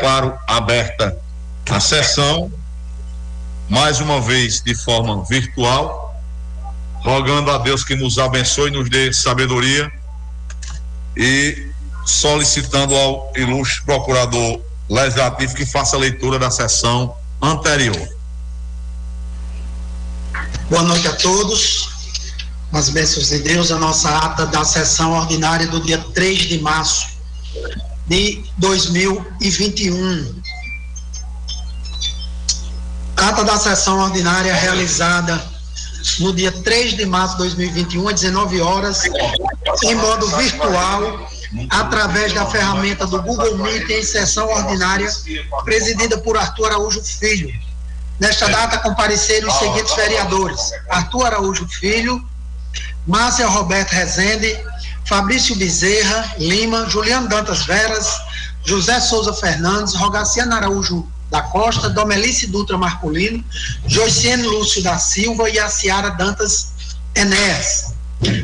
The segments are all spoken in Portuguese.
declaro aberta a sessão, mais uma vez de forma virtual, rogando a Deus que nos abençoe e nos dê sabedoria e solicitando ao ilustre procurador legislativo que faça a leitura da sessão anterior. Boa noite a todos. As bênçãos de Deus, a nossa ata da sessão ordinária do dia 3 de março de 2021. Ata da sessão ordinária realizada no dia 3 de março de 2021, às 19 horas, em modo virtual, através da ferramenta do Google Meet em sessão ordinária, presidida por Arthur Araújo Filho. Nesta data compareceram os seguintes vereadores: Arthur Araújo Filho, Márcia Roberto Rezende, Fabrício Bezerra Lima, Juliano Dantas Veras, José Souza Fernandes, Rogaciano Araújo da Costa, Domelice Dutra Marcolino, Joiciene Lúcio da Silva e a Ciara Dantas Enéas.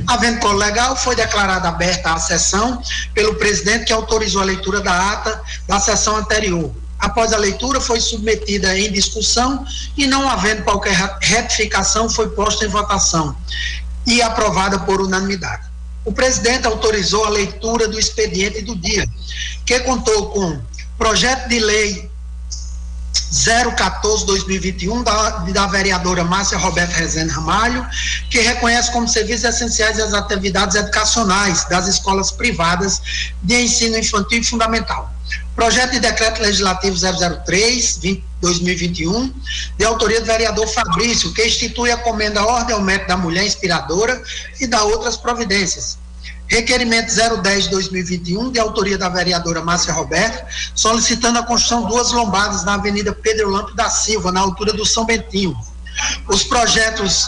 Havendo colo legal, foi declarada aberta a sessão pelo presidente que autorizou a leitura da ata da sessão anterior. Após a leitura, foi submetida em discussão e, não havendo qualquer retificação, foi posta em votação e aprovada por unanimidade. O presidente autorizou a leitura do expediente do dia, que contou com projeto de lei 014-2021 da, da vereadora Márcia Roberta Rezende Ramalho, que reconhece como serviços essenciais as atividades educacionais das escolas privadas de ensino infantil e fundamental. Projeto de decreto legislativo 003 2021, de autoria do vereador Fabrício, que institui a comenda Ordem ao Mérito da Mulher Inspiradora e da outras providências. Requerimento 010 de 2021, de autoria da vereadora Márcia Roberto, solicitando a construção de duas lombadas na Avenida Pedro Lampo da Silva, na altura do São Bentinho. Os projetos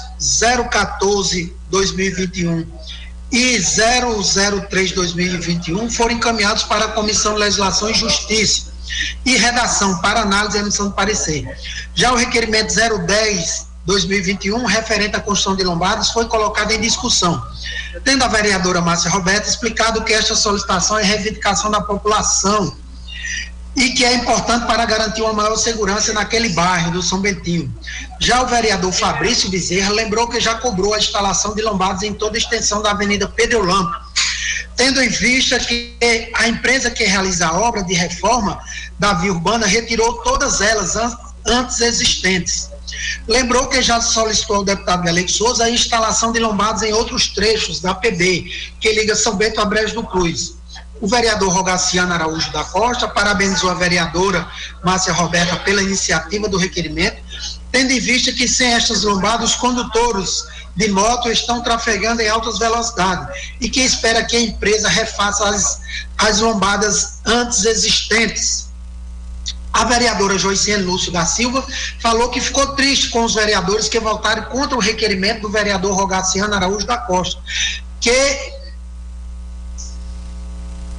014 2021 e 003 2021 foram encaminhados para a Comissão de Legislação e Justiça e redação para análise e emissão de parecer. Já o requerimento 010 2021, referente à construção de lombadas, foi colocado em discussão, tendo a vereadora Márcia Roberta explicado que esta solicitação é reivindicação da população e que é importante para garantir uma maior segurança naquele bairro do São Bentinho. Já o vereador Fabrício Bezerra lembrou que já cobrou a instalação de lombadas em toda a extensão da Avenida Pedro Lampo, tendo em vista que a empresa que realiza a obra de reforma da via urbana retirou todas elas antes existentes. Lembrou que já solicitou ao deputado Galego Souza a instalação de lombadas em outros trechos da PB, que liga São Bento a Brejo do Cruz. O vereador Rogaciano Araújo da Costa parabenizou a vereadora Márcia Roberta pela iniciativa do requerimento, tendo em vista que sem estas lombadas, os condutores de moto estão trafegando em altas velocidades e que espera que a empresa refaça as, as lombadas antes existentes. A vereadora Joiciene Lúcio da Silva falou que ficou triste com os vereadores que votaram contra o requerimento do vereador Rogaciano Araújo da Costa, que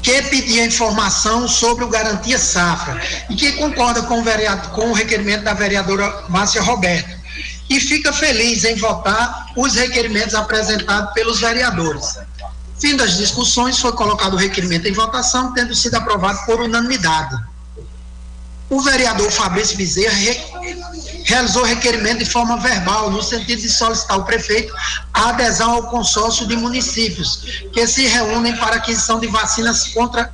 que pedia informação sobre o Garantia Safra e que concorda com o, vereador, com o requerimento da vereadora Márcia Roberta e fica feliz em votar os requerimentos apresentados pelos vereadores. Fim das discussões, foi colocado o requerimento em votação, tendo sido aprovado por unanimidade o vereador Fabrício Bezerra re, realizou requerimento de forma verbal, no sentido de solicitar ao prefeito a adesão ao consórcio de municípios que se reúnem para aquisição de vacinas contra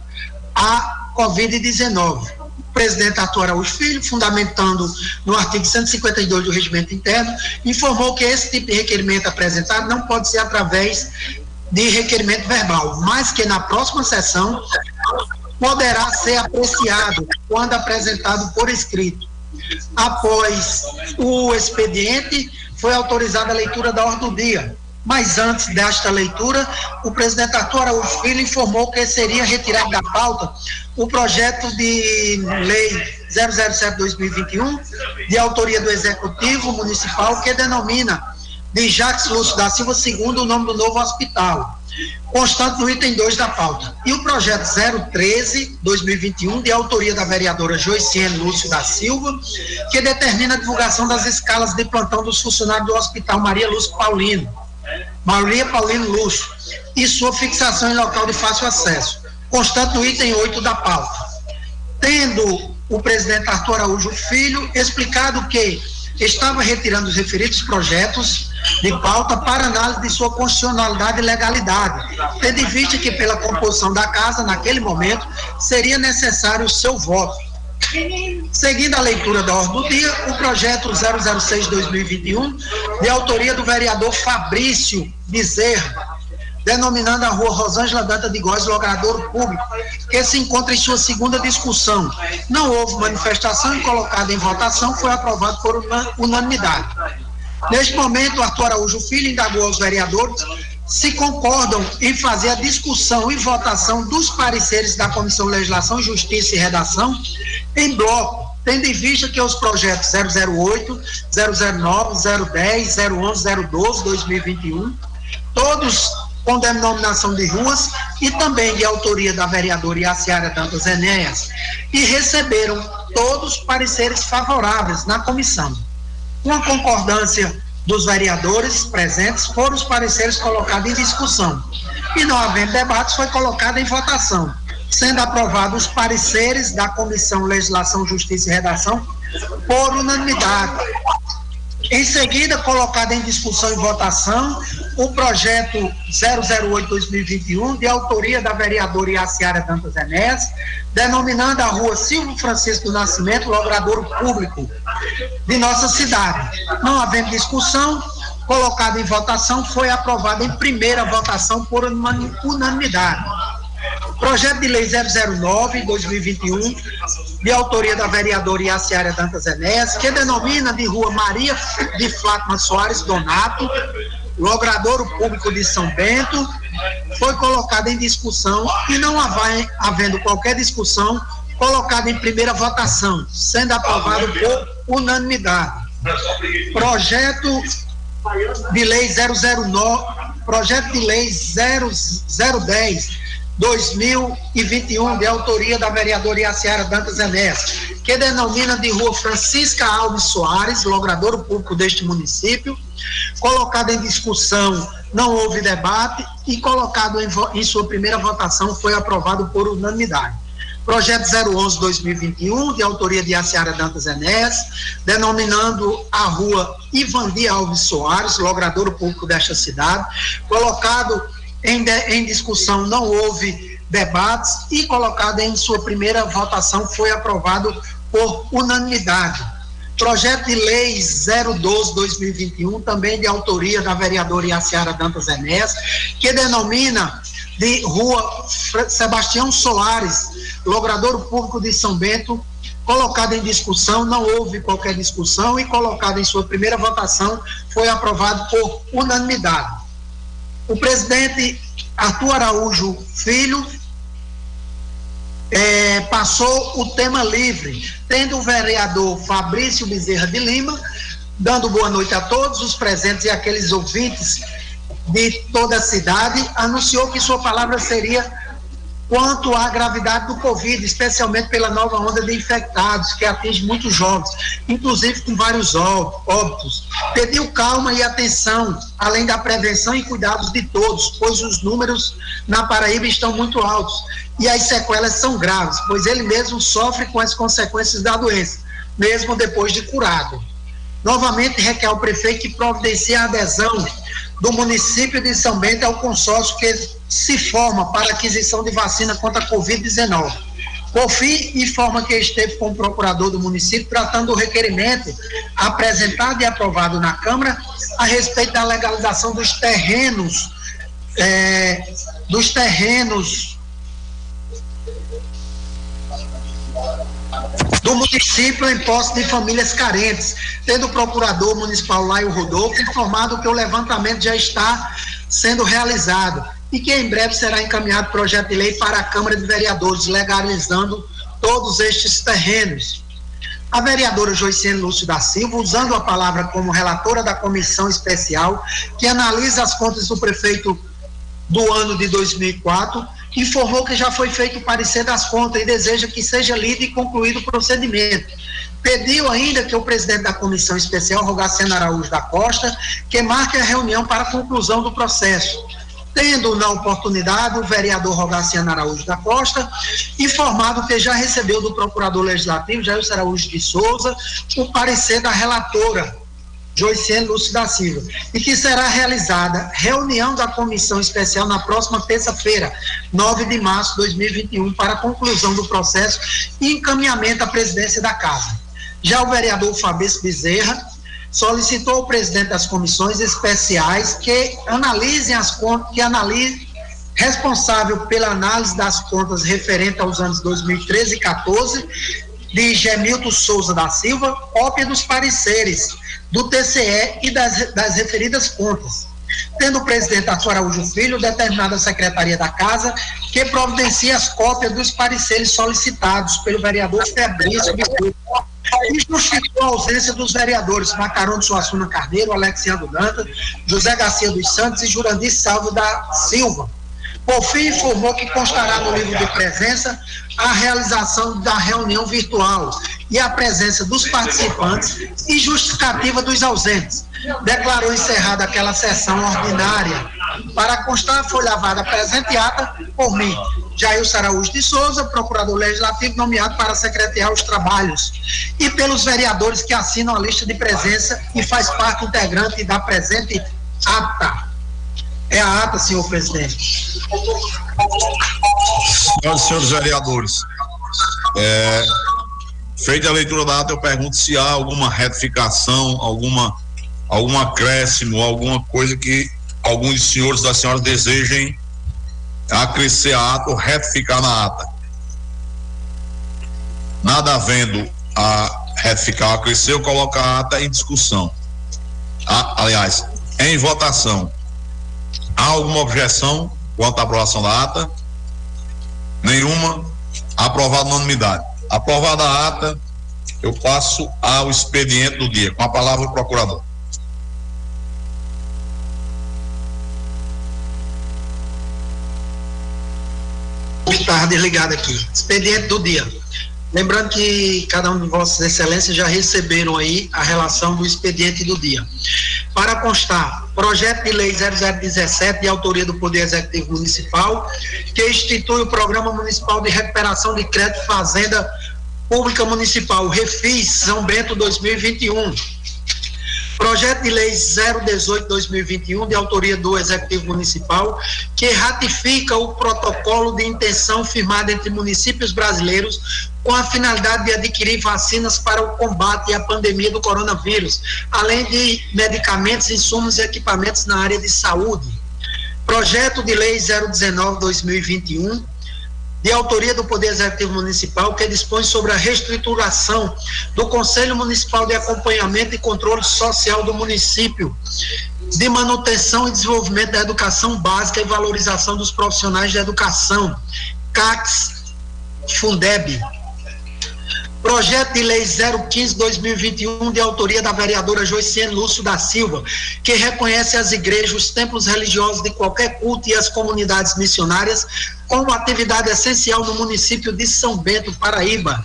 a Covid-19. Presidente Arthur Araújo Filho, fundamentando no artigo 152 do Regimento Interno, informou que esse tipo de requerimento apresentado não pode ser através de requerimento verbal, mas que na próxima sessão poderá ser apreciado quando apresentado por escrito. Após o expediente, foi autorizada a leitura da ordem do dia. Mas antes desta leitura, o presidente Arthur Araújo Filho informou que seria retirado da pauta o projeto de lei 007-2021, de autoria do Executivo Municipal, que denomina de Jacques Lúcio da Silva segundo o nome do novo hospital constante no item 2 da pauta. E o projeto 013-2021, de autoria da vereadora Joiciene Lúcio da Silva, que determina a divulgação das escalas de plantão dos funcionários do Hospital Maria Lúcio Paulino, Maria Paulino Lúcio, e sua fixação em local de fácil acesso, constante no item 8 da pauta. Tendo o presidente Arthur Araújo Filho, explicado que estava retirando os referidos projetos de pauta para análise de sua constitucionalidade e legalidade, tendo em vista que, pela composição da casa, naquele momento, seria necessário o seu voto. Seguindo a leitura da ordem do dia, o projeto 006-2021, de autoria do vereador Fabrício Bezerra, denominando a rua Rosângela Danta de Góes logrador público, que se encontra em sua segunda discussão. Não houve manifestação e colocada em votação, foi aprovado por unanimidade. Neste momento, Arthur Araújo Filho indagou aos vereadores se concordam em fazer a discussão e votação dos pareceres da Comissão Legislação, Justiça e Redação em bloco, tendo em vista que os projetos 008, 009, 010, 011, 012, 2021, todos com denominação de ruas e também de autoria da vereadora Iaciara Dantas Enéas, e receberam todos pareceres favoráveis na comissão. Com a concordância dos vereadores presentes, foram os pareceres colocados em discussão. E não havendo debates, foi colocado em votação, sendo aprovados os pareceres da Comissão Legislação, Justiça e Redação por unanimidade. Em seguida, colocado em discussão e votação, o projeto 008-2021, de autoria da vereadora Iaciara Dantas Enéas, denominando a rua Silvio Francisco do Nascimento, logradouro público de nossa cidade. Não havendo discussão, colocado em votação, foi aprovado em primeira votação por unanimidade. Projeto de Lei 009-2021, de autoria da vereadora Iaciara Dantas Enéas, que denomina de Rua Maria de Fátima Soares Donato, logradouro público de São Bento, foi colocado em discussão e não havendo qualquer discussão, colocado em primeira votação, sendo aprovado por unanimidade. Projeto de lei 009, projeto de lei 0010 2021, de autoria da vereadora Iaciara Dantas Enéas, que denomina de rua Francisca Alves Soares, logrador público deste município, colocado em discussão, não houve debate e colocado em, em sua primeira votação foi aprovado por unanimidade. Projeto 011-2021, de autoria de Iaciara Dantas Enéas, denominando a rua Ivandi Alves Soares, logrador público desta cidade, colocado em, de, em discussão não houve debates e colocado em sua primeira votação foi aprovado por unanimidade. Projeto de lei 012-2021, também de autoria da vereadora Iaciara Dantas Enéas, que denomina de Rua Sebastião Soares, logrador público de São Bento, colocado em discussão, não houve qualquer discussão e colocado em sua primeira votação, foi aprovado por unanimidade. O presidente Arthur Araújo Filho é, passou o tema livre, tendo o vereador Fabrício Bezerra de Lima, dando boa noite a todos os presentes e aqueles ouvintes de toda a cidade, anunciou que sua palavra seria quanto à gravidade do Covid, especialmente pela nova onda de infectados, que atinge muitos jovens, inclusive com vários óbitos. Pediu calma e atenção, além da prevenção e cuidados de todos, pois os números na Paraíba estão muito altos e as sequelas são graves, pois ele mesmo sofre com as consequências da doença, mesmo depois de curado. Novamente, requer ao prefeito que providencie a adesão do município de São Bento ao consórcio que se forma para aquisição de vacina contra a Covid-19. Por fim, informa que esteve com o procurador do município tratando o requerimento apresentado e aprovado na Câmara a respeito da legalização dos terrenos, é, dos terrenos do município em posse de famílias carentes, tendo o procurador municipal Laio Rodolfo informado que o levantamento já está sendo realizado e que em breve será encaminhado projeto de lei para a Câmara de Vereadores, legalizando todos estes terrenos. A vereadora Joiciene Lúcio da Silva, usando a palavra como relatora da comissão especial que analisa as contas do prefeito do ano de 2004, informou que já foi feito o parecer das contas e deseja que seja lido e concluído o procedimento. Pediu ainda que o presidente da comissão especial, Rogaceno Araújo da Costa, que marque a reunião para a conclusão do processo. Tendo na oportunidade o vereador Rogaciano Araújo da Costa informado que já recebeu do procurador legislativo Jair Araújo de Souza o parecer da relatora Joiciene Lúcio da Silva, e que será realizada reunião da comissão especial na próxima terça-feira, 9 de março de 2021, para conclusão do processo e encaminhamento à presidência da Casa. Já o vereador Fabrício Bezerra solicitou ao presidente das comissões especiais que analisem as contas, que analise responsável pela análise das contas referente aos anos 2013 e 14 de Gemilton Souza da Silva, cópia dos pareceres do TCE e das, das referidas contas. Tendo o presidente Arthur Araújo Filho determinado a Secretaria da Casa que providencie as cópias dos pareceres solicitados pelo vereador Fabrício Bicudo e justificou a ausência dos vereadores Macarão de Suassuna Carneiro, Alexiandro Danta, José Garcia dos Santos e Jurandir Salvo da Silva. Por fim, informou que constará no livro de presença a realização da reunião virtual e a presença dos participantes e justificativa dos ausentes. Declarou encerrada aquela sessão ordinária. Para constar folha lavada presente ata por mim, Jair Araújo de Souza, procurador legislativo nomeado para secretariar os trabalhos, e pelos vereadores que assinam a lista de presença e faz parte integrante da presente ata. É a ata, senhor presidente. Senhoras e senhores vereadores, é, feita a leitura da ata, eu pergunto se há alguma retificação, alguma, algum acréscimo, alguma coisa que alguns senhores das senhoras desejem acrescer a ata ou retificar na ata. Nada havendo a retificar ou acrescer, eu coloco a ata em discussão. Ah, aliás, em votação. Há alguma objeção quanto à aprovação da ata? Nenhuma. Aprovada unanimidade. Aprovada a ata, eu passo ao expediente do dia. Com a palavra o procurador. Está desligado aqui. Expediente do dia. Lembrando que cada um de vossas excelências já receberam aí a relação do expediente do dia. Para constar, projeto de lei 0017, de autoria do Poder Executivo Municipal, que institui o Programa Municipal de Recuperação de Crédito Fazenda Pública Municipal, Refis São Bento 2021 Projeto de Lei 018-2021, de autoria do Executivo Municipal, que ratifica o protocolo de intenção firmado entre municípios brasileiros com a finalidade de adquirir vacinas para o combate à pandemia do coronavírus, além de medicamentos, insumos e equipamentos na área de saúde. Projeto de Lei 019-2021, de autoria do Poder Executivo Municipal, que dispõe sobre a reestruturação do Conselho Municipal de Acompanhamento e Controle Social do município, de manutenção e desenvolvimento da educação básica e valorização dos profissionais de educação, CACS, Fundeb, Projeto de Lei 015-2021, de autoria da vereadora Joiciene Lúcio da Silva, que reconhece as igrejas, os templos religiosos de qualquer culto e as comunidades missionárias como atividade essencial no município de São Bento, Paraíba.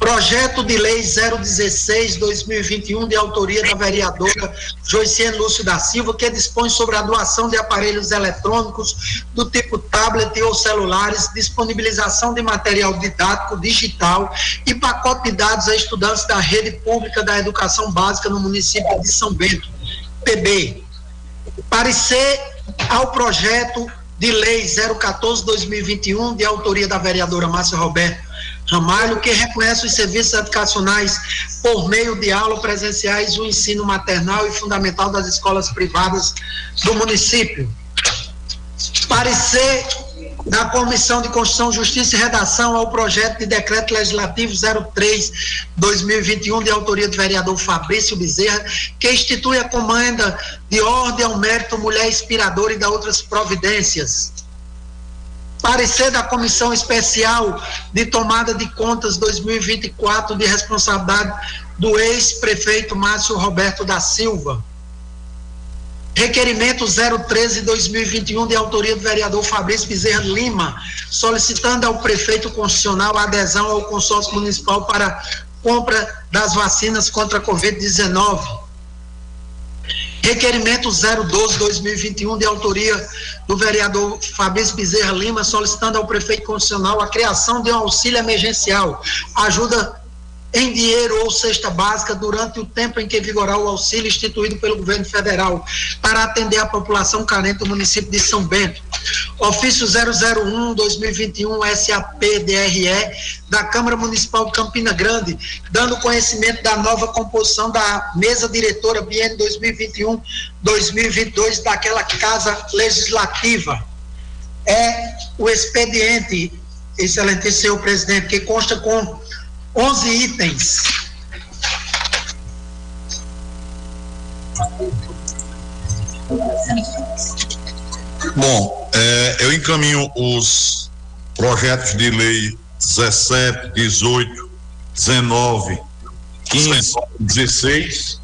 Projeto de Lei 016-2021, de autoria da vereadora Joiciene Lúcio da Silva, que dispõe sobre a doação de aparelhos eletrônicos do tipo tablet ou celulares, disponibilização de material didático digital e pacote de dados a estudantes da rede pública da educação básica no município de São Bento, PB. Parecer ao projeto de Lei 014-2021, de autoria da vereadora Márcia Roberto Ramalho, que reconhece os serviços educacionais por meio de aulas presenciais, o ensino maternal e fundamental das escolas privadas do município. Parecer da Comissão de Constituição, Justiça e Redação ao projeto de decreto legislativo 03-2021, de autoria do vereador Fabrício Bezerra, que institui a comanda de ordem ao mérito mulher inspiradora e da outras providências parecer da Comissão Especial de Tomada de Contas 2024 de responsabilidade do ex-prefeito Márcio Roberto da Silva. Requerimento 013-2021 de autoria do vereador Fabrício Bezerra Lima, solicitando ao prefeito constitucional a adesão ao consórcio municipal para compra das vacinas contra a Covid-19 Requerimento 012-2021, de autoria do vereador Fabrício Bezerra Lima, solicitando ao prefeito constitucional a criação de um auxílio emergencial, ajuda em dinheiro ou cesta básica durante o tempo em que vigorar o auxílio instituído pelo governo federal para atender a população carente do município de São Bento. Ofício 001-2021 SAP-DRE da Câmara Municipal de Campina Grande, dando conhecimento da nova composição da mesa diretora BN 2021-2022 daquela Casa Legislativa. É o expediente, excelente senhor presidente, que consta com 11 itens. Bom, é, eu encaminho os projetos de lei 17, 18, 19, 15, 16,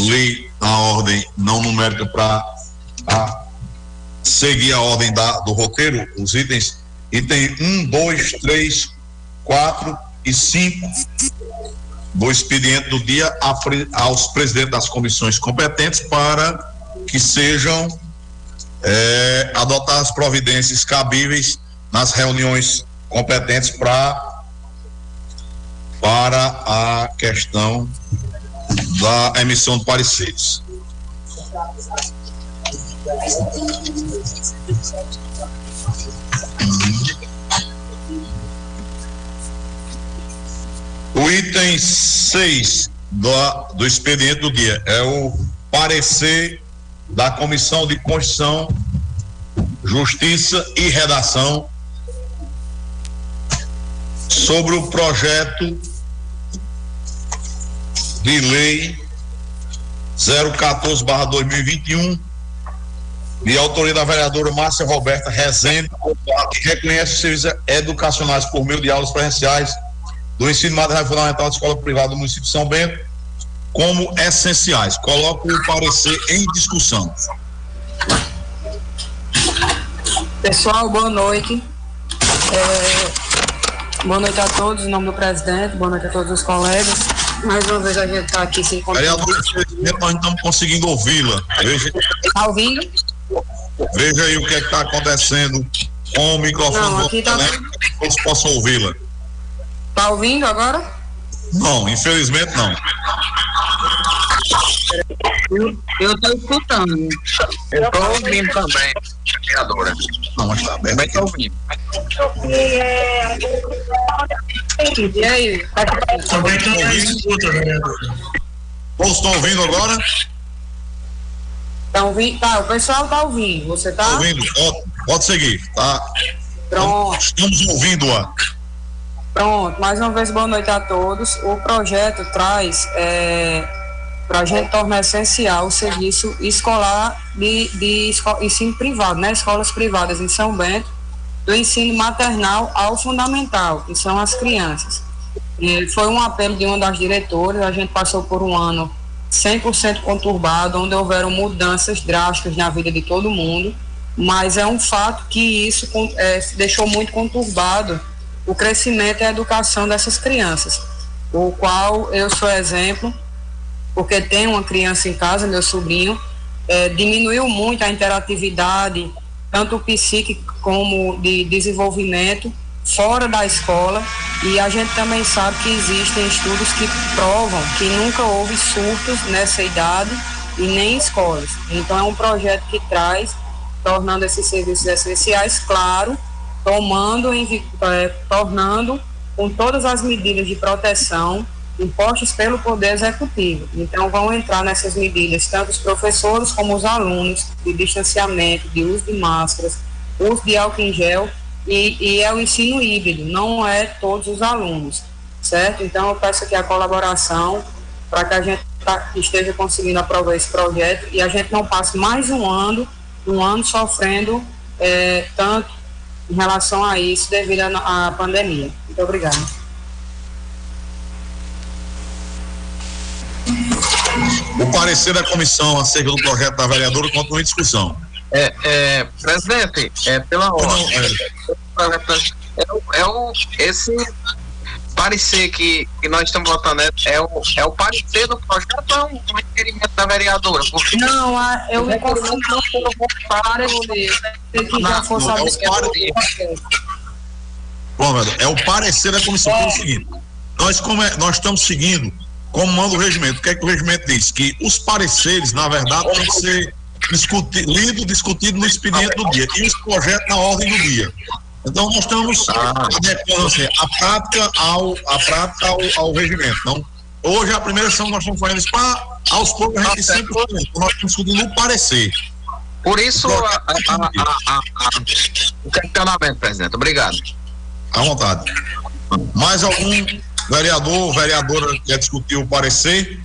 lei a ordem não numérica para seguir a ordem da, do roteiro, os itens, item 1, 2, 3, 4, e 5 do expediente do dia a, aos presidentes das comissões competentes para que sejam é, adotadas providências cabíveis nas reuniões competentes para para a questão da emissão de pareceres. O item 6 do, do expediente do dia é o parecer da Comissão de Constituição, Justiça e Redação sobre o projeto de lei 014/2021 de autoria da vereadora Márcia Roberta Rezende, que reconhece os serviços educacionais por meio de aulas presenciais do ensino material fundamental de escola privada do município de São Bento como essenciais. Coloco o parecer em discussão. Pessoal, boa noite. É, boa noite a todos, em nome do presidente, boa noite a todos os colegas. Mais uma vez a gente está aqui sem Vereador, infelizmente nós não estamos conseguindo ouvi-la. Está ouvindo? Veja aí o que é está acontecendo com o microfone. Não, aqui está. Todos possam ouvi-la. Tá ouvindo agora? Não, infelizmente não. Eu estou escutando. Eu estou ouvindo também, vereadora. Não, mas tá bem. Também estou ouvindo. E aí? Também estou ouvindo, vereadora. Todos estão ouvindo agora? Tá ouvindo? Tá, o pessoal tá ouvindo. Você tá? Tá ouvindo? Pode, pode seguir, tá? Pronto. Estamos ouvindo-a. Pronto, mais uma vez boa noite a todos. O projeto traz é, para a gente tornar essencial o serviço escolar de, de ensino privado, né? Escolas privadas em São Bento, do ensino maternal ao fundamental, que são as crianças. E foi um apelo de uma das diretoras, a gente passou por um ano 100% conturbado, onde houveram mudanças drásticas na vida de todo mundo, mas é um fato que isso é, deixou muito conturbado o crescimento e a educação dessas crianças, o qual eu sou exemplo, porque tenho uma criança em casa, meu sobrinho, é, diminuiu muito a interatividade, tanto psíquico como de desenvolvimento, fora da escola, e a gente também sabe que existem estudos que provam que nunca houve surtos nessa idade e nem escolas. Então é um projeto que traz, tornando esses serviços essenciais, claro, tomando, é, tornando com todas as medidas de proteção impostas pelo Poder Executivo. Então, vão entrar nessas medidas tanto os professores como os alunos, de distanciamento, de uso de máscaras, uso de álcool em gel, e, e é o ensino híbrido, não é todos os alunos, certo? Então, eu peço aqui a colaboração para que a gente tá, esteja conseguindo aprovar esse projeto e a gente não passe mais um ano, um ano sofrendo é, tanto em relação a isso devido à pandemia. Muito obrigada. O parecer da comissão acerca do projeto da vereadora continua em discussão. É, é, presidente, é pela ordem. É, é, o, é o, esse parecer que, que nós estamos votando é, é, o, é o parecer do projeto ou é um, um requerimento da vereadora? Porque não, a, eu me confundo pelo parecer, que já fosse não, é o parecer. Bom, é o parecer da comissão é. é o seguinte, nós, como é, nós estamos seguindo como manda o regimento. O que é que o regimento diz? Que os pareceres, na verdade, têm que ser discuti lido, discutido no expediente do dia e os projetos na ordem do dia. Então nós estamos ah. assim, a prática ao a prática ao, ao regimento. Não, hoje a primeira sessão nós estamos fazendo isso para aos poucos a gente tá sempre nós estamos discutindo o parecer. Por isso a, a, a, o questionamento, presidente. Obrigado. À vontade. Mais algum vereador, vereadora quer discutir o parecer?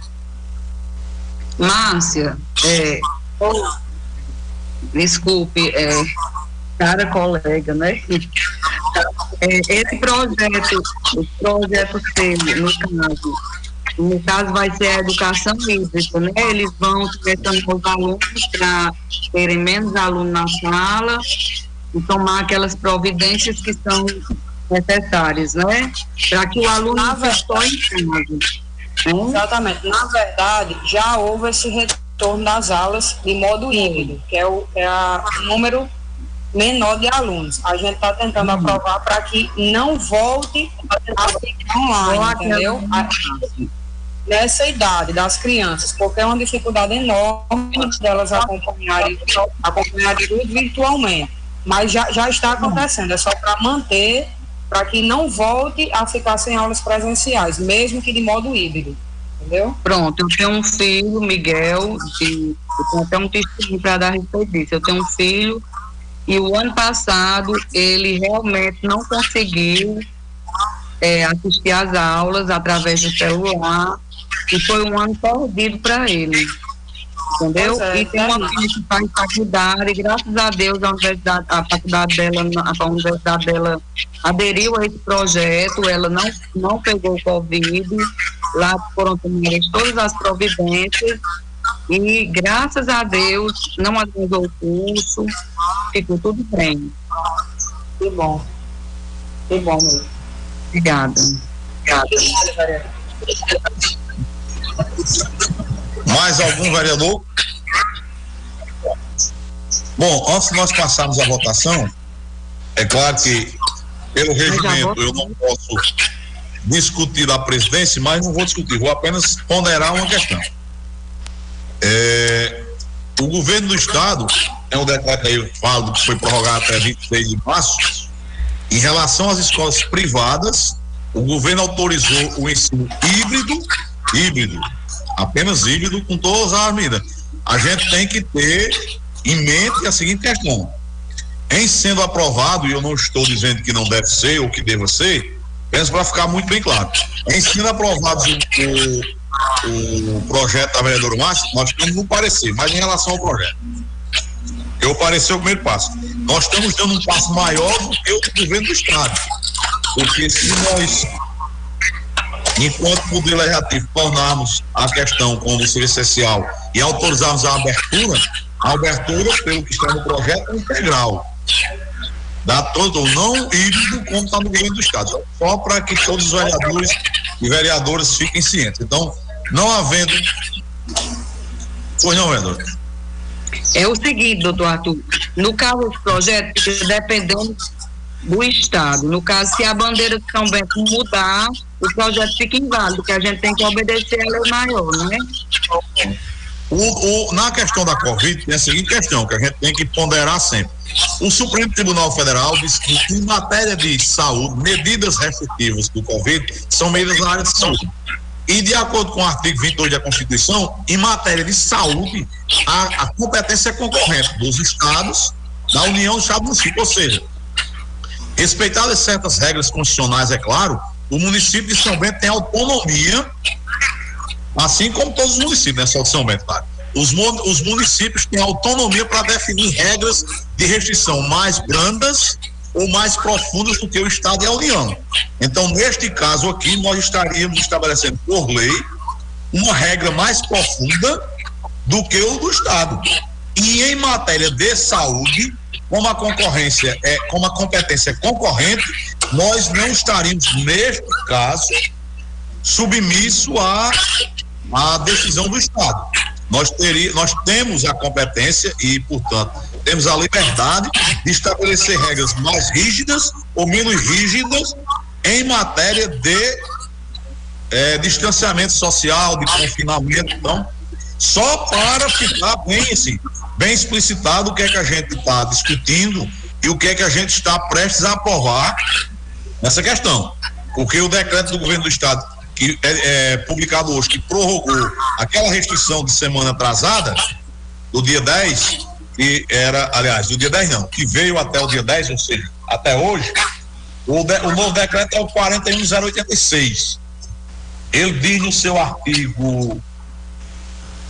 Márcia, é, desculpe, é, cara colega, né? É, esse projeto, o projeto C, no caso, no caso vai ser a educação hídrica, né? Eles vão selecionar os alunos para terem menos alunos na sala e tomar aquelas providências que são necessárias, né? Para que o aluno não estou em casa. Exatamente. Na verdade, já houve esse retorno das aulas de modo híbrido, que é o é a número menor de alunos. A gente está tentando uhum. aprovar para que não volte a ficar online, entendeu? nessa idade das crianças, porque é uma dificuldade enorme delas acompanharem, acompanharem tudo virtualmente. Mas já, já está acontecendo, é só para manter, para que não volte a ficar sem aulas presenciais, mesmo que de modo híbrido. Entendeu? Pronto, eu tenho um filho, Miguel, de, eu tenho até um testemunho para dar a respeito disso. Eu tenho um filho e o ano passado ele realmente não conseguiu é, assistir às aulas através do celular. E foi um ano perdido para ele. Entendeu? É, e tem uma filha que faz faculdade, e graças a Deus a universidade, a faculdade dela, a universidade dela aderiu a esse projeto, ela não, não pegou o Covid, lá foram tomadas todas as providências. E graças a Deus não atrasou o curso, ficou tudo bem. Que bom. Que bom mesmo. Obrigada. Obrigada. Mais algum vereador? Bom, antes de nós passarmos a votação, é claro que pelo regimento eu não posso discutir a presidência, mas não vou discutir, vou apenas ponderar uma questão. É, o governo do estado, é um decreto aí, eu falo que foi prorrogado até 26 de março, em relação às escolas privadas, o governo autorizou o ensino híbrido, híbrido, apenas híbrido, com todas as medidas. A gente tem que ter em mente a seguinte questão: em sendo aprovado, e eu não estou dizendo que não deve ser ou que deva ser, penso para ficar muito bem claro. Em sendo aprovado o, o projeto da vereadora Márcia, nós estamos no parecer, mas em relação ao projeto. Eu parecer o primeiro passo. Nós estamos dando um passo maior do que o governo do Estado. Porque se nós, enquanto poder legislativo, tornarmos a questão como serviço essencial e autorizarmos a abertura, a abertura, pelo que está no projeto, é integral. Dá todo, não híbrido como está no governo do Estado. Só para que todos os vereadores e vereadoras fiquem cientes. Então, não havendo. Pois não, vereador. É o seguinte, doutor Arthur, no caso dos projetos, dependendo do Estado. No caso, se a bandeira de São Bento mudar, o projeto fica inválido, porque a gente tem que obedecer a lei maior, não é? O, o, na questão da Covid, tem a seguinte questão, que a gente tem que ponderar sempre. O Supremo Tribunal Federal diz que, em matéria de saúde, medidas restritivas do Covid são medidas na área de saúde. E, de acordo com o artigo 22 da Constituição, em matéria de saúde, a, a competência é concorrente dos estados, da União dos Estados municípios. Ou seja, respeitadas certas regras constitucionais, é claro, o município de São Bento tem autonomia assim como todos os municípios, né, só de São Bento, claro. Os, os municípios têm autonomia para definir regras de restrição mais brandas ou mais profundas do que o Estado e a União. Então, neste caso aqui, nós estaríamos estabelecendo por lei uma regra mais profunda do que o do Estado. E em matéria de saúde, como a concorrência é, como a competência é concorrente, nós não estaríamos, neste caso, submisso à, à decisão do Estado. Nós, teria, nós temos a competência e, portanto, temos a liberdade de estabelecer regras mais rígidas ou menos rígidas em matéria de é, distanciamento social, de confinamento, então, só para ficar bem assim, bem explicitado o que é que a gente está discutindo e o que é que a gente está prestes a aprovar nessa questão. Porque o decreto do governo do estado que é, é, publicado hoje, que prorrogou aquela restrição de semana atrasada, do dia 10, que era, aliás, do dia 10 não, que veio até o dia 10, ou seja, até hoje, o, de, o novo decreto é o 41086. Ele diz no seu artigo,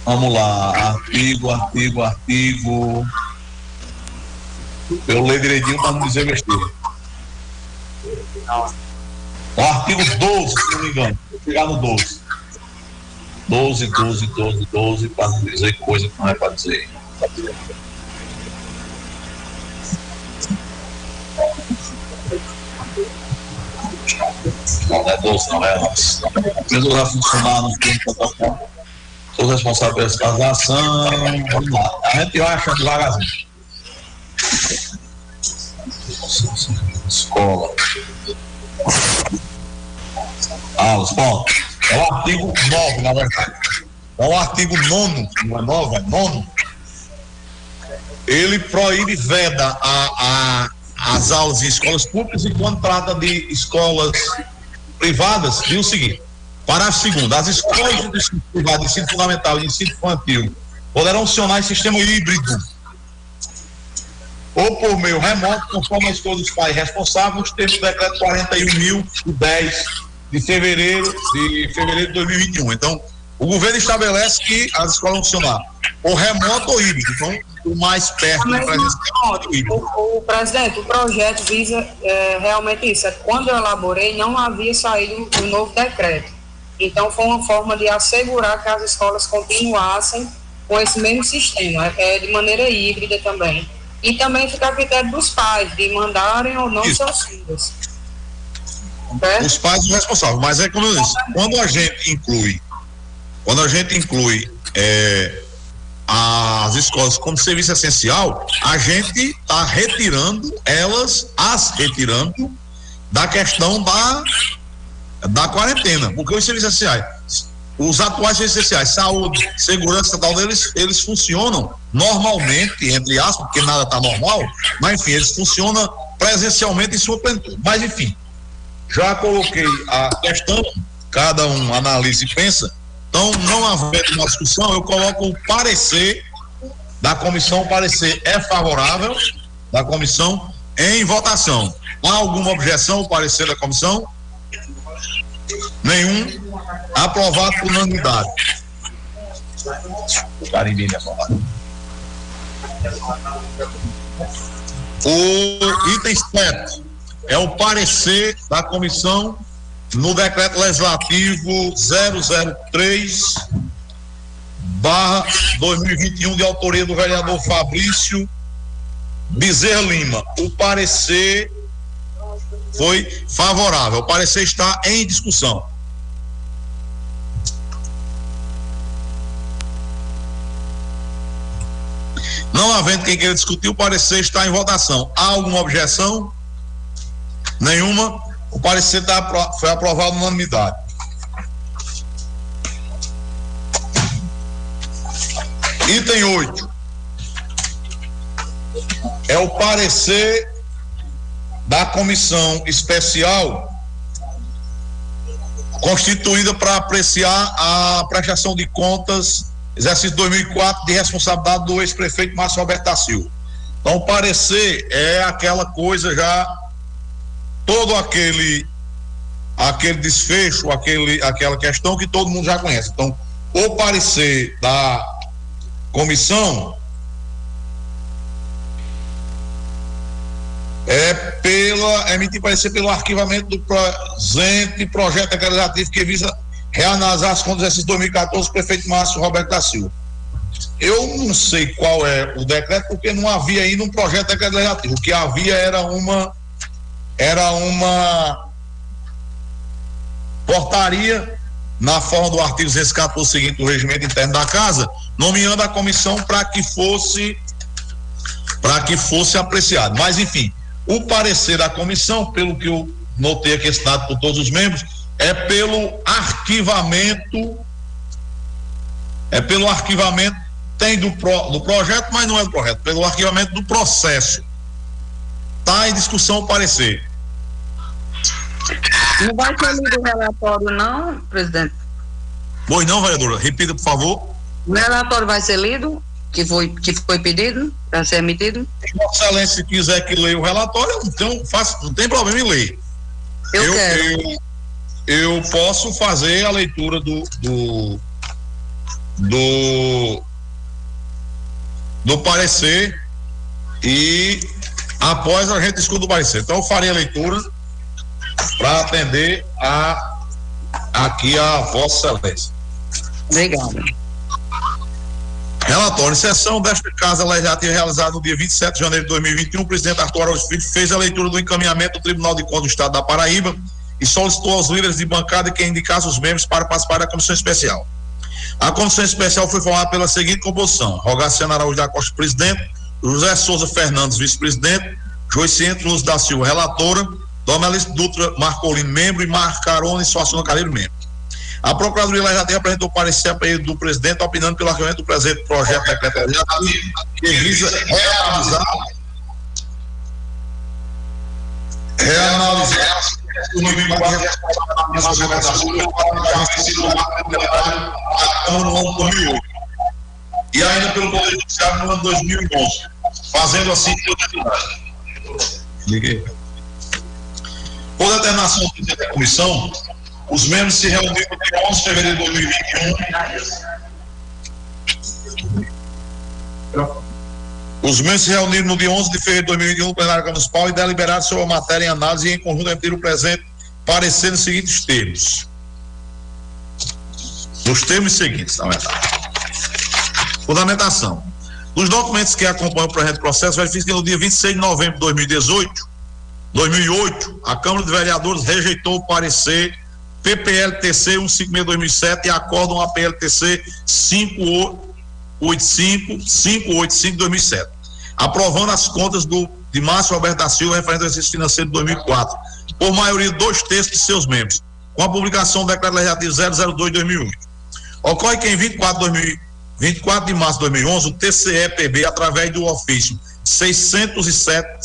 vamos lá, artigo, artigo, artigo. Eu leio direitinho para não dizer besteira. O artigo 12, se não me engano. Chegar no 12. 12, 12, 12, 12, para não dizer coisa que não é para dizer. Não, não é 12, não é 11. Mesmo já funcionar no tempo Sou responsável pela escalação. Vamos lá. A gente acha devagarzinho. Escola. Ah, os pontos. É o artigo 9, na verdade. É o artigo 9, não é 9, é 9. Ele proíbe, veda a, a, as aulas em escolas públicas e quando trata de escolas privadas, diz o seguinte: parágrafo segundo, as escolas de ensino privado, ensino fundamental e ensino infantil poderão funcionar em sistema híbrido ou por meio remoto, conforme a escolha dos pais responsáveis, teve o decreto 41.010 de fevereiro de fevereiro de 2021. Então, o governo estabelece que as escolas vão funcionar ou remoto ou híbrido. Então, o mais perto Mas, do o, o, presidente, o projeto visa é, realmente isso. É, quando eu elaborei, não havia saído o novo decreto. Então, foi uma forma de assegurar que as escolas continuassem com esse mesmo sistema, é, de maneira híbrida também. E também fica a critério dos pais, de mandarem ou não isso. seus filhos. É? Os pais são responsáveis, mas é como eu disse, quando a gente inclui, quando a gente inclui é, as escolas como serviço essencial, a gente está retirando elas, as retirando da questão da, da quarentena, porque os serviços essenciais, os atuais serviços essenciais, saúde, segurança tal, eles, eles funcionam normalmente, entre aspas, porque nada está normal, mas enfim, eles funcionam presencialmente em sua plenitude. Mas enfim, já coloquei a questão, cada um analisa e pensa. Então, não havendo uma discussão, eu coloco o parecer da comissão. O parecer é favorável da comissão em votação. Há alguma objeção ao parecer da comissão? Nenhum. Aprovado por unanimidade. O item 7 é o parecer da comissão no decreto legislativo 003 barra 2021 de autoria do vereador Fabrício Bezerra Lima. O parecer foi favorável. O parecer está em discussão. Não havendo quem queira discutir, o parecer está em votação. Há alguma objeção? Nenhuma. O parecer tá, foi aprovado na unanimidade. Item 8. É o parecer da comissão especial constituída para apreciar a prestação de contas exercício 2004 de responsabilidade do ex-prefeito Márcio Roberto da Silva. Então, parecer é aquela coisa já todo aquele aquele desfecho, aquele, aquela questão que todo mundo já conhece. Então, o parecer da comissão é pela emitir parecer pelo arquivamento do presente projeto legislativo que visa reanalisar as contas exercício 2014 do prefeito Márcio Roberto da Silva. eu não sei qual é o decreto, porque não havia ainda um projeto de legislativo. O que havia era uma era uma portaria na forma do artigo 214 seguinte do regimento interno da casa, nomeando a comissão para que fosse para que fosse apreciado. Mas enfim, o parecer da comissão, pelo que eu notei aqui assinado por todos os membros, é pelo arquivamento é pelo arquivamento tem do, pro, do projeto, mas não é do projeto, pelo arquivamento do processo. Está em discussão o parecer. Não vai ser lido o relatório, não, presidente? Pois não, vereadora. Repita, por favor. O relatório vai ser lido, que foi, que foi pedido para ser emitido? Se Vossa Excelência quiser que leia o relatório, então faço, não tem problema em ler. Eu, eu quero. Eu, eu posso fazer a leitura do, do, do do parecer e após a gente escuta o parecer. Então eu farei a leitura para atender a aqui a Vossa Excelência. Obrigado. Relatório. Em sessão desta Casa Legislativa realizada no dia 27 de janeiro de 2021, o presidente Arthur Araújo Filho fez a leitura do encaminhamento do Tribunal de Contas do Estado da Paraíba e solicitou aos líderes de bancada que indicassem os membros para participar da comissão especial. A comissão especial foi formada pela seguinte composição: Rogaciano Araújo da Costa, presidente, José Souza Fernandes, vice-presidente, Joiciente Luz da Silva, relatora, Domelice Dutra Marcolino, membro, e Marcarone Suassuna Calheiro, membro. A Procuradoria Legislativa apresentou parecer a pedido do presidente, opinando pelo argumento do presente projeto de legislativo, que visa reanalisar, reanalisar o de responsabilidade no ano 2008 e ainda pelo Poder Judiciário no ano 2011, fazendo assim Liguei. Por determinação da comissão, os membros se reuniram em 11 de fevereiro de 2021. Os membros se reuniram no dia 11 de fevereiro de 2021 no plenário municipal e deliberaram sobre a matéria em análise e em conjunto emitiram o presente parecer nos seguintes termos. Nos termos seguintes, na verdade. Fundamentação. Nos documentos que acompanham o presente processo, verifica que no dia 26 de novembro de 2018, 2008, a Câmara de Vereadores rejeitou o parecer PPLTC 156-2007 e acórdão APLTC 585-585-2007, aprovando as contas do, de Márcio Alberto da Silva referente ao exercício financeiro de 2004, por maioria de dois terços de seus membros, com a publicação do decreto legislativo 002-2008. Ocorre que em 24, 2000, 24 de março de 2011, o TCE-PB, através do ofício 607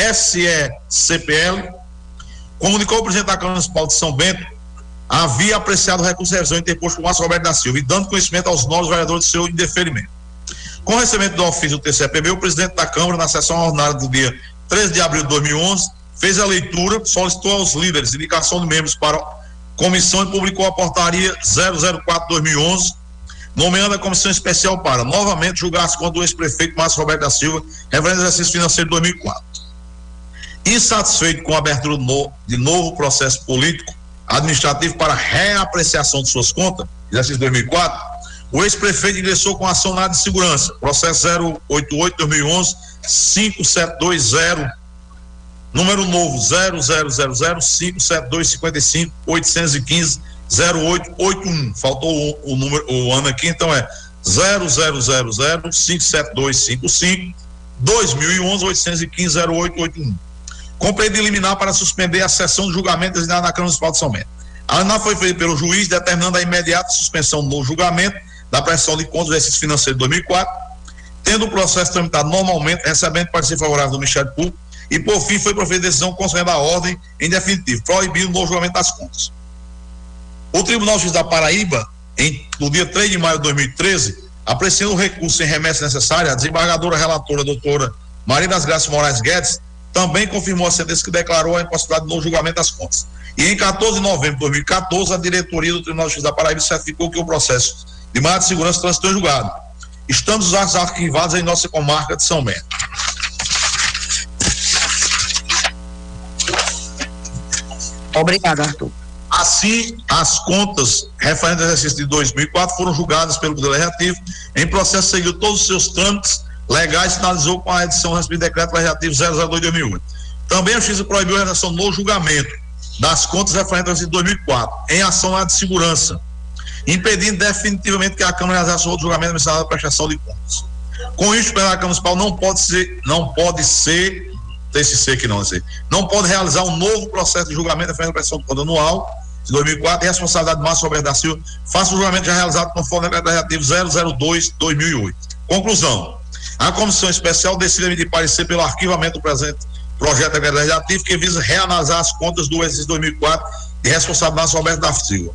CSE-CPL, comunicou ao presidente da Câmara Municipal de São Bento havia apreciado o recurso de revisão interposto por Márcio Roberto da Silva e dando conhecimento aos novos vereadores de seu indeferimento. Com o recebimento do ofício do TCE-PB, o presidente da Câmara, na sessão ordinária do dia 13 de abril de 2011, fez a leitura, solicitou aos líderes indicação de membros para a comissão e publicou a portaria 004-2011, nomeando a comissão especial para, novamente, julgar as contas do ex-prefeito Márcio Roberto da Silva, referente ao exercício financeiro de 2004. Insatisfeito com a abertura de novo processo político administrativo para reapreciação de suas contas, exercício 2004, o ex-prefeito ingressou com ação na área de segurança, processo 088-2011, 5720 número novo 00057255-815-0881. Faltou o, o, número, o ano aqui, então é 0000-57255 2011-815-0881. Com pedido de liminar para suspender a sessão de julgamento designada na Câmara Municipal de São Bento. A ANA foi feita pelo juiz, determinando a imediata suspensão do julgamento da pressão de contas do exercício financeiro de 2004, tendo o processo tramitado normalmente, recebendo parecer favorável do Ministério Público e, por fim, foi proferida decisão concedendo a ordem em definitivo, proibindo o julgamento das contas. O Tribunal Juiz da Paraíba, em, no dia 3 de maio de 2013, apreciando o recurso sem remessa necessária, a desembargadora relatora, doutora Maria das Graças Moraes Guedes, também confirmou a sentença que declarou a impossibilidade do julgamento das contas. E em 14 de novembro de 2014, a diretoria do Tribunal Juiz da Paraíba certificou que o processo de maior de segurança transitou julgado. Estamos os arquivados em nossa comarca de São Bento. Obrigado, Arthur. Assim, as contas referentes ao exercício de 2004 foram julgadas pelo Poder Legislativo em processo seguiu todos os seus trâmites legais, finalizou com a edição do decreto legislativo 002 de 2008. Também a Justiça proibiu a realização no julgamento das contas referentes ao exercício de 2004 em ação de segurança, impedindo definitivamente que a Câmara realizasse outro julgamento administrativo da prestação de contas. Com isso, plenário Câmara Municipal não pode ser, não pode ser, ser que não não pode realizar um novo processo de julgamento referente à prestação de conta anual de 2004 e responsabilidade de Márcio Roberto da Silva, faça o julgamento já realizado conforme o decreto legislativo 002-2008. Conclusão. A comissão especial decide emitir parecer pelo arquivamento do presente projeto de legislativo que visa reanalisar as contas do exercício 2004 de responsabilidade Roberto da Silva.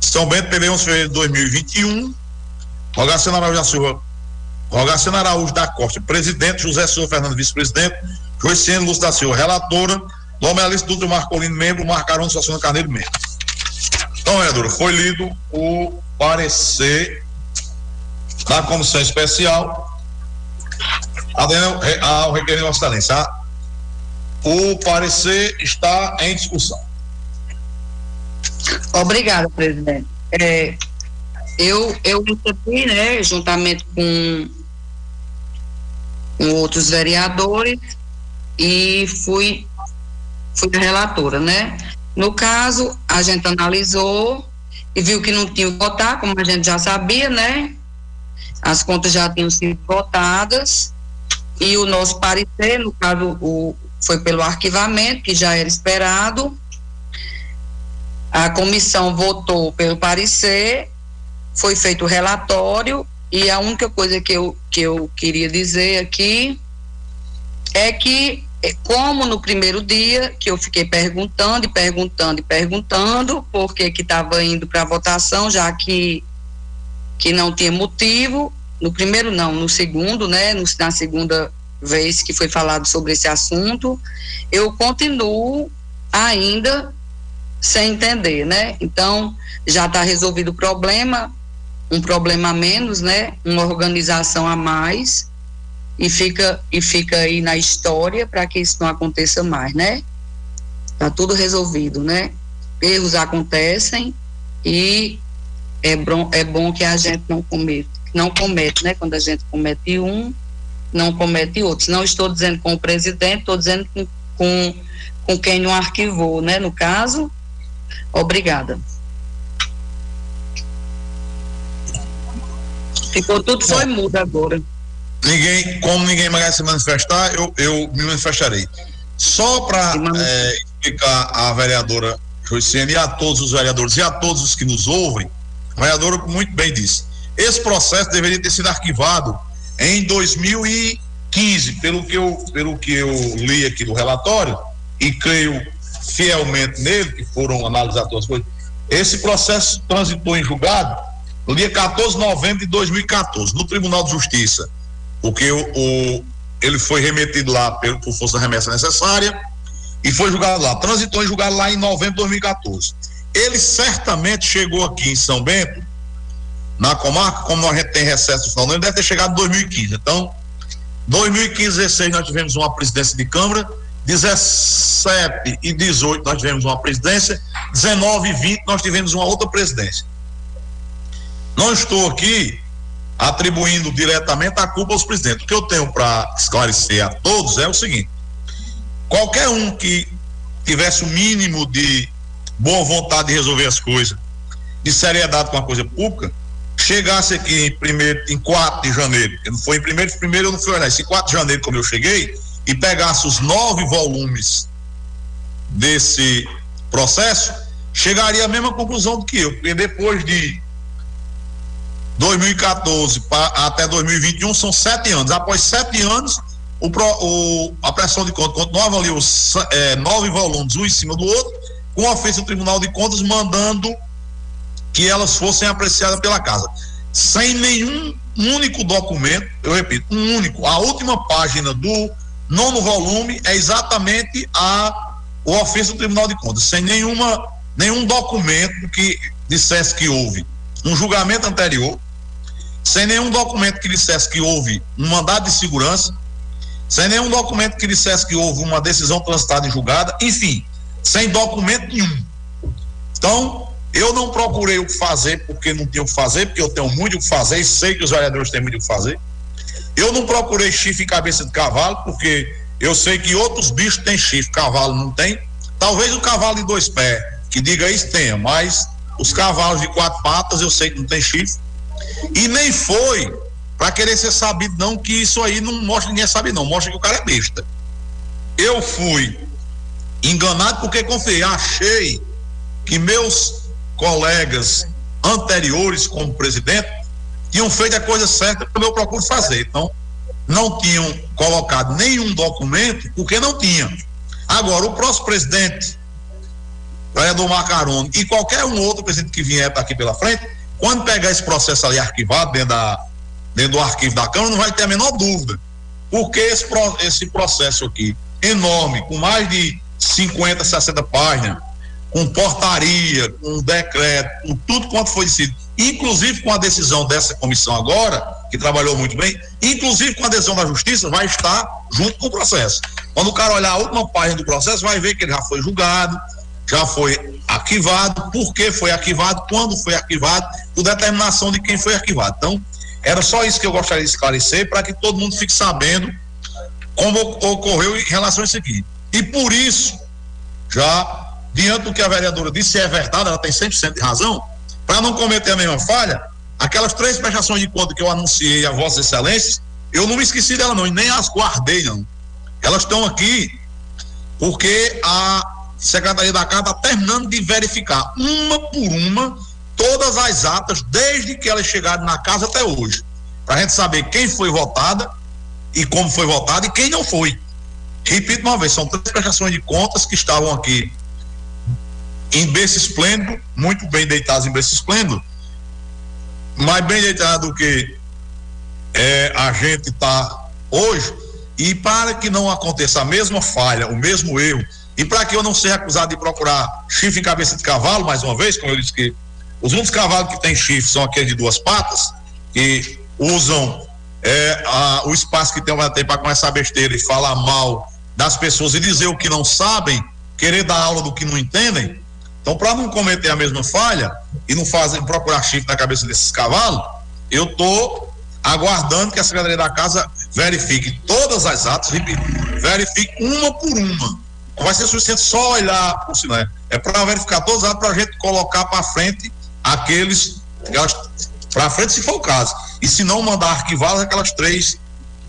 São Bento, PB 11 de fevereiro de 2021. Rogaciano Araújo da Silva. Rogaciano Araújo da Costa, presidente, José Silva Fernando, vice-presidente, Joiciano Lúcio da Silva, relatora, Lomelista Dutra Marcolino, membro, Marcarão Sociano Carneiro, membro. Então, Edro, foi lido o parecer da comissão especial ao requerer Vossa Excelência. O parecer está em discussão. Obrigada, presidente. É, eu, eu recebi, né, juntamente com, com outros vereadores, e fui, fui relatora, né? No caso, a gente analisou e viu que não tinha que votar, como a gente já sabia, né? As contas já tinham sido votadas e o nosso parecer, no caso, o, foi pelo arquivamento, que já era esperado. A comissão votou pelo parecer, foi feito o relatório e a única coisa que eu, que eu queria dizer aqui é que é, como no primeiro dia, que eu fiquei perguntando e perguntando e perguntando, porque que estava indo para votação, já que, que não tinha motivo, no primeiro não, no segundo, né, no, na segunda vez que foi falado sobre esse assunto, eu continuo ainda sem entender, né? Então, já está resolvido o problema, um problema a menos, né? Uma organização a mais, e fica e fica aí na história para que isso não aconteça mais, né? Tá tudo resolvido, né? Erros acontecem e é bom, é bom que a gente não cometa, não comete, né? Quando a gente comete um, não comete outros. Não estou dizendo com o presidente, estou dizendo com, com, com quem não arquivou, né? No caso, obrigada. Ficou tudo foi mudo agora ninguém, como ninguém mais se manifestar, eu, eu me manifestarei. Só para é, explicar à vereadora Joiciane e a todos os vereadores e a todos os que nos ouvem, a vereadora muito bem disse, esse processo deveria ter sido arquivado em 2015, pelo que eu, pelo que eu li aqui do relatório, e creio fielmente nele, que foram analisadas todas as coisas, esse processo transitou em julgado no dia 14 de novembro de 2014, no Tribunal de Justiça porque o, o ele foi remetido lá pelo, por força da remessa necessária e foi julgado lá. Transitou em julgado lá em novembro de 2014. Ele certamente chegou aqui em São Bento, na comarca, como gente tem recesso no ano, deve ter chegado em 2015. Então, 2015, 16 nós tivemos uma presidência de Câmara, 17 e 18 nós tivemos uma presidência, 19 e 20 nós tivemos uma outra presidência. Não estou aqui atribuindo diretamente a culpa aos presidentes. O que eu tenho para esclarecer a todos é o seguinte: qualquer um que tivesse o mínimo de boa vontade de resolver as coisas, de seriedade com a coisa pública, chegasse aqui em primeiro, em 4 de janeiro, que não foi em primeiro, primeiro eu não fui olhar, em 4 de janeiro, como eu cheguei, e pegasse os nove volumes desse processo, chegaria à mesma conclusão do que eu, porque depois de 2014 pra, até 2021 são sete anos. Após sete anos, o, o, a pressão de contas continuava ali os é, nove volumes, um em cima do outro, com a ofensa do Tribunal de Contas mandando que elas fossem apreciadas pela casa. Sem nenhum único documento, eu repito, um único. A última página do nono volume é exatamente a, o ofensa do Tribunal de Contas, sem nenhuma, nenhum documento que dissesse que houve um julgamento anterior, sem nenhum documento que dissesse que houve um mandado de segurança, sem nenhum documento que dissesse que houve uma decisão transitada e julgada, enfim, sem documento nenhum. Então, eu não procurei o que fazer porque não tinha o que fazer, porque eu tenho muito o que fazer e sei que os vereadores têm muito o que fazer. Eu não procurei chifre e cabeça de cavalo, porque eu sei que outros bichos têm chifre, cavalo não tem. Talvez o cavalo de dois pés, que diga isso, tenha, mas os cavalos de quatro patas eu sei que não tem chifre. E nem foi para querer ser sabido, não, que isso aí não mostra, ninguém sabe, não, mostra que o cara é besta. Eu fui enganado porque confiei, achei que meus colegas anteriores como presidente tinham feito a coisa certa como eu procuro fazer. Então, não tinham colocado nenhum documento porque não tinham. Agora, o próximo presidente, vereador Macaroni, e qualquer um outro presidente que vier aqui pela frente, quando pegar esse processo ali arquivado dentro, da, dentro do arquivo da Câmara, não vai ter a menor dúvida. Porque esse, esse processo aqui, enorme, com mais de 50, 60 páginas, com portaria, com decreto, com tudo quanto foi decidido, inclusive com a decisão dessa comissão agora, que trabalhou muito bem, inclusive com a decisão da justiça, vai estar junto com o processo. Quando o cara olhar a última página do processo, vai ver que ele já foi julgado, já foi arquivado, por que foi arquivado, quando foi arquivado, por determinação de quem foi arquivado. Então, era só isso que eu gostaria de esclarecer para que todo mundo fique sabendo como ocorreu em relação a isso aqui. E por isso, já diante do que a vereadora disse, se é verdade, ela tem 100% de razão, para não cometer a mesma falha, aquelas três prestações de conta que eu anunciei a Vossas Excelências, eu não me esqueci dela não, e nem as guardei não. Elas estão aqui porque a Secretaria da Casa está terminando de verificar, uma por uma, todas as atas, desde que elas chegaram na casa até hoje, para a gente saber quem foi votada e como foi votada e quem não foi. Repito uma vez, são três prestações de contas que estavam aqui em berço esplêndido, muito bem deitados em berço esplêndido, mais bem deitado do que é, a gente está hoje, e para que não aconteça a mesma falha, o mesmo erro, e para que eu não seja acusado de procurar chifre em cabeça de cavalo, mais uma vez, como eu disse que os únicos cavalos que têm chifre são aqueles de duas patas, que usam é, a, o espaço que tem para começar besteira e falar mal das pessoas e dizer o que não sabem, querer dar aula do que não entendem. Então, para não cometer a mesma falha e não fazer procurar chifre na cabeça desses cavalos, eu estou aguardando que a Secretaria da Casa verifique todas as atas, verifique uma por uma. Vai ser suficiente só olhar por cima, né? é para verificar as atas para a gente colocar para frente aqueles, para frente se for o caso. E se não mandar arquivadas aquelas três,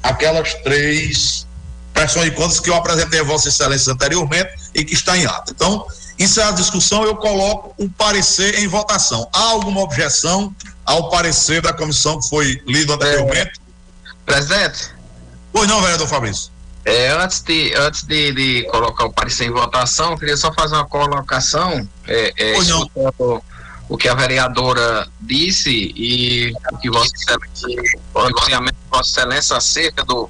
aquelas três pressões de contas que eu apresentei a Vossa Excelência anteriormente e que está em ata. Então, encerrada a discussão, eu coloco o parecer em votação. Há alguma objeção ao parecer da comissão que foi lido anteriormente? É, presidente? Pois não, vereador Fabrício. É, antes de, antes de, de, colocar o parecer em votação, eu queria só fazer uma colocação. É, é. O que a vereadora disse e o que Vossa Excelência, o Vossa Excelência acerca do,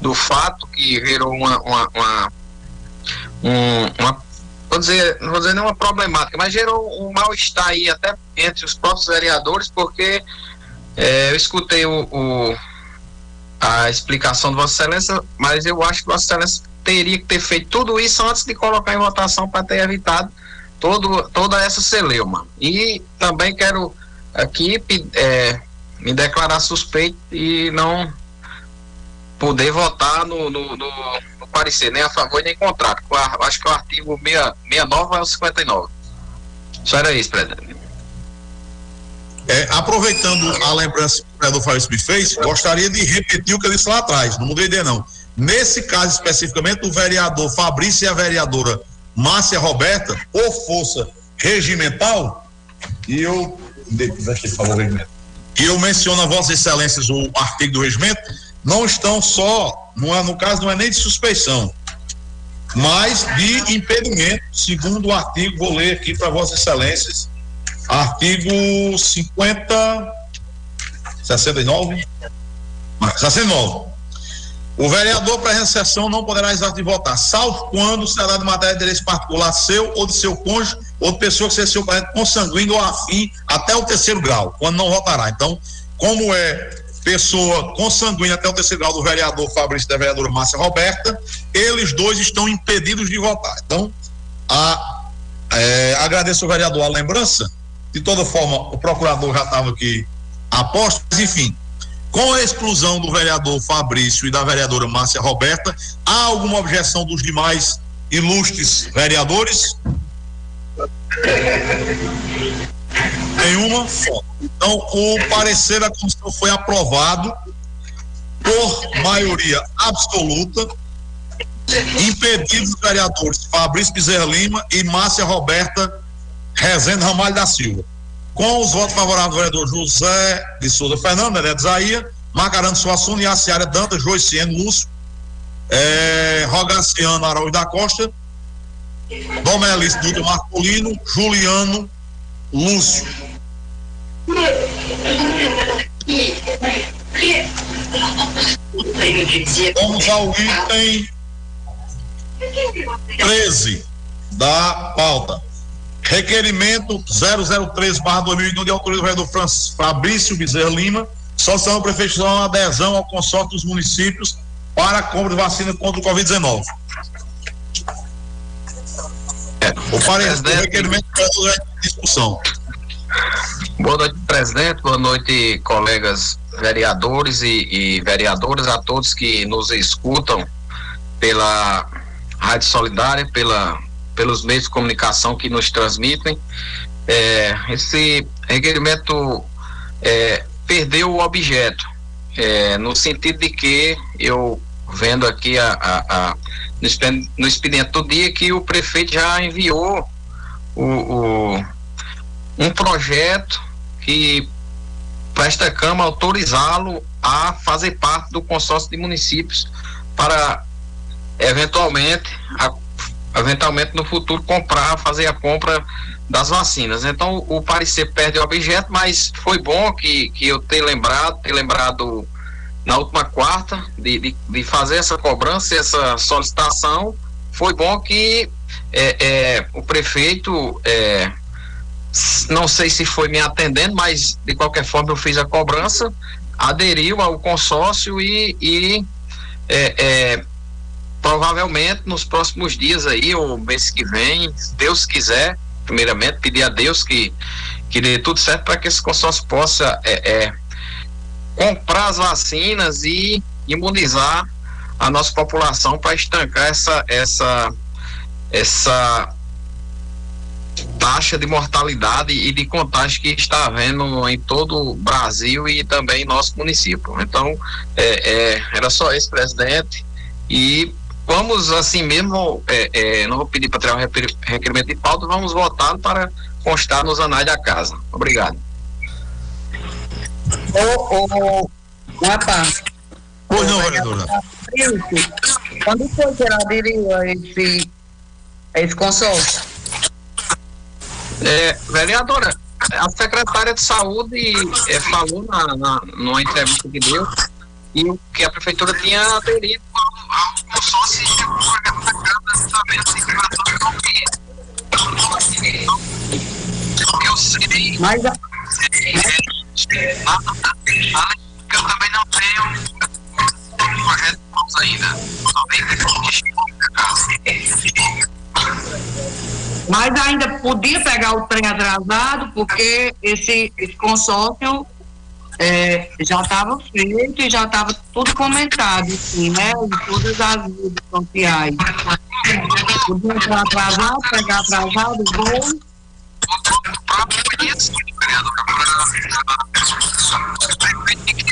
do fato que gerou uma, uma, uma, um, uma vou dizer, não vou dizer nenhuma problemática, mas gerou um mal-estar aí até entre os próprios vereadores, porque é, eu escutei o, o, a explicação de Vossa Excelência, mas eu acho que Vossa Excelência teria que ter feito tudo isso antes de colocar em votação para ter evitado todo, toda essa celeuma. E também quero aqui é, me declarar suspeito e não poder votar no, no, no, no parecer, nem a favor nem contra. Acho que o artigo 69 é o 59. Só era isso, presidente. É, aproveitando a lembrança que o vereador Fabrício me fez, gostaria de repetir o que eu disse lá atrás, não mudei ideia não. Nesse caso especificamente, o vereador Fabrício e a vereadora Márcia Roberta, por força regimental, e eu. Eu menciono a Vossas Excelências o artigo do regimento, não estão só, não é, no caso não é nem de suspeição, mas de impedimento, segundo o artigo, vou ler aqui para Vossas Excelências, artigo 50, 69, 69. O vereador para sessão não poderá exato de votar, salvo quando será de matéria de direito particular seu ou de seu cônjuge ou de pessoa que seja seu parente consanguíneo ou afim até o terceiro grau, quando não votará. Então, como é pessoa consanguínea até o terceiro grau do vereador Fabrício e da vereadora Márcia Roberta, eles dois estão impedidos de votar. Então, a, É, agradeço ao vereador a lembrança. De toda forma, o procurador já estava aqui a posto, mas enfim, com a exclusão do vereador Fabrício e da vereadora Márcia Roberta, há alguma objeção dos demais ilustres vereadores? Nenhuma? Então, o parecer da comissão foi aprovado por maioria absoluta, impedidos os vereadores Fabrício Bezerra Lima e Márcia Roberta Rezende Ramalho da Silva. Com os votos favoráveis do vereador José de Souza Fernando, Neto Zaia, Macarano Suassuna, Yaciara Dantas, Joiciano Lúcio, é, Rogaciano Araújo da Costa, Domelis Duda Marcolino, Juliano Lúcio. Vamos ao item 13 da pauta. Requerimento 003/2001 de autoria do vereador Fabrício Bezerra Lima, solicitando ao prefeito uma adesão ao consórcio dos municípios para a compra de vacina contra o Covid-19. É, o parecer requerimento é discussão. Boa noite, presidente. Boa noite, colegas vereadores e, e vereadoras, a todos que nos escutam pela Rádio Solidária, pela pelos meios de comunicação que nos transmitem. É, esse requerimento é, perdeu o objeto, é, no sentido de que eu vendo aqui a, a, a no, expediente do dia que o prefeito já enviou o, o um projeto que para esta Câmara autorizá-lo a fazer parte do consórcio de municípios para eventualmente a eventualmente no futuro comprar, fazer a compra das vacinas. Então o parecer perde o objeto, mas foi bom que, que eu ter lembrado, ter lembrado na última quarta de, de, de fazer essa cobrança, essa solicitação. Foi bom que é, é, o prefeito, é, não sei se foi me atendendo, mas de qualquer forma eu fiz a cobrança, aderiu ao consórcio e, e é, é, provavelmente nos próximos dias aí, ou mês que vem, se Deus quiser, primeiramente pedir a Deus que, que dê tudo certo para que esse consórcio possa é, é, comprar as vacinas e imunizar a nossa população para estancar essa, essa, essa taxa de mortalidade e de contágio que está havendo em todo o Brasil e também em nosso município. Então, é, é, era só esse presidente e vamos assim mesmo, é, é, não vou pedir para tirar o requerimento de pauta, vamos votar para constar nos anais da casa. Obrigado. Ô, ô, rapaz. Pois não, vereadora. Quando foi que ela aderiu a esse, a esse consórcio? É, vereadora, a secretária de saúde é, falou na, na, numa entrevista que deu e o que a prefeitura tinha aderido ao, ao consórcio de um programa da Câmara também assim, Eu sei. Mas a... eu também não tenho um projeto ainda. Mas ainda podia pegar o trem atrasado, porque esse, esse consórcio é, já estava feito e já estava tudo comentado, assim, né? Em todas as redes sociais. Podia entrar atrasado, pegar atrasado, voo.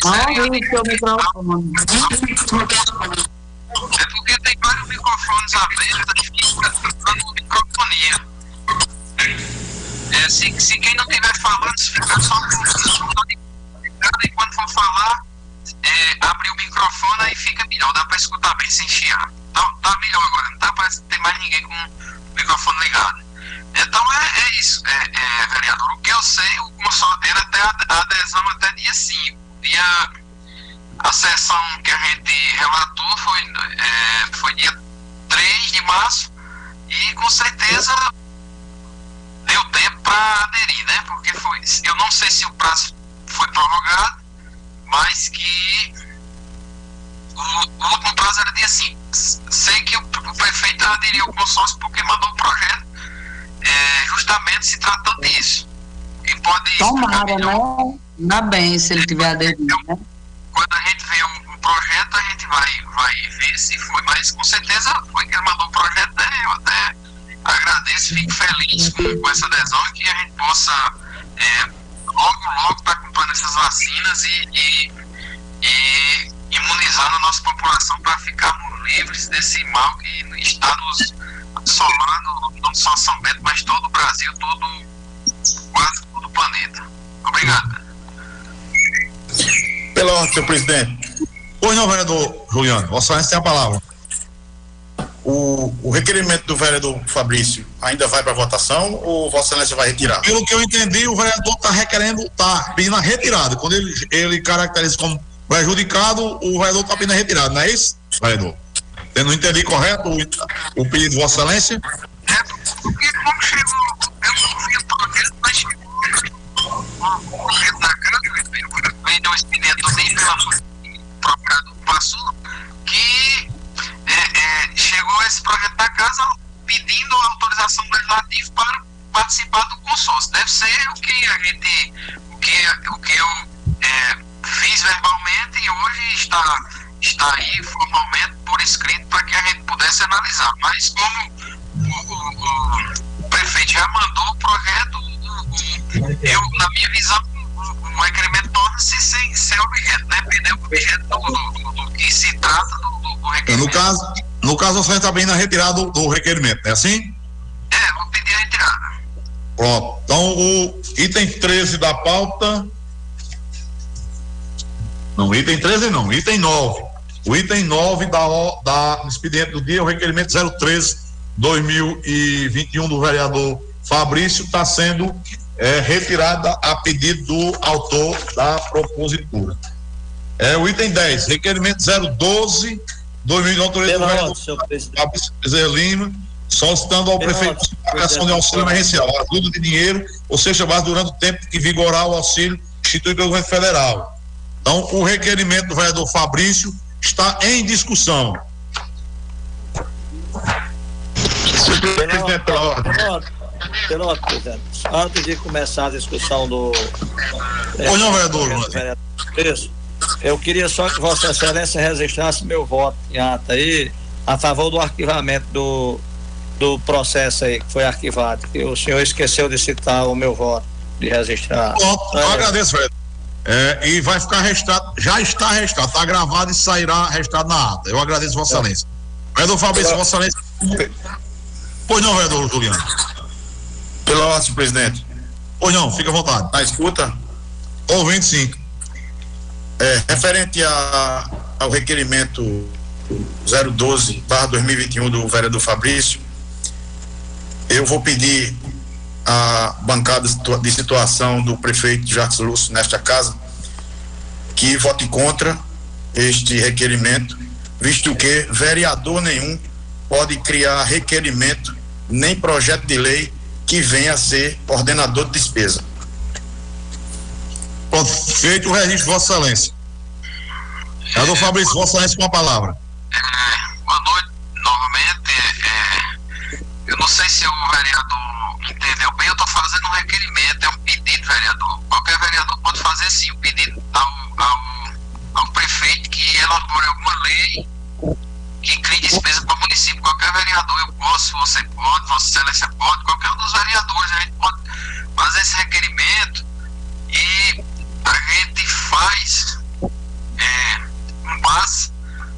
Ah, o seu microfone. É porque tem vários microfones abertos e fica dando microfonia. É, se, se quem não estiver falando, se ficar só com e quando for falar, é, abrir o microfone aí fica melhor, dá para escutar bem sem chiar. Tá, tá melhor agora, não tá para ter mais ninguém com o microfone ligado. Então é, é isso, é, é, vereador. O que eu sei, o consórcio era até a adesão até dia 5. Dia, a sessão que a gente relatou foi, é, foi dia 3 de março e com certeza deu tempo para aderir, né? Porque foi. Eu não sei se o prazo foi prorrogado, mas que o, o último prazo era dia 5. Sei que o, o prefeito aderiu ao consórcio porque mandou um projeto é, justamente se tratando disso. E pode Tomara, né? Ainda bem se ele tiver aderido, né? Quando a gente vê o, o, projeto, a gente vai, vai ver se foi, mas com certeza foi que ele mandou o projeto, né? Eu até agradeço, fico feliz com, com essa adesão e que a gente possa é, logo, logo estar tá comprando essas vacinas e, e, e imunizando a nossa população para ficarmos livres desse mal que está nos assolando, não só São Bento, mas todo o Brasil, todo, quase todo o planeta. Obrigado. Pela ordem, senhor presidente. Pois não, vereador Juliano, Vossa Excelência tem a palavra. O, o, requerimento do vereador Fabrício ainda vai para votação ou Vossa Excelência vai retirar? Pelo que eu entendi, o vereador está requerendo, está pedindo a retirada. Quando ele, ele caracteriza como prejudicado, o vereador está pedindo a retirada, não é isso, vereador? Eu não entendi correto o, o pedido de Vossa Excelência? É, porque como chegou, eu não vi o projeto, mas chegou na Câmara, veio um expediente nem pela procurador passou, que é, é, chegou esse projeto na casa pedindo autorização legislativa para participar do consórcio. Deve ser o que a gente, o que, o que eu é, fiz verbalmente e hoje está, está aí formalmente por escrito para que a gente pudesse analisar. Mas como o, o, o prefeito já mandou o projeto, eu, na minha visão, o requerimento torna-se sem ser objeto, né? Perder o objeto do, do, do, que se trata do, do requerimento. No caso, no caso, você está bem na retirada do, requerimento, é assim? É, vou pedir a retirada. Pronto. Então, o item 13 da pauta. Não, item 13 não, item 9. O item 9 da, da expediente do dia, o requerimento 013 2021 do vereador Fabrício, está sendo é, retirada a pedido do autor da propositura. É o item 10, requerimento 012 2021 autoria do vereador Fabrício Lima, solicitando ao Pela prefeito a de auxílio emergencial, ajuda de dinheiro, ou seja, mais durante o tempo que vigorar o auxílio instituído pelo governo federal. Então, o requerimento do vereador Fabrício está em discussão. Presidente, pela ordem. Pela presidente. Antes de começar a discussão do. É, não, vereador. Isso. Eu queria só que Vossa Excelência registrasse meu voto em ata aí a favor do arquivamento do, do processo aí que foi arquivado. E o senhor esqueceu de citar o meu voto, de registrar. Bom, eu é. agradeço, vereador. É, e vai ficar registrado, já está registrado, está gravado e sairá registrado na ata. Eu agradeço, Vossa Excelência. Vereador Fabrício, Vossa Excelência. Pois não, vereador Juliano. Pela ordem, presidente. Pois não, fica à vontade. Na escuta? Ouvindo sim. É, referente a, ao requerimento 012-2021 do vereador Fabrício, eu vou pedir a bancada de situação do prefeito Jacques Lúcio nesta casa que vote contra este requerimento, visto que vereador nenhum pode criar requerimento nem projeto de lei que venha a ser ordenador de despesa. Pronto, feito o registro, Vossa Excelência. Senador Fabrício, Vossa Excelência com a palavra. É, boa noite, novamente. É, eu não sei se o vereador entendeu bem, eu estou fazendo um requerimento, é um pedido, vereador. Qualquer vereador pode fazer sim, um pedido ao, ao, ao prefeito que elabore alguma lei que crie despesa para o município. Qualquer vereador, eu posso, você pode, Vossa Excelência pode, qualquer um dos vereadores, a gente pode fazer esse requerimento e a gente faz é,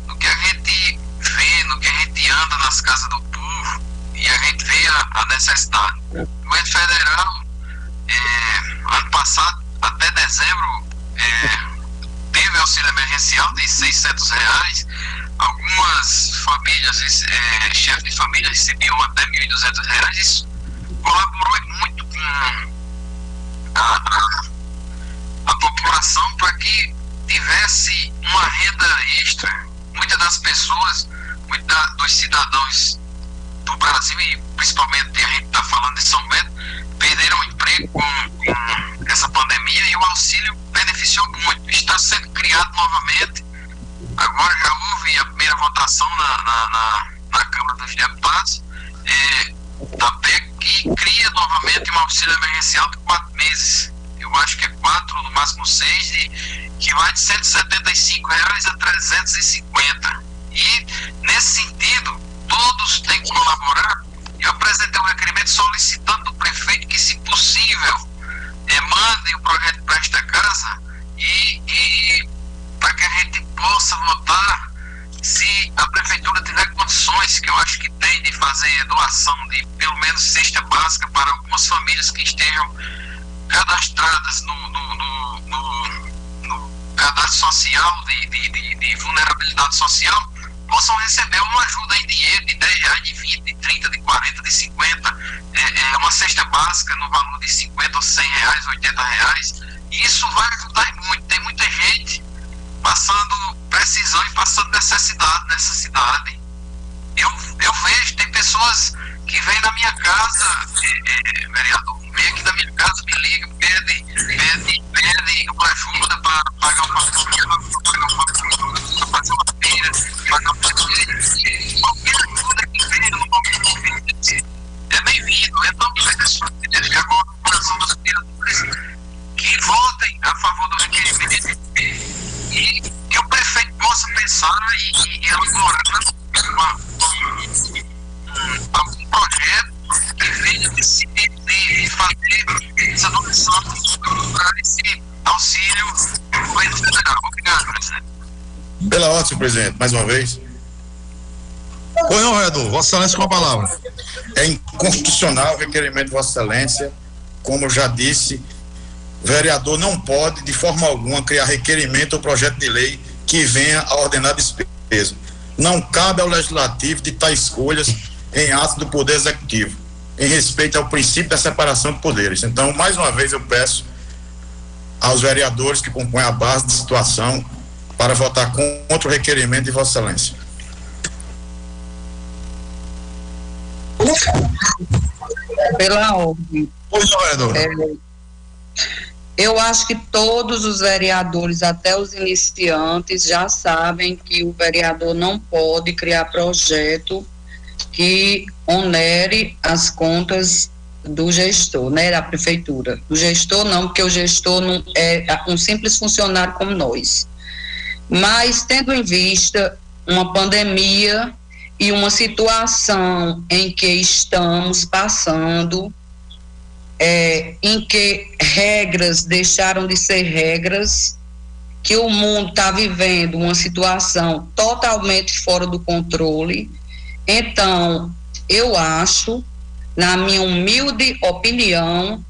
no que a gente vê, no que a gente anda nas casas do povo e a gente vê a, a necessidade. O governo federal, é, ano passado, até dezembro, é, teve auxílio emergencial de 600 reais. Algumas famílias, é, chefes de família recebiam até 1.200 reais. Isso colaborou muito com a, a a população para que tivesse uma renda extra. Muitas das pessoas, muitos dos cidadãos do Brasil, e principalmente a gente está falando de São Bento, perderam o emprego com, com, essa pandemia e o auxílio beneficiou muito. Está sendo criado novamente. Agora já houve a primeira votação na, na, na, na Câmara dos Deputados é, da PEC que cria novamente um auxílio emergencial de quatro meses. Eu acho que é quatro, no máximo seis, e que vai de 175 reais a 350. E, nesse sentido, todos têm que colaborar. Eu apresentei um requerimento solicitando do prefeito que, se possível, é, mande o projeto para esta casa e, e para que a gente possa votar se a prefeitura tiver condições, que eu acho que tem, de fazer doação de pelo menos cesta básica para algumas famílias que estejam cadastradas no, no, no, no, cadastro social de, de, de, de, vulnerabilidade social, possam receber uma ajuda em dinheiro de 10 reais, de 20, de 30, de 40, de 50, é, é uma cesta básica no valor de 50 ou 100 reais, 80 reais. E isso vai ajudar muito. Tem muita gente passando precisão e passando necessidade nessa cidade. Eu, eu vejo, tem pessoas que vêm na minha casa, é, é, vereador, vem aqui na minha casa, me liga, pede, pede, pede uma ajuda para pagar uma fatura, para pagar uma para fazer uma feira, feira. Qualquer ajuda que venha no momento é bem-vindo. Então, as pessoas que agora o coração dos vereadores que votem a favor do requerimento e que o prefeito possa pensar e, e elaborar uma, um, um projeto que venha decidir de fazer essa doação para esse auxílio do governo federal. Obrigado, presidente. Pela ordem, presidente, mais uma vez. Pois não, vereador, Vossa Excelência com a palavra. É inconstitucional o requerimento de Vossa Excelência, como eu já disse, vereador não pode, de forma alguma, criar requerimento ou projeto de lei que venha a ordenar despesa. Não cabe ao legislativo ditar escolhas em atos do Poder Executivo, em respeito ao princípio da separação de poderes. Então, mais uma vez, eu peço aos vereadores que compõem a base de situação para votar contra o requerimento de Vossa Excelência. Pela ordem. Pois não, vereador. É, eu acho que todos os vereadores, até os iniciantes, já sabem que o vereador não pode criar projeto que onere as contas do gestor, né, da prefeitura. O gestor não, porque o gestor não é um simples funcionário como nós. Mas tendo em vista uma pandemia e uma situação em que estamos passando, é, em que regras deixaram de ser regras, que o mundo está vivendo uma situação totalmente fora do controle. Então, eu acho, na minha humilde opinião,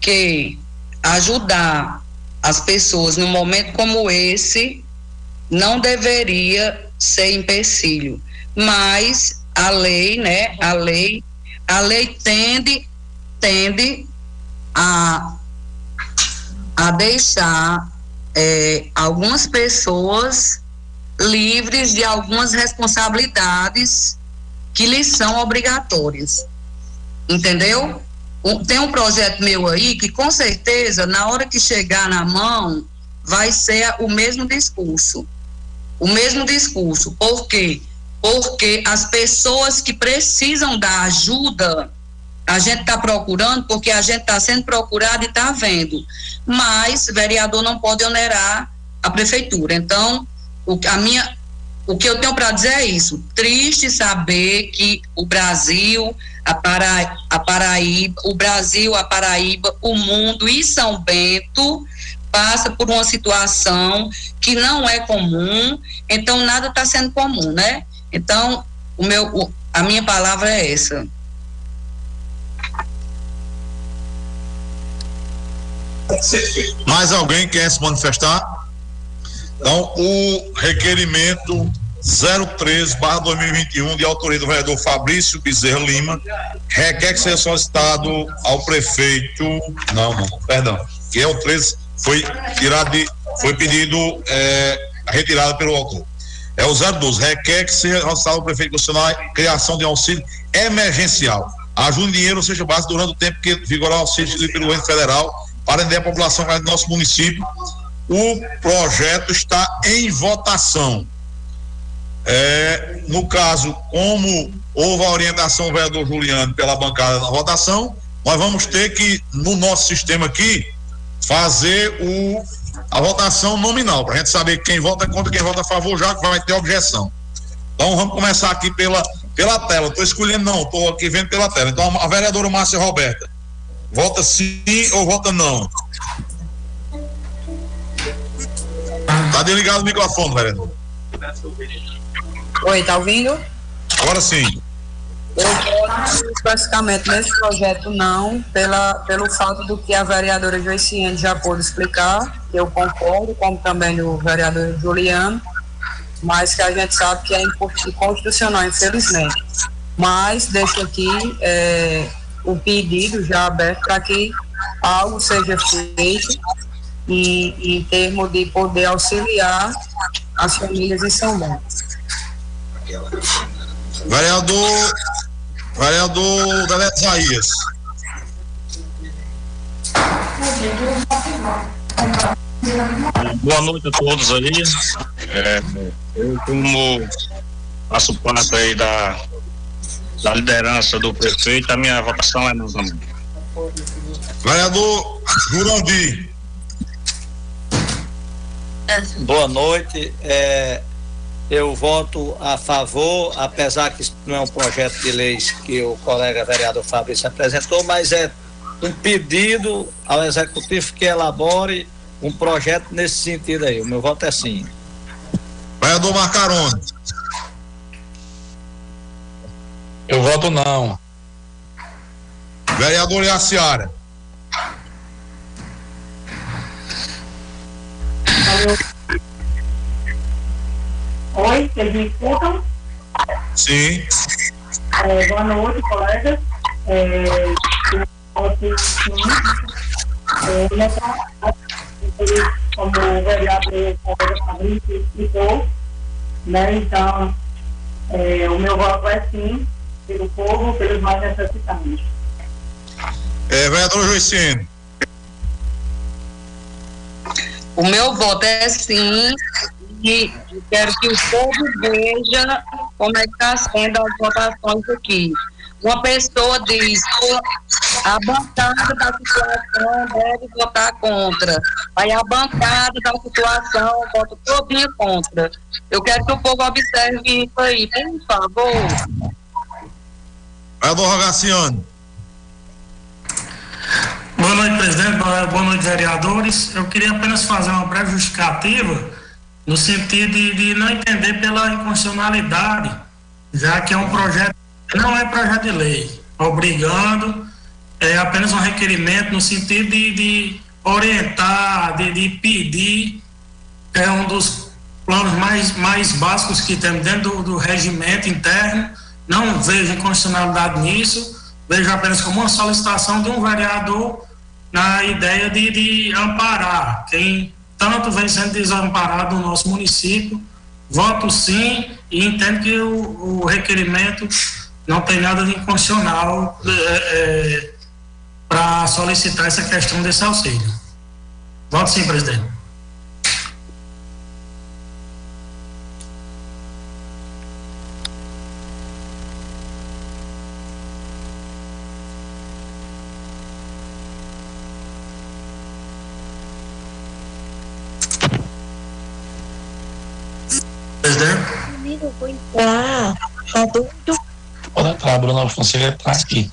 que ajudar as pessoas num momento como esse não deveria ser empecilho. Mas a lei, né? A lei, a lei tende tende a, a deixar é, algumas pessoas livres de algumas responsabilidades que lhes são obrigatórias. Entendeu? tem um projeto meu aí que com certeza, na hora que chegar na mão, vai ser o mesmo discurso. O mesmo discurso. Por quê? Porque as pessoas que precisam da ajuda a gente está procurando porque a gente está sendo procurado e está vendo. Mas vereador não pode onerar a prefeitura. Então, o, a minha, o que eu tenho para dizer é isso. Triste saber que o Brasil, a, Para, a Paraíba, o Brasil, a Paraíba, o mundo e São Bento passa por uma situação que não é comum, então nada está sendo comum, né? Então, o meu, a minha palavra é essa. Mais alguém quer se manifestar? Então, o requerimento 03/2021 de autoria do vereador Fabrício Bezerra Lima requer que seja solicitado ao prefeito, não, não, perdão, que é o 13 foi tirado de, foi pedido é, retirada pelo autor. É o 012, requer que seja solicitado ao prefeito constitucional criação de auxílio emergencial. Ajuda em dinheiro, ou seja, base durante o tempo que vigorar o auxílio pelo governo federal para atender a população do nosso município. O projeto está em votação. É, no caso, como houve a orientação do vereador Juliano pela bancada na votação, nós vamos ter que, no nosso sistema aqui, fazer o, a votação nominal, para a gente saber quem vota contra quem vota a favor, já que vai ter objeção. Então vamos começar aqui pela, pela tela. Estou escolhendo não, estou aqui vendo pela tela. Então a vereadora Márcia Roberta, vota sim ou vota não? Tá desligado o microfone, vereador. Oi, tá ouvindo? Agora sim. Eu voto especificamente nesse projeto não, pela, pelo fato do que a vereadora Joiciane já pôde explicar, que eu concordo, como também o vereador Juliano, mas que a gente sabe que é inconstitucional, infelizmente. Mas deixo aqui é, o pedido já aberto para que algo seja feito e, em termos de poder auxiliar as famílias em São Paulo. Vereador, vereador Deleto Isaías. Boa noite a todos aí. É, eu como faço parte aí da, da liderança do prefeito, a minha votação é não também. Vereador Jurandir. Boa noite. É, eu voto a favor, apesar que isso não é um projeto de lei que o colega vereador Fabrício apresentou, mas é um pedido ao executivo que elabore um projeto nesse sentido aí. O meu voto é sim. Vereador Marcarone. Eu voto não. Vereador Iaciara. Oi, vocês me escutam? Sim. É, boa noite, colegas. É, eu, sim, é, nessa, como o vereador Fabrício explicou, né? Então, é, o meu voto é sim, pelo povo, pelos mais necessitados. É, vereador Joicine. O meu voto é sim, e quero que o povo veja como é que está sendo as votações aqui. Uma pessoa diz, a bancada da situação deve votar contra. Aí a bancada da situação vota todinha contra. Eu quero que o povo observe isso aí, por favor. Vereador Rogaciano. Boa noite, presidente. Boa noite, vereadores. Eu queria apenas fazer uma breve justificativa no sentido de, de não entender pela inconstitucionalidade, já que é um projeto, não é projeto de lei, obrigando, é apenas um requerimento no sentido de, de orientar, de, de, pedir, é um dos planos mais, mais básicos que temos dentro do, do regimento interno, não vejo inconstitucionalidade nisso, vejo apenas como uma solicitação de um vereador na ideia de, de amparar quem tanto vem sendo desamparado no nosso município. Voto sim e entendo que o, o requerimento não tem nada de inconstitucional é, é, para solicitar essa questão desse auxílio. Voto sim, presidente. Entrar. Tá doido? Pode entrar, a Bruna Fonseca tá aqui.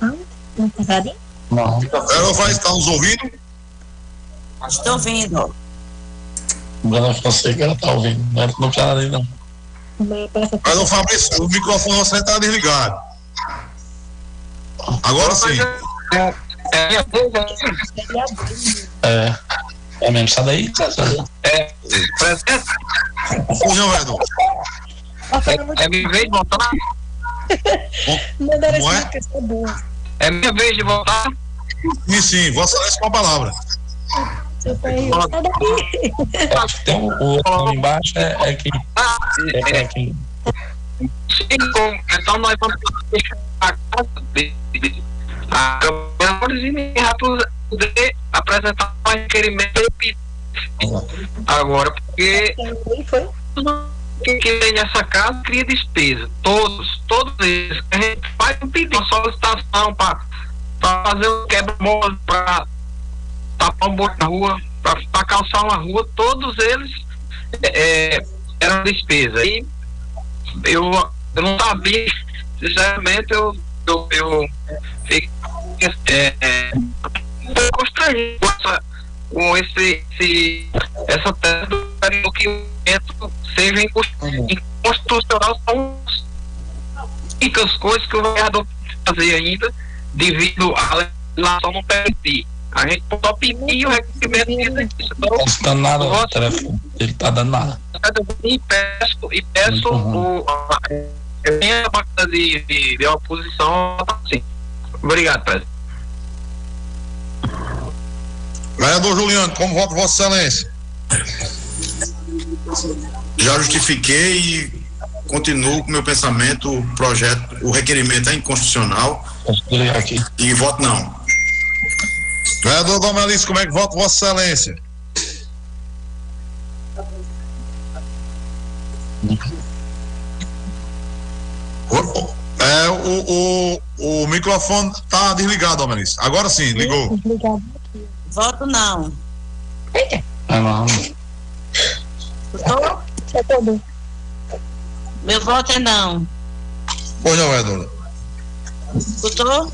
Não, não tá ali? Não. Ela vai estar nos ouvindo? Estou ouvindo. Bruna Fonseca, ela tá ouvindo. Não é no cara ali, não. Mas o Fabrício, o microfone você tá desligado. Agora sim. É. É mesmo, sai daí, É, presente? Confusão, vereador. É, é minha vez de votar? Como é? É minha vez de votar? Sim, sim, vossa excelência com a palavra. Que tem o, o outro embaixo é, é que. É, é que. Então nós vamos deixar a casa dele. A Câmara de poder apresentar um requerimento agora, porque que, que tem nessa casa cria despesa. Todos, todos eles. A gente faz um pedido, uma solicitação para fazer um quebra-mola, para tapar um buraco na rua, para calçar uma rua, todos eles é, eram despesa. E eu, eu não sabia, sinceramente, eu, eu, eu fiquei é, é, constrangido com essa, com esse, esse, essa tese do documento seja inconstitucional são únicas coisas que o vereador fazer ainda devido à legislação não permitir. A gente só pedir o requerimento disso. Então, não está nada no telefone, ele está dando nada. E peço, e peço o, a, a bancada de, de, de oposição assim. Obrigado, presidente. Vereador Juliano, como vota Vossa Excelência? Já justifiquei e continuo com meu pensamento, o projeto, o requerimento é inconstitucional. Aqui. E voto não. Vereador Domelis, como é que vota Vossa Excelência? É, o, o, o microfone está desligado, Domelis. Agora sim, ligou. Voto não. É não. Escutou? Meu voto é não. Pois não, vereadora. Escutou?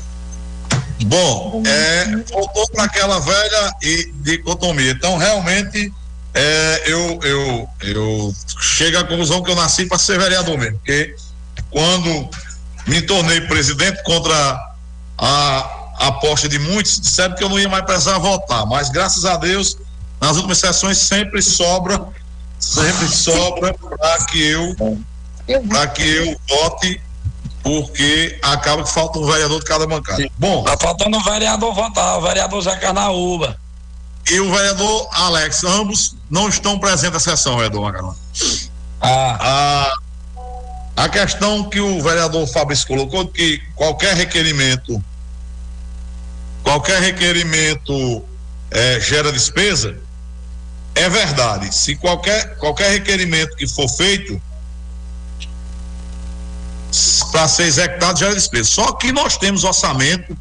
Bom, é, voltou para aquela velha e dicotomia. Então, realmente, é, eu, eu, eu chego à conclusão que eu nasci para ser vereador mesmo, porque quando me tornei presidente contra a aposta de muitos, disseram que eu não ia mais precisar votar, mas graças a Deus, nas últimas sessões sempre sobra, sempre sobra para que eu para que eu vote porque acaba que falta um vereador de cada bancada. Sim. Bom. Tá faltando um vereador votar, o vereador Zé Carnaúba. E o vereador Alex, ambos não estão presentes na sessão, vereador Macarona. Ah. A, a questão que o vereador Fabrício colocou, que qualquer requerimento, qualquer requerimento é, gera despesa, é verdade. Se qualquer, qualquer requerimento que for feito, para ser executado é despesa. Só que nós temos orçamento,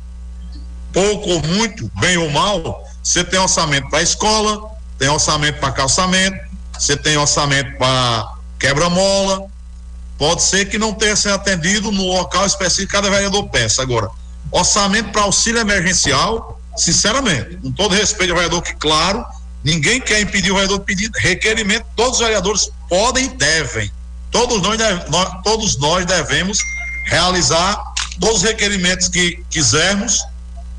pouco ou muito, bem ou mal, você tem orçamento para escola, tem orçamento para calçamento, você tem orçamento para quebra-mola. Pode ser que não tenha sido atendido no local específico que cada vereador peça. Agora, orçamento para auxílio emergencial, sinceramente, com todo respeito ao vereador, que claro, ninguém quer impedir o vereador de pedir requerimento, todos os vereadores podem e devem Todos nós, nós, todos nós devemos realizar todos os requerimentos que quisermos.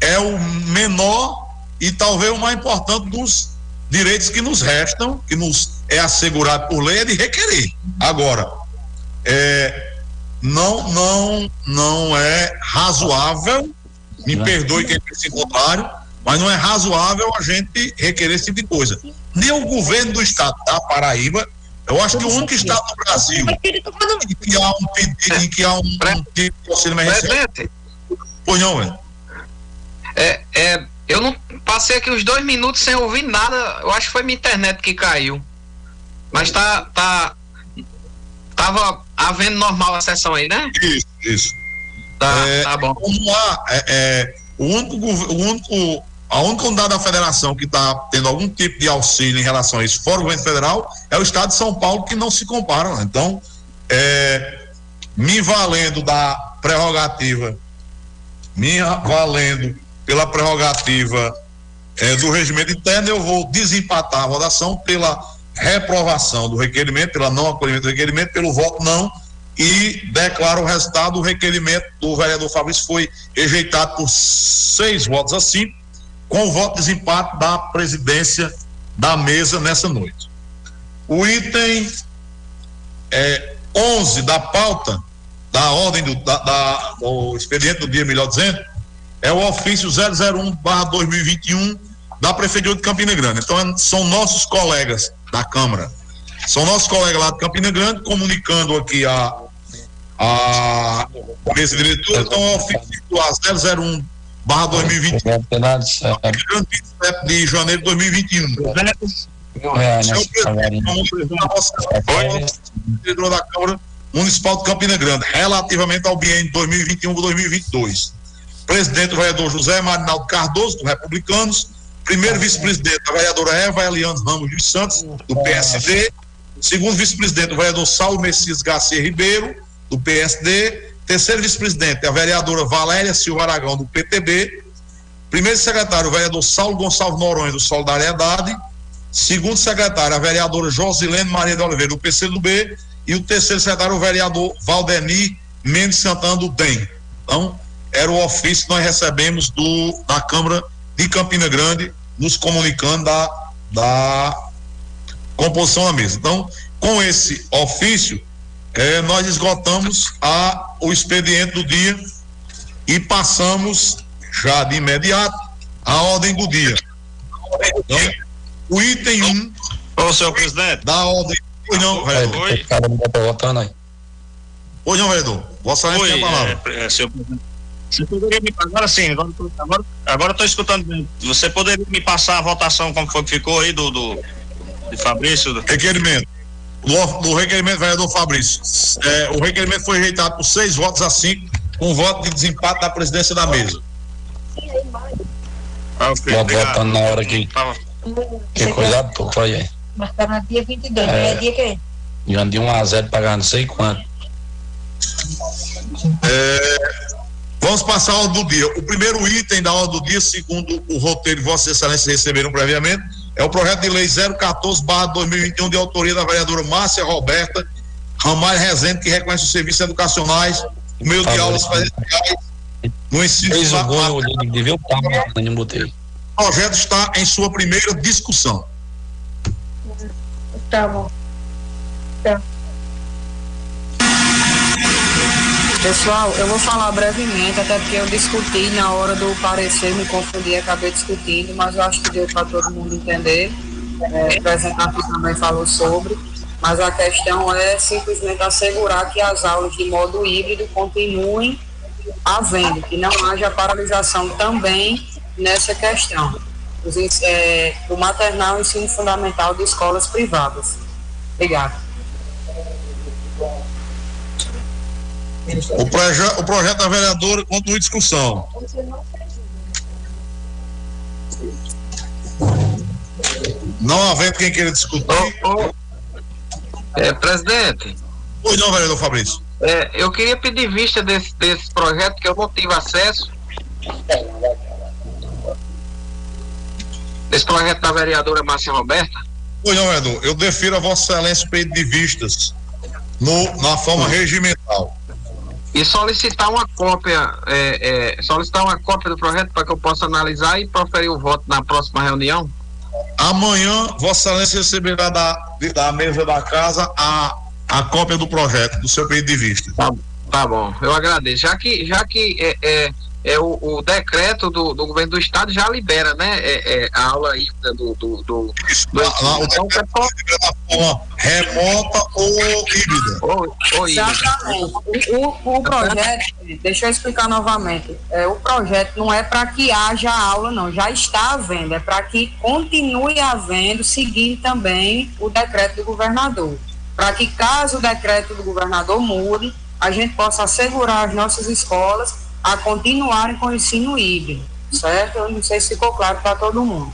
É o menor e talvez o mais importante dos direitos que nos restam, que nos é assegurado por lei, é de requerer. Agora, é, não, não, não é razoável, me perdoe quem pense contrário, mas não é razoável a gente requerer esse tipo de coisa. Nem o governo do estado da Paraíba eu acho que o único estado do Brasil em que há um pedido, em que há um, tipo de auxílio emergencial. Pois não, velho. É, é, eu não passei aqui os dois minutos sem ouvir nada. Eu acho que foi minha internet que caiu. Mas tá, tá, tava havendo normal a sessão aí, né? Isso, isso. Tá, é, tá bom. Vamos lá. É, é, o único, o único a única unidade da federação que está tendo algum tipo de auxílio em relação a isso, fora o governo federal, é o estado de São Paulo, que não se compara. Né? Então, é, me valendo da prerrogativa, me valendo pela prerrogativa é, do regimento interno, eu vou desempatar a votação pela reprovação do requerimento, pela não acolhimento do requerimento, pelo voto não, e declaro o resultado. O requerimento do vereador Fabrício foi rejeitado por seis votos a cinco com o voto de desempate da presidência da mesa nessa noite. O item é, 11 da pauta, da ordem do, da, da, do expediente do dia, melhor dizendo, é o ofício 001-2021 da Prefeitura de Campina Grande. Então, são nossos colegas da Câmara, são nossos colegas lá de Campina Grande, comunicando aqui a, a mesa diretora. Então, é o ofício 001 barra 2021. De janeiro de 2021. Mil reais, né? A vereador da Câmara Municipal de Campina Grande, relativamente ao biênio 2021-2022. Presidente, o vereador José Marinaldo Cardoso, do Republicanos. Primeiro vice-presidente, a vereadora Eva Eliane Ramos dos Santos, do PSD. Segundo vice-presidente, o vereador Saulo Messias Garcia Ribeiro, do PSD. Terceiro vice-presidente, a vereadora Valéria Silva Aragão, do PTB. Primeiro secretário, o vereador Saulo Gonçalves Noronha, do Solidariedade. Segundo secretário, a vereadora Josilene Maria de Oliveira, do PCdoB. E o terceiro secretário, o vereador Valdemir Mendes Santana, do DEM. Então, era o ofício que nós recebemos do, da Câmara de Campina Grande, nos comunicando da, da composição da mesa. Então, com esse ofício, eh, nós esgotamos a, o expediente do dia e passamos já de imediato a ordem do dia. Então, o item 1. Um, Ô, senhor presidente. Da ordem. Pois não, vereador. Oi. Pois não, vereador. Vossa Excelência tem a palavra. É, é, senhor presidente. Você poderia me agora sim, agora agora agora estou escutando bem. Você poderia me passar a votação como foi que ficou aí do, do de Fabrício? Do... Requerimento. Do, do requerimento, vereador Fabrício. É, o requerimento foi rejeitado por seis votos a cinco, com um voto de desempate da presidência da mesa. Ah, ok, Vou obrigado. botando na hora aqui. Tava- Que coisa toda, olha aí. Mas tá dia 22, É. não é dia que? Ganhando de 1 a 0 pagar não sei quanto. É, vamos passar a ordem do dia. O primeiro item da ordem do dia, segundo o roteiro que Vossa Excelência receberam previamente, é o projeto de lei 014-2021, de autoria da vereadora Márcia Roberta Ramalho Rezende, que reconhece os serviços educacionais, o meio de aulas presenciais no ensino Fez o gol, eu devia eu não botei. O projeto está em sua primeira discussão. Tá bom. Pessoal, eu vou falar brevemente, até porque eu discuti na hora do parecer, me confundi, acabei discutindo, mas eu acho que deu para todo mundo entender. É, o representante também falou sobre, mas a questão é simplesmente assegurar que as aulas de modo híbrido continuem havendo, que não haja paralisação também nessa questão. Os, é, do maternal e ensino fundamental de escolas privadas. Obrigado. O, proje o projeto da vereadora continua em discussão. Não havendo quem queira discutir. É, presidente, Pois não, vereador Fabrício. é, eu queria pedir vista desse, desse projeto que eu não tive acesso. Esse projeto da vereadora Márcia Roberta. Pois não, vereador. Eu defiro a Vossa Excelência o pedido de vistas no, na forma regimental. E solicitar uma cópia, é, é, solicitar uma cópia do projeto para que eu possa analisar e proferir o voto na próxima reunião. Amanhã, Vossa Excelência receberá da, da mesa da casa a, a cópia do projeto, do seu pedido de vista. Tá, tá bom, eu agradeço. Já que, já que é, é, o, o decreto do, do governo do estado já libera, né, é, é, a aula híbrida do, do, do, do Lá, lá, o então, da forma remota ou híbrida. ou, ou híbrida. Exatamente. O, o, o projeto, deixa eu explicar novamente. É, o projeto não é para que haja aula, não. Já está havendo. É para que continue havendo, seguindo também o decreto do governador. Para que, caso o decreto do governador mude, a gente possa assegurar as nossas escolas a continuarem com o ensino híbrido. Certo? Eu não sei se ficou claro para todo mundo.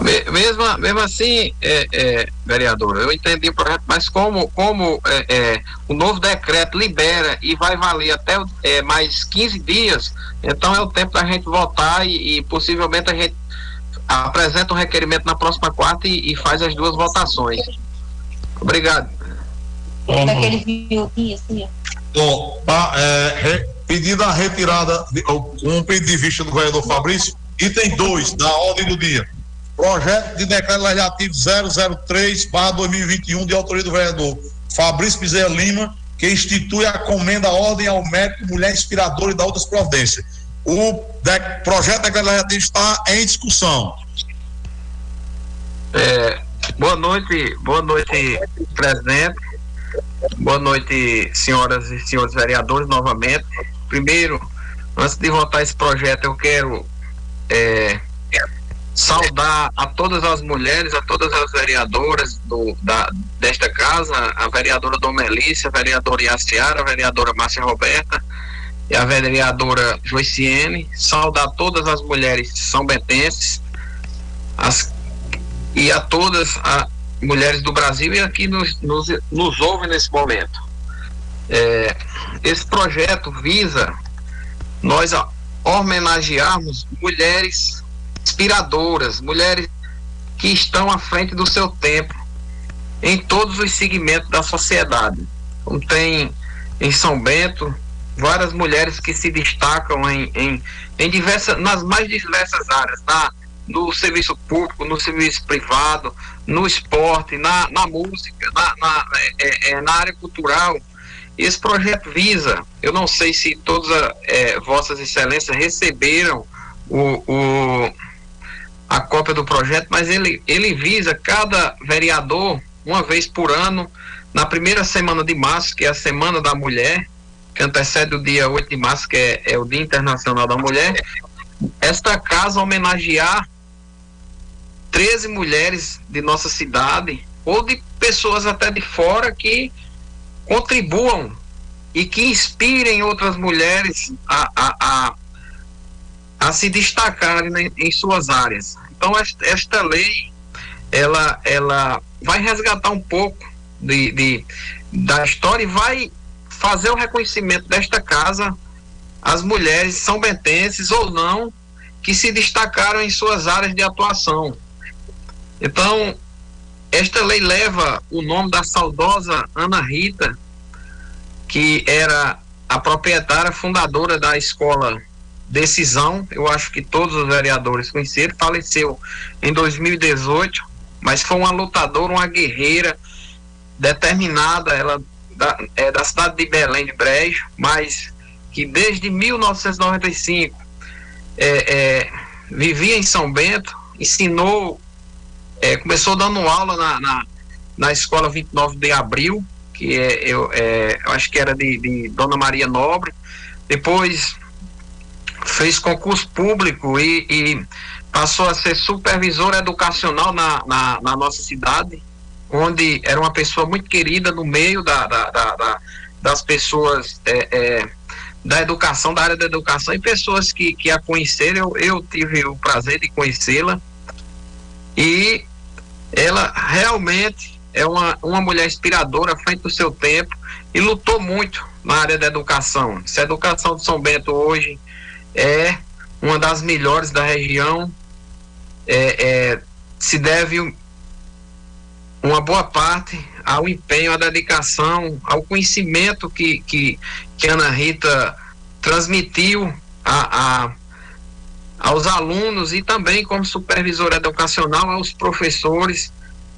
Me- Mesmo, mesmo assim, é, é, vereador, eu entendi o projeto, mas como, como é, é, o novo decreto libera e vai valer até é, mais 15 dias, então é o tempo da gente votar e, e possivelmente a gente apresenta um requerimento na próxima quarta e, e faz as duas votações. Obrigado. Daquele violzinho assim, ó. Bom, tá, é, pedido a retirada, de, com um pedido de vista do vereador Fabrício, item 2 da ordem do dia. Projeto de decreto legislativo 003-2021, de autoria do vereador Fabrício Bezerra Lima, que institui a comenda ordem ao mérito mulher inspiradora e da outras providências. O de- projeto de decreto legislativo está em discussão. É, boa noite, boa noite, presidente. Boa noite, senhoras e senhores vereadores, novamente. Primeiro, antes de votar esse projeto, eu quero é, saudar a todas as mulheres, a todas as vereadoras do, da, desta casa, a vereadora Domelícia, a vereadora Iaciara, a vereadora Márcia Roberta e a vereadora Joiciene, saudar todas as mulheres são betenses as, e a todas as mulheres do Brasil e aqui nos, nos, nos ouve nesse momento. É, esse projeto visa nós homenagearmos mulheres inspiradoras, mulheres que estão à frente do seu tempo em todos os segmentos da sociedade. Como tem em São Bento várias mulheres que se destacam em, em, em diversas, nas mais diversas áreas, na, no serviço público, no serviço privado, no esporte, na, na música, na, na, é, é, na área cultural. Esse projeto visa, eu não sei se todas é, vossas excelências receberam o, o a cópia do projeto, mas ele, ele visa cada vereador, uma vez por ano, na primeira semana de março, que é a Semana da Mulher, que antecede o dia 8 de março, que é, é o Dia Internacional da Mulher, esta casa homenagear 13 mulheres de nossa cidade, ou de pessoas até de fora que contribuam e que inspirem outras mulheres a, a, a a se destacarem em suas áreas. Então esta, esta, lei ela ela vai resgatar um pouco de, de, da história e vai fazer o reconhecimento desta casa às mulheres são bentenses ou não que se destacaram em suas áreas de atuação. Então, esta lei leva o nome da saudosa Ana Rita, que era a proprietária fundadora da escola decisão, eu acho que todos os vereadores conheceram, faleceu em 2018, mas foi uma lutadora, uma guerreira determinada, ela da, é da cidade de Belém de Brejo, mas que desde 1995 é, é, vivia em São Bento, ensinou, é, começou dando aula na, na, na, escola 29 de abril, que é, eu, é, eu acho que era de, de Dona Maria Nobre, depois fez concurso público e, e passou a ser supervisor educacional na, na, na, nossa cidade, onde era uma pessoa muito querida no meio da, da, da, da das pessoas é, é, da educação, da área da educação, e pessoas que, que a conheceram, eu, eu tive o prazer de conhecê-la, e ela realmente é uma, uma mulher inspiradora frente do seu tempo e lutou muito na área da educação. Se a educação de São Bento hoje é uma das melhores da região. É, é, se deve uma boa parte ao empenho, à dedicação, ao conhecimento que, que, que Ana Rita transmitiu a, a, aos alunos e também como supervisora educacional aos professores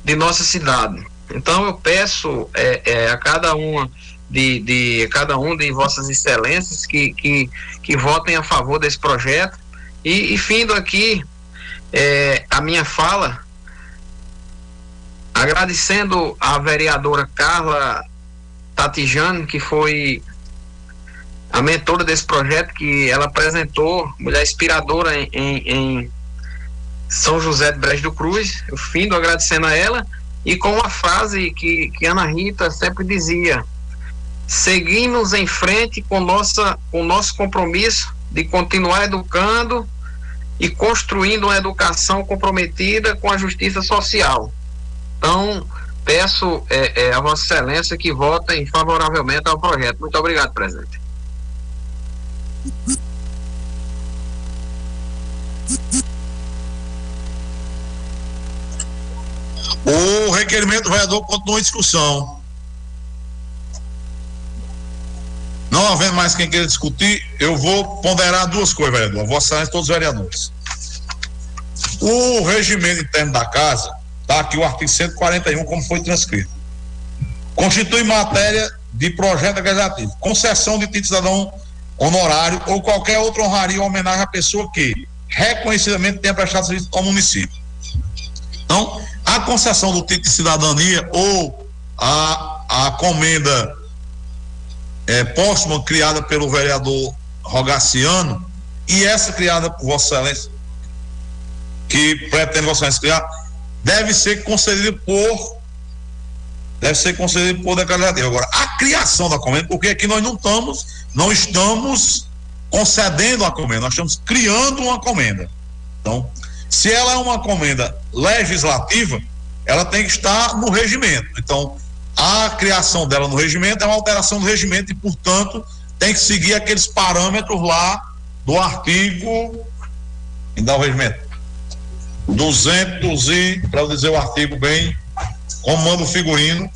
de nossa cidade. Então eu peço é, é, a cada uma de, de cada um de vossas excelências que, que, que votem a favor desse projeto. E, e findo aqui é, a minha fala, agradecendo a vereadora Carla Tatijano, que foi a mentora desse projeto, que ela apresentou, mulher inspiradora em, em, em São José de Brejo do Cruz. Eu findo agradecendo a ela e com uma frase que, que Ana Rita sempre dizia: seguimos em frente com nossa com nosso compromisso de continuar educando e construindo uma educação comprometida com a justiça social. Então, peço é, é, a Vossa Excelência que votem favoravelmente ao projeto. Muito obrigado, presidente. O requerimento do vereador continua em discussão. Não havendo mais quem queira discutir, eu vou ponderar duas coisas, vereador. Vossa Excelência, todos os vereadores. O regimento interno da casa, está aqui o artigo 141, como foi transcrito. Constitui matéria de projeto legislativo, concessão de título cidadão honorário ou qualquer outra honraria ou homenagem à pessoa que reconhecidamente tenha prestado serviço ao município. Então, a concessão do título de cidadania ou a, a comenda é, póstuma criada pelo vereador Rogaciano e essa criada por Vossa Excelência que pretende Vossa Excelência criar, deve ser concedido por deve ser concedido por decreto legislativo. Agora, a criação da comenda, porque aqui nós não estamos, não estamos concedendo a comenda, nós estamos criando uma comenda. Então, se ela é uma comenda legislativa, ela tem que estar no regimento. Então, a criação dela no regimento é uma alteração do regimento e, portanto, tem que seguir aqueles parâmetros lá do artigo. Me dá o regimento. 200 e, para dizer o artigo bem, como manda o figurino.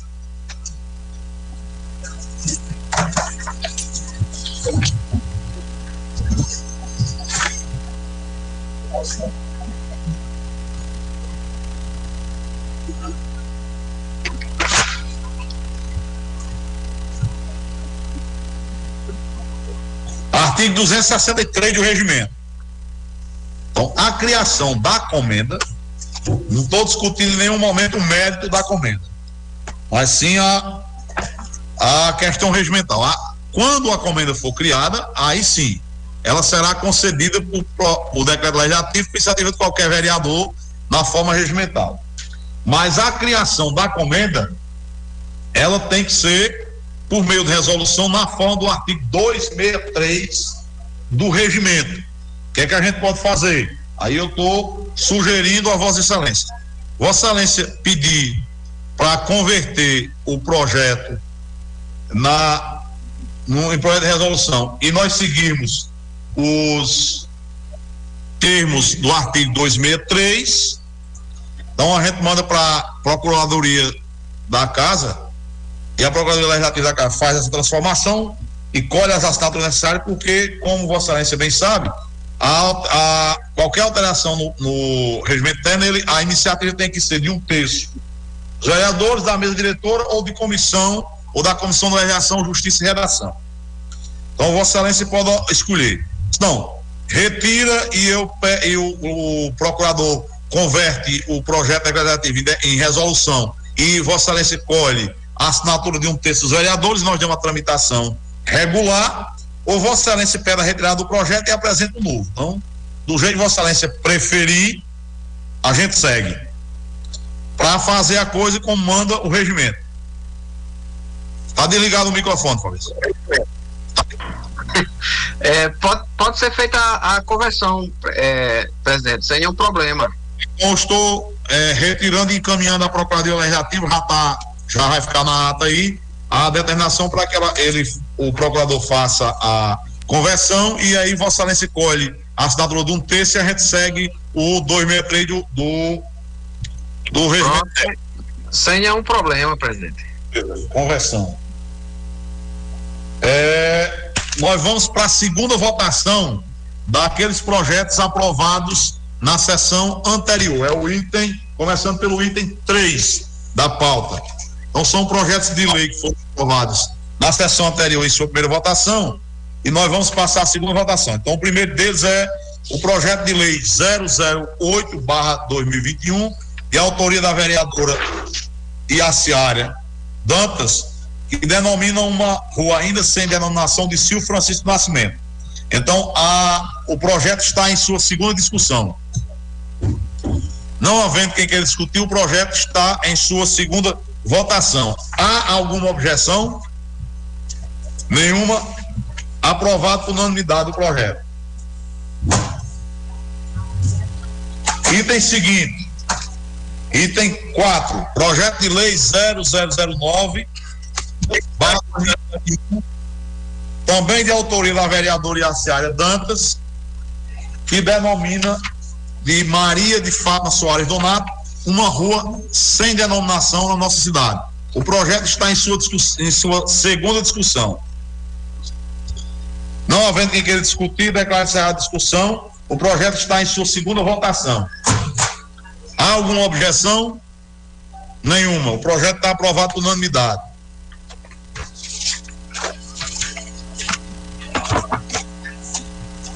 Artigo 263 do regimento. Então, a criação da comenda, não estou discutindo em nenhum momento o mérito da comenda, mas sim a, a questão regimental. A, quando a comenda for criada, aí sim, ela será concedida por, por decreto legislativo, por iniciativa de qualquer vereador, na forma regimental. Mas a criação da comenda, ela tem que ser por meio de resolução na forma do artigo 263 do regimento que é que a gente pode fazer? Aí eu estou sugerindo a Vossa Excelência. Vossa Excelência pedir para converter o projeto na no, em projeto de resolução e nós seguirmos os termos do artigo 263. Então a gente manda para a Procuradoria da Casa e a Procuradoria Legislativa da Casa faz essa transformação e colhe as assinaturas necessárias, porque, como Vossa Excelência bem sabe, a, a, qualquer alteração no, no regimento interno, ele, a iniciativa tem que ser de um terço dos vereadores, da mesa diretora ou de comissão, ou da comissão de legislação, justiça e redação. Então, Vossa Excelência pode escolher. Não, retira e, eu, e o, o procurador converte o projeto legislativo em, em resolução e Vossa Excelência colhe a assinatura de um terço dos vereadores, nós demos uma tramitação regular ou Vossa Excelência pede a retirada do projeto e apresenta um novo. Então, do jeito que Vossa Excelência preferir, a gente segue. Para fazer a coisa como manda o regimento. Está desligado o microfone, Fabrício. É, pode, pode ser feita a, a conversão, é, presidente, sem nenhum problema. Eu estou é, retirando e encaminhando a Procuradoria Legislativa, já, tá, já vai ficar na ata aí, a determinação para que ela, ele, o procurador faça a conversão e aí Vossa Excelência colhe a assinatura de um terço e a gente segue o 263 do, do, do regimento. Sem nenhum problema, presidente. Conversão. É, nós vamos para a segunda votação daqueles projetos aprovados na sessão anterior. É o item, começando pelo item 3 da pauta. Então, são projetos de lei que foram aprovados na sessão anterior em sua primeira votação e nós vamos passar a segunda votação. Então, o primeiro deles é o projeto de lei 008-2021, de autoria da vereadora Iaciária Dantas, que denomina uma rua ainda sem denominação de Silvio Francisco Nascimento. Então, a, o projeto está em sua segunda discussão. Não havendo quem queira discutir, o projeto está em sua segunda Votação. Há alguma objeção? Nenhuma. Aprovado por unanimidade o projeto. Item seguinte. Item 4. Projeto de lei 0009. Também de autoria da vereadora Iaciária Dantas, que denomina de Maria de Fátima Soares Donato uma rua sem denominação na nossa cidade. O projeto está em sua, em sua segunda discussão. Não havendo quem queira discutir, declaro encerrada a discussão. O projeto está em sua segunda votação. Há alguma objeção? Nenhuma. O projeto está aprovado por unanimidade.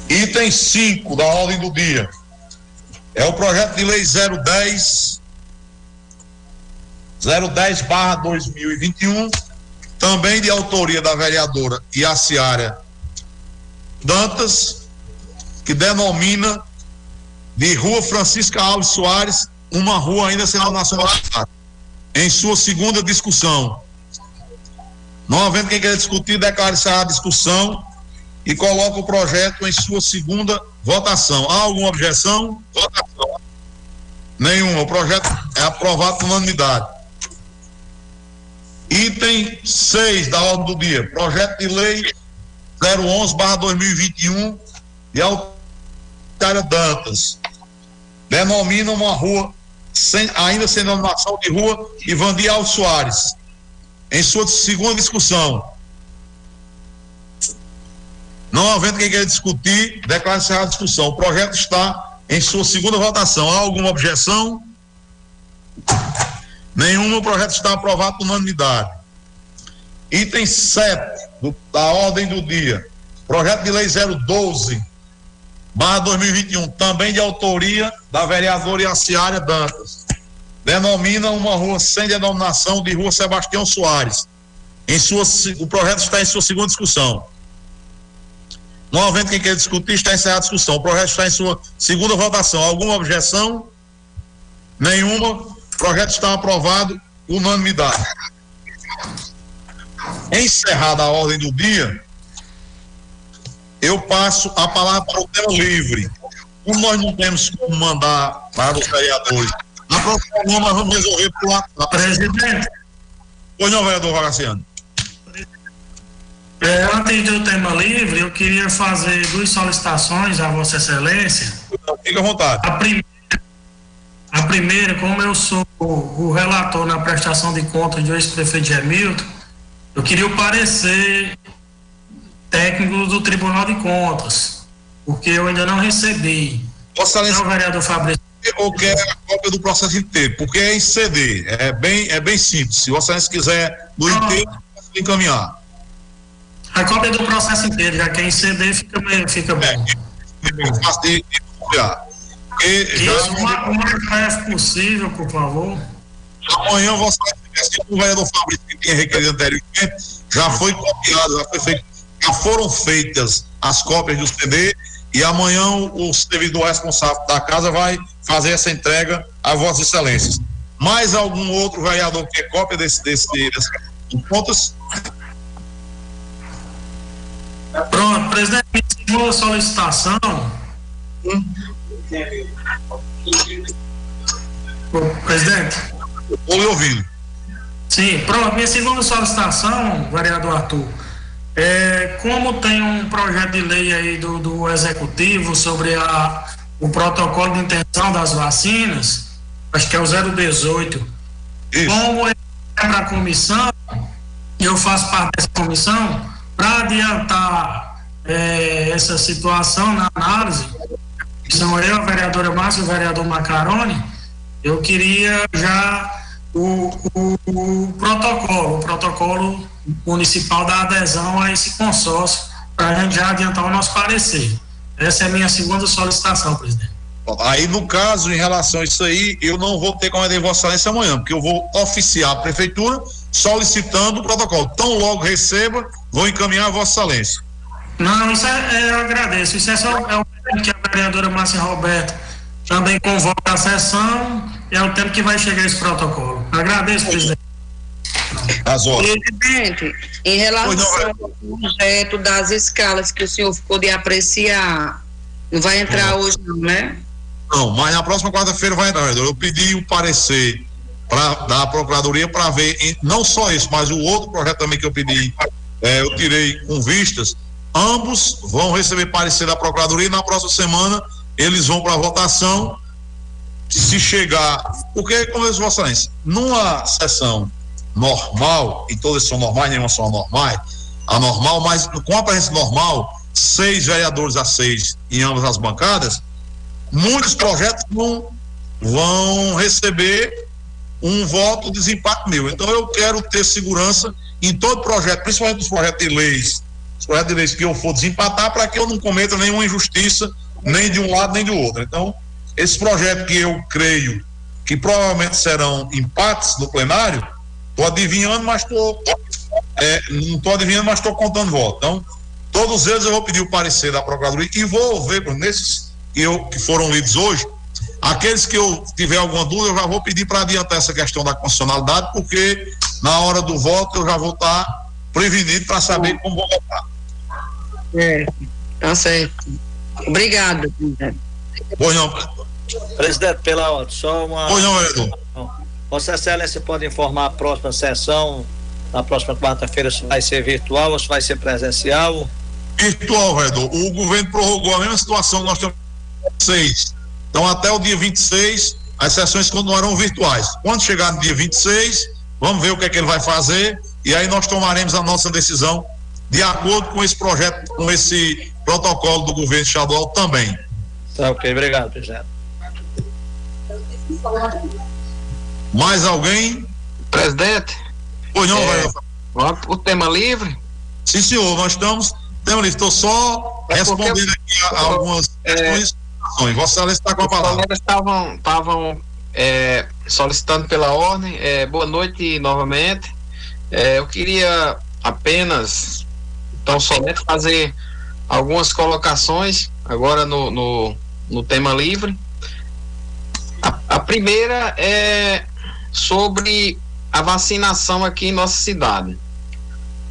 Item 5 da ordem do dia. É o projeto de lei 010 010 barra 2021, também de autoria da vereadora Iaciara Dantas, que denomina de Rua Francisca Alves Soares, uma rua ainda sendo nacionalizada. Em sua segunda discussão. Não havendo quem queira discutir, declare-se a discussão e coloca o projeto em sua segunda votação. Há alguma objeção? Votação. Nenhuma. O projeto é aprovado por unanimidade. Item 6 da ordem do dia. Projeto de lei 011-2021 de Altária Dantas. Denomina uma rua, sem, ainda sem denominação de rua, Ivandi Alves Soares. Em sua segunda discussão. Não havendo quem queira discutir, declara-se a discussão. O projeto está em sua segunda votação. Há alguma objeção? Nenhuma. O projeto está aprovado por unanimidade. Item 7 do, da ordem do dia. Projeto de lei 012, barra 2021, também de autoria da vereadora Iaciária Dantas. Denomina uma rua sem denominação de Rua Sebastião Soares. Em sua, o projeto está em sua segunda discussão. Não quem queira discutir, está encerrada a discussão. O projeto está em sua segunda votação. Alguma objeção? Nenhuma. Projeto está aprovado, unanimidade. Encerrada a ordem do dia, eu passo a palavra para o tema livre. Como nós não temos como mandar para os vereadores, na próxima nós vamos resolver por lá. Presidente. Pois não, vereador Vagaciano. É, antes do tema livre, eu queria fazer duas solicitações à Vossa Excelência. Fique à vontade. A primeira, a primeira como eu sou o relator na prestação de contas do ex-prefeito Gemilton, eu queria o parecer técnico do Tribunal de Contas, porque eu ainda não recebi. Vossa Excelência. Então, vereador Fabrício. Ou quer a cópia do processo inteiro, porque é em CD, é bem, é bem simples. Se Vossa Excelência quiser do inteiro, posso encaminhar. A cópia do processo inteiro, já que é em CD, fica, fica bom. É, fácil de, de copiar. Isso, o mais breve possível, por favor. Amanhã Vossa Excelência, o vereador Fabrício que tinha requerido anteriormente, já foi copiado, já foi feito, já foram feitas as cópias do CD e amanhã o, servidor responsável da casa vai fazer essa entrega a Vossas Excelências. Mais algum outro vereador que quer cópia desse, desse, desse pontos? Pronto, presidente, segunda solicitação. Hum. Presidente. Estou lhe ouvindo. Sim, pronto, minha segunda solicitação, vereador Arthur, é, como tem um projeto de lei aí do, do executivo sobre a, o protocolo de intenção das vacinas, acho que é o 018, Isso. como é para a comissão, eu faço parte dessa comissão, para adiantar é, essa situação na análise, são eu, a vereadora Márcia e o vereador Macaroni, eu queria já o, o, o, protocolo, o protocolo municipal da adesão a esse consórcio, para a gente já adiantar o nosso parecer. Essa é a minha segunda solicitação, presidente. Aí, no caso, em relação a isso aí, eu não vou ter como de Vossa Excelência amanhã, porque eu vou oficiar a prefeitura solicitando o protocolo. Tão logo receba, vou encaminhar a Vossa Excelência. Não, isso é, é, eu agradeço. Isso é só é o tempo que a vereadora Márcia Roberto também convoca a sessão, é o tempo que vai chegar esse protocolo. Agradeço, presidente. As Presidente, em relação ao projeto das escalas que o senhor ficou de apreciar, não vai entrar hoje não, né? Não, mas na próxima quarta-feira vai entrar. Eu pedi o parecer pra, da Procuradoria para ver, não só isso, mas o outro projeto também que eu pedi, é, eu tirei com vistas. Ambos vão receber parecer da Procuradoria e na próxima semana eles vão para votação. Se chegar, porque, como eu disse, numa sessão normal, e todas são normais, nenhuma são anormais, anormal, mas com a presença normal, seis vereadores a seis em ambas as bancadas, muitos projetos vão, vão receber um voto de desempate meu. Então eu quero ter segurança em todo projeto, principalmente os projetos de leis, os projetos de leis que eu for desempatar, para que eu não cometa nenhuma injustiça, nem de um lado nem do outro. Então, esse projeto que eu creio que provavelmente serão empates no plenário, estou adivinhando, mas estou. É, não estou adivinhando, mas estou contando voto. Então, todos eles eu vou pedir o parecer da Procuradoria e vou ver nesses que, eu, que foram lidos hoje, aqueles que eu tiver alguma dúvida, eu já vou pedir para adiantar essa questão da constitucionalidade, porque na hora do voto eu já vou estar prevenido para saber como vou votar. É, tá certo. Obrigado, presidente. Pois não. Presidente, pela ordem, só uma. Pois não, Edu. Vossa Excelência pode informar a próxima sessão, na próxima quarta-feira, se vai ser virtual ou se vai ser presencial? Virtual, vereador. O governo prorrogou a mesma situação, nós temos seis. Então, até o dia 26, as sessões continuarão virtuais. Quando chegar no dia 26, vamos ver o que é que ele vai fazer e aí nós tomaremos a nossa decisão de acordo com esse projeto, com esse protocolo do governo estadual também. Tá ok, obrigado, presidente. Mais alguém? Presidente? Pois não, é, vai. Vamos o tema livre? Sim, senhor, nós estamos. Tema livre, estou só É respondendo aqui a, a algumas questões. Vossa Excelência está com a Os palavra. colegas estavam estavam é, solicitando pela ordem. É, boa noite novamente. É, eu queria apenas, então, somente fazer algumas colocações agora no, no, no tema livre. A, a primeira é sobre a vacinação aqui em nossa cidade.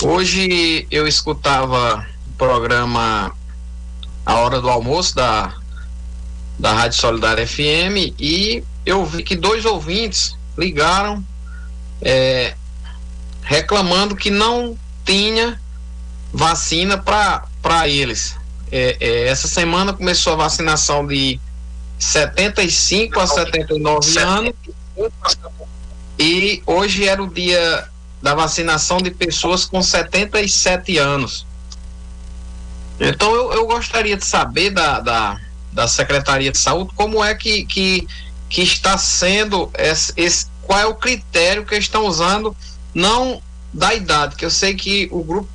Hoje eu escutava o programa A Hora do Almoço da, da Rádio Solidária FM e eu vi que dois ouvintes ligaram é, reclamando que não tinha vacina para eles. É, é, essa semana começou a vacinação de 75 a 79 anos e hoje era o dia da vacinação de pessoas com 77 anos. Então eu, eu gostaria de saber da, da, da Secretaria de Saúde como é que, que, que está sendo esse, esse, qual é o critério que eles estão usando, não da idade, que eu sei que o grupo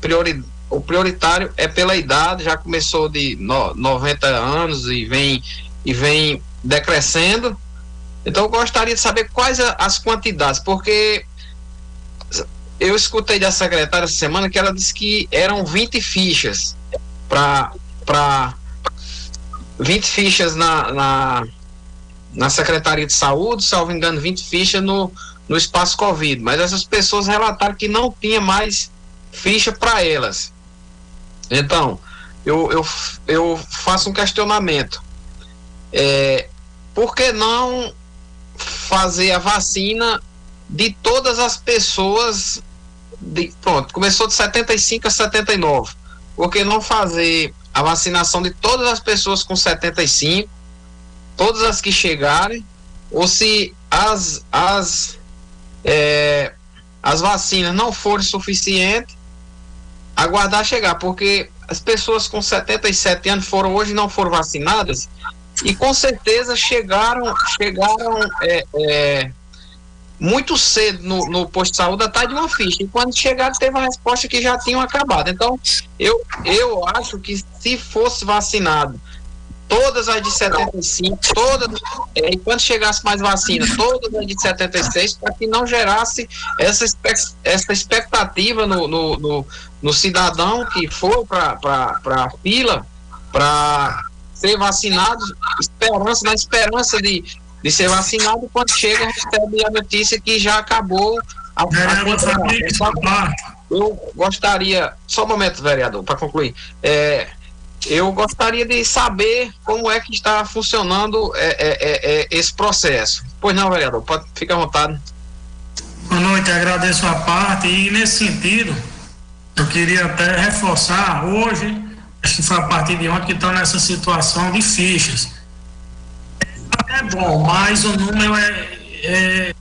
priori, o prioritário é pela idade, já começou de no, 90 anos e vem e vem decrescendo. Então eu gostaria de saber quais as quantidades, porque eu escutei da secretária essa semana que ela disse que eram 20 fichas para 20 fichas na, na, na Secretaria de Saúde, salvo engano, 20 fichas no, no espaço Covid. Mas essas pessoas relataram que não tinha mais ficha para elas. Então, eu, eu, eu faço um questionamento. É, por que não fazer a vacina de todas as pessoas de, pronto, começou de 75 a 79. Por que não fazer a vacinação de todas as pessoas com 75, todas as que chegarem, ou se as, as, é, as vacinas não forem suficientes, aguardar chegar, porque as pessoas com 77 anos foram hoje não foram vacinadas e com certeza chegaram chegaram é, é, muito cedo no, no posto de saúde atrás de uma ficha. E quando chegaram, teve a resposta que já tinham acabado. Então, eu, eu acho que se fosse vacinado todas as de 75, todas, é, e quando chegasse mais vacina, todas as de 76, para que não gerasse essa, essa expectativa no, no, no, no cidadão que for para a fila para ser vacinado, esperança, na esperança de, de ser vacinado, quando chega, recebe a notícia que já acabou a, a Eu gostaria, só um momento, vereador, para concluir. É, eu gostaria de saber como é que está funcionando é, é, é, esse processo. Pois não, vereador, pode ficar à vontade. Boa noite, agradeço a parte e nesse sentido, eu queria até reforçar hoje, acho que foi a partir de ontem que estão nessa situação de fichas. É bom, mas o número é, é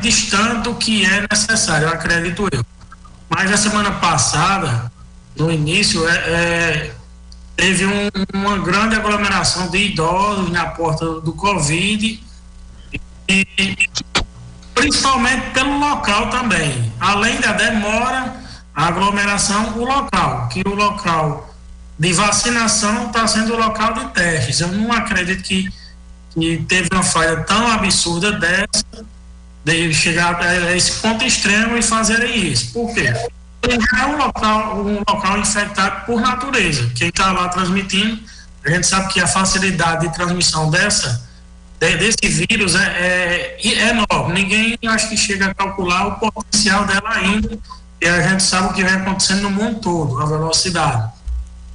distante do que é necessário, acredito eu. Mas a semana passada, no início, é, é, teve um, uma grande aglomeração de idosos na porta do Covid e principalmente pelo local também. Além da demora, a aglomeração, o local, que o local de vacinação está sendo o local de testes. Eu não acredito que, que teve uma falha tão absurda dessa, de chegar a esse ponto extremo e fazerem isso. Por quê? É um local, um local infectado por natureza. Quem está lá transmitindo a gente sabe que a facilidade de transmissão dessa, de, desse vírus é, é, é enorme. Ninguém acho que chega a calcular o potencial dela ainda, e a gente sabe o que vem acontecendo no mundo todo, a velocidade.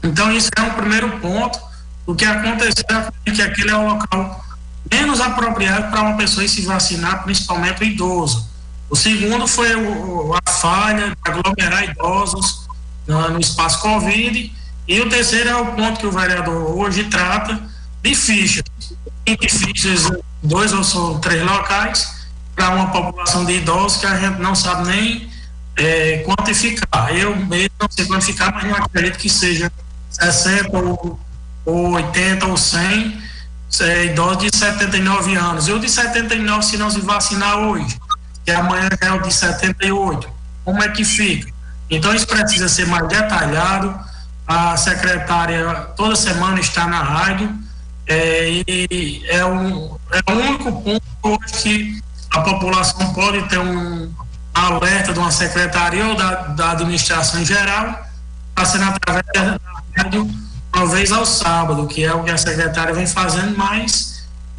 Então, isso é um primeiro ponto. O que aconteceu é que aquele é o local menos apropriado para uma pessoa se vacinar, principalmente o idoso. O segundo foi o, a falha de aglomerar idosos no, no espaço Covid. E o terceiro é o ponto que o vereador hoje trata de fichas. 20 fichas, dois ou são três locais, para uma população de idosos que a gente não sabe nem é, quantificar. Eu mesmo não sei quantificar, mas não acredito que seja 60 ou, ou 80 ou 100 é, idosos de 79 anos. Eu de 79, se não se vacinar hoje, que amanhã é o de 78, como é que fica? Então isso precisa ser mais detalhado. A secretária toda semana está na rádio é, e é, um, é o único ponto que a população pode ter um alerta de uma secretaria ou da, da administração em geral, sendo através da rádio uma vez ao sábado, que é o que a secretária vem fazendo, mas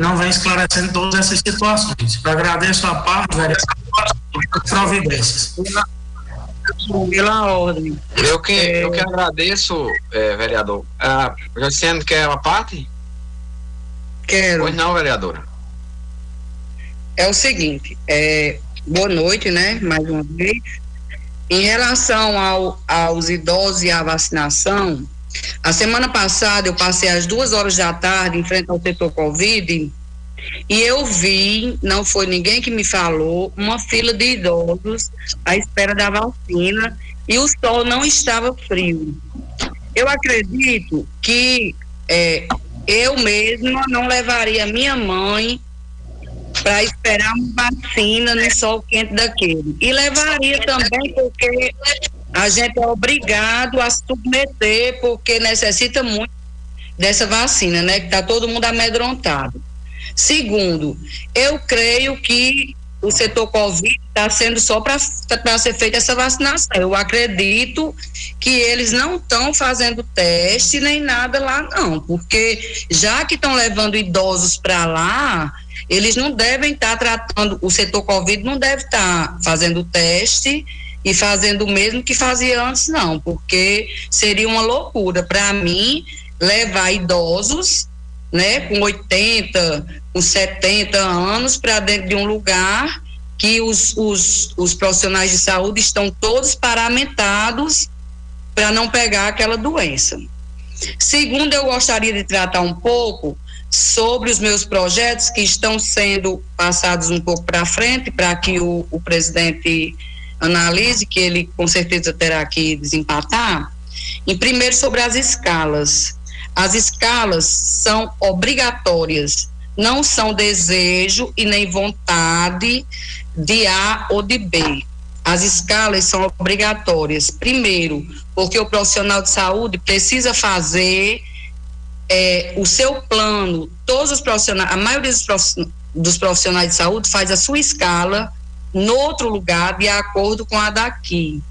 não vem esclarecendo todas essas situações. Eu agradeço a parte, vereador, providências. Pela ordem. Eu que, é... eu que agradeço, é, vereador. Ah, Josiane quer uma parte? Quero. Pois não, vereadora. É o seguinte, é, boa noite, né? Mais uma vez. Em relação ao, aos idosos e à vacinação, a semana passada eu passei às duas horas da tarde em frente ao setor Covid e eu vi, não foi ninguém que me falou, uma fila de idosos à espera da vacina e o sol não estava frio. Eu acredito que é, eu mesma não levaria minha mãe para esperar uma vacina no sol quente daquele. E levaria também porque a gente é obrigado a submeter porque necessita muito dessa vacina, né? Que está todo mundo amedrontado. Segundo, eu creio que o setor Covid está sendo só para ser feita essa vacinação. Eu acredito que eles não estão fazendo teste nem nada lá, não, porque já que estão levando idosos para lá, eles não devem estar tá tratando, o setor Covid não deve estar tá fazendo teste e fazendo o mesmo que fazia antes, não, porque seria uma loucura para mim levar idosos, né, com 80, com 70 anos para dentro de um lugar que os, os, os profissionais de saúde estão todos paramentados para não pegar aquela doença. Segundo, eu gostaria de tratar um pouco sobre os meus projetos que estão sendo passados um pouco para frente, para que o, o presidente analise, que ele com certeza terá que desempatar. Em primeiro, sobre as escalas. As escalas são obrigatórias, não são desejo e nem vontade de A ou de B. As escalas são obrigatórias. Primeiro, porque o profissional de saúde precisa fazer é, o seu plano. Todos os profissionais, a maioria dos profissionais de saúde faz a sua escala no outro lugar de acordo com a daqui.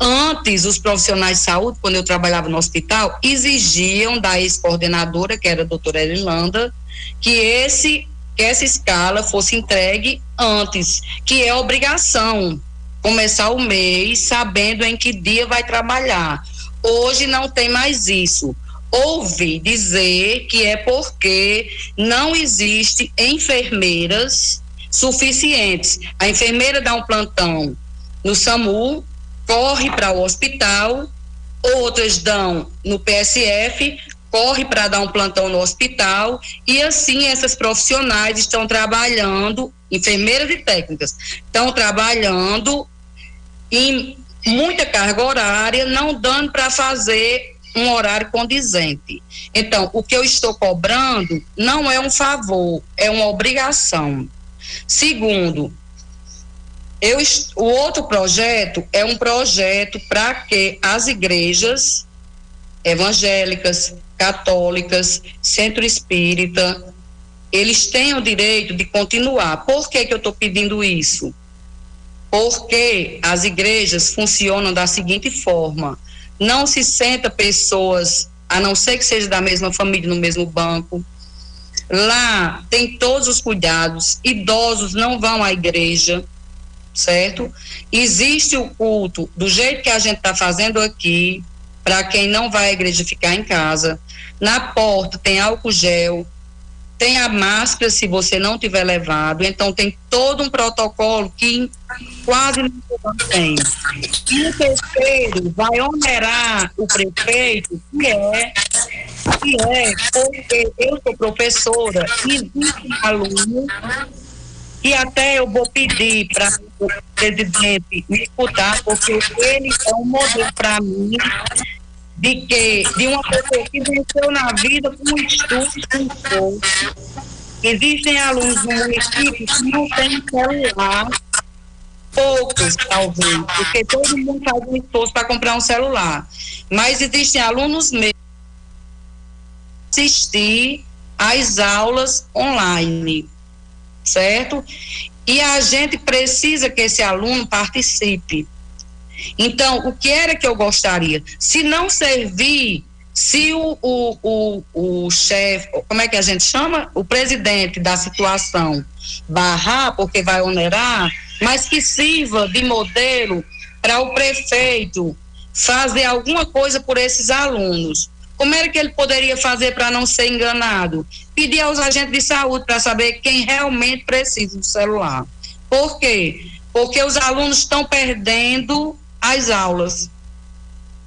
Antes, os profissionais de saúde, quando eu trabalhava no hospital, exigiam da ex-coordenadora, que era a doutora Erilanda, que esse que essa escala fosse entregue antes, que é obrigação começar o mês sabendo em que dia vai trabalhar. Hoje não tem mais isso. Ouvi dizer que é porque não existe enfermeiras suficientes. A enfermeira dá um plantão no SAMU, corre para o hospital, outras dão no PSF, corre para dar um plantão no hospital e assim essas profissionais estão trabalhando, enfermeiras e técnicas, estão trabalhando em muita carga horária, não dando para fazer um horário condizente. Então, o que eu estou cobrando não é um favor, é uma obrigação. Segundo, eu, o outro projeto é um projeto para que as igrejas evangélicas, católicas, centro espírita, eles tenham o direito de continuar. Por que, que eu estou pedindo isso? Porque as igrejas funcionam da seguinte forma: não se senta pessoas a não ser que seja da mesma família, no mesmo banco. Lá tem todos os cuidados, idosos não vão à igreja, certo? Existe o culto do jeito que a gente está fazendo aqui, para quem não vai à igreja ficar em casa. Na porta tem álcool gel, tem a máscara se você não tiver levado, então tem todo um protocolo que quase não tem. E o terceiro vai onerar o prefeito, que é, que é porque eu sou professora existe um aluno e até eu vou pedir para o presidente me escutar, porque ele é um modelo para mim de que de uma pessoa que venceu na vida com estudo com Existem alunos no município que não têm celular, poucos talvez, porque todo mundo faz um esforço para comprar um celular. Mas existem alunos mesmo assistir às aulas online, certo? E a gente precisa que esse aluno participe. Então, o que era que eu gostaria? Se não servir, se o, o, o, o chefe, como é que a gente chama? O presidente da situação barrar, porque vai onerar, mas que sirva de modelo para o prefeito fazer alguma coisa por esses alunos. Como era que ele poderia fazer para não ser enganado? Pedir aos agentes de saúde para saber quem realmente precisa do celular. Por quê? Porque os alunos estão perdendo as aulas.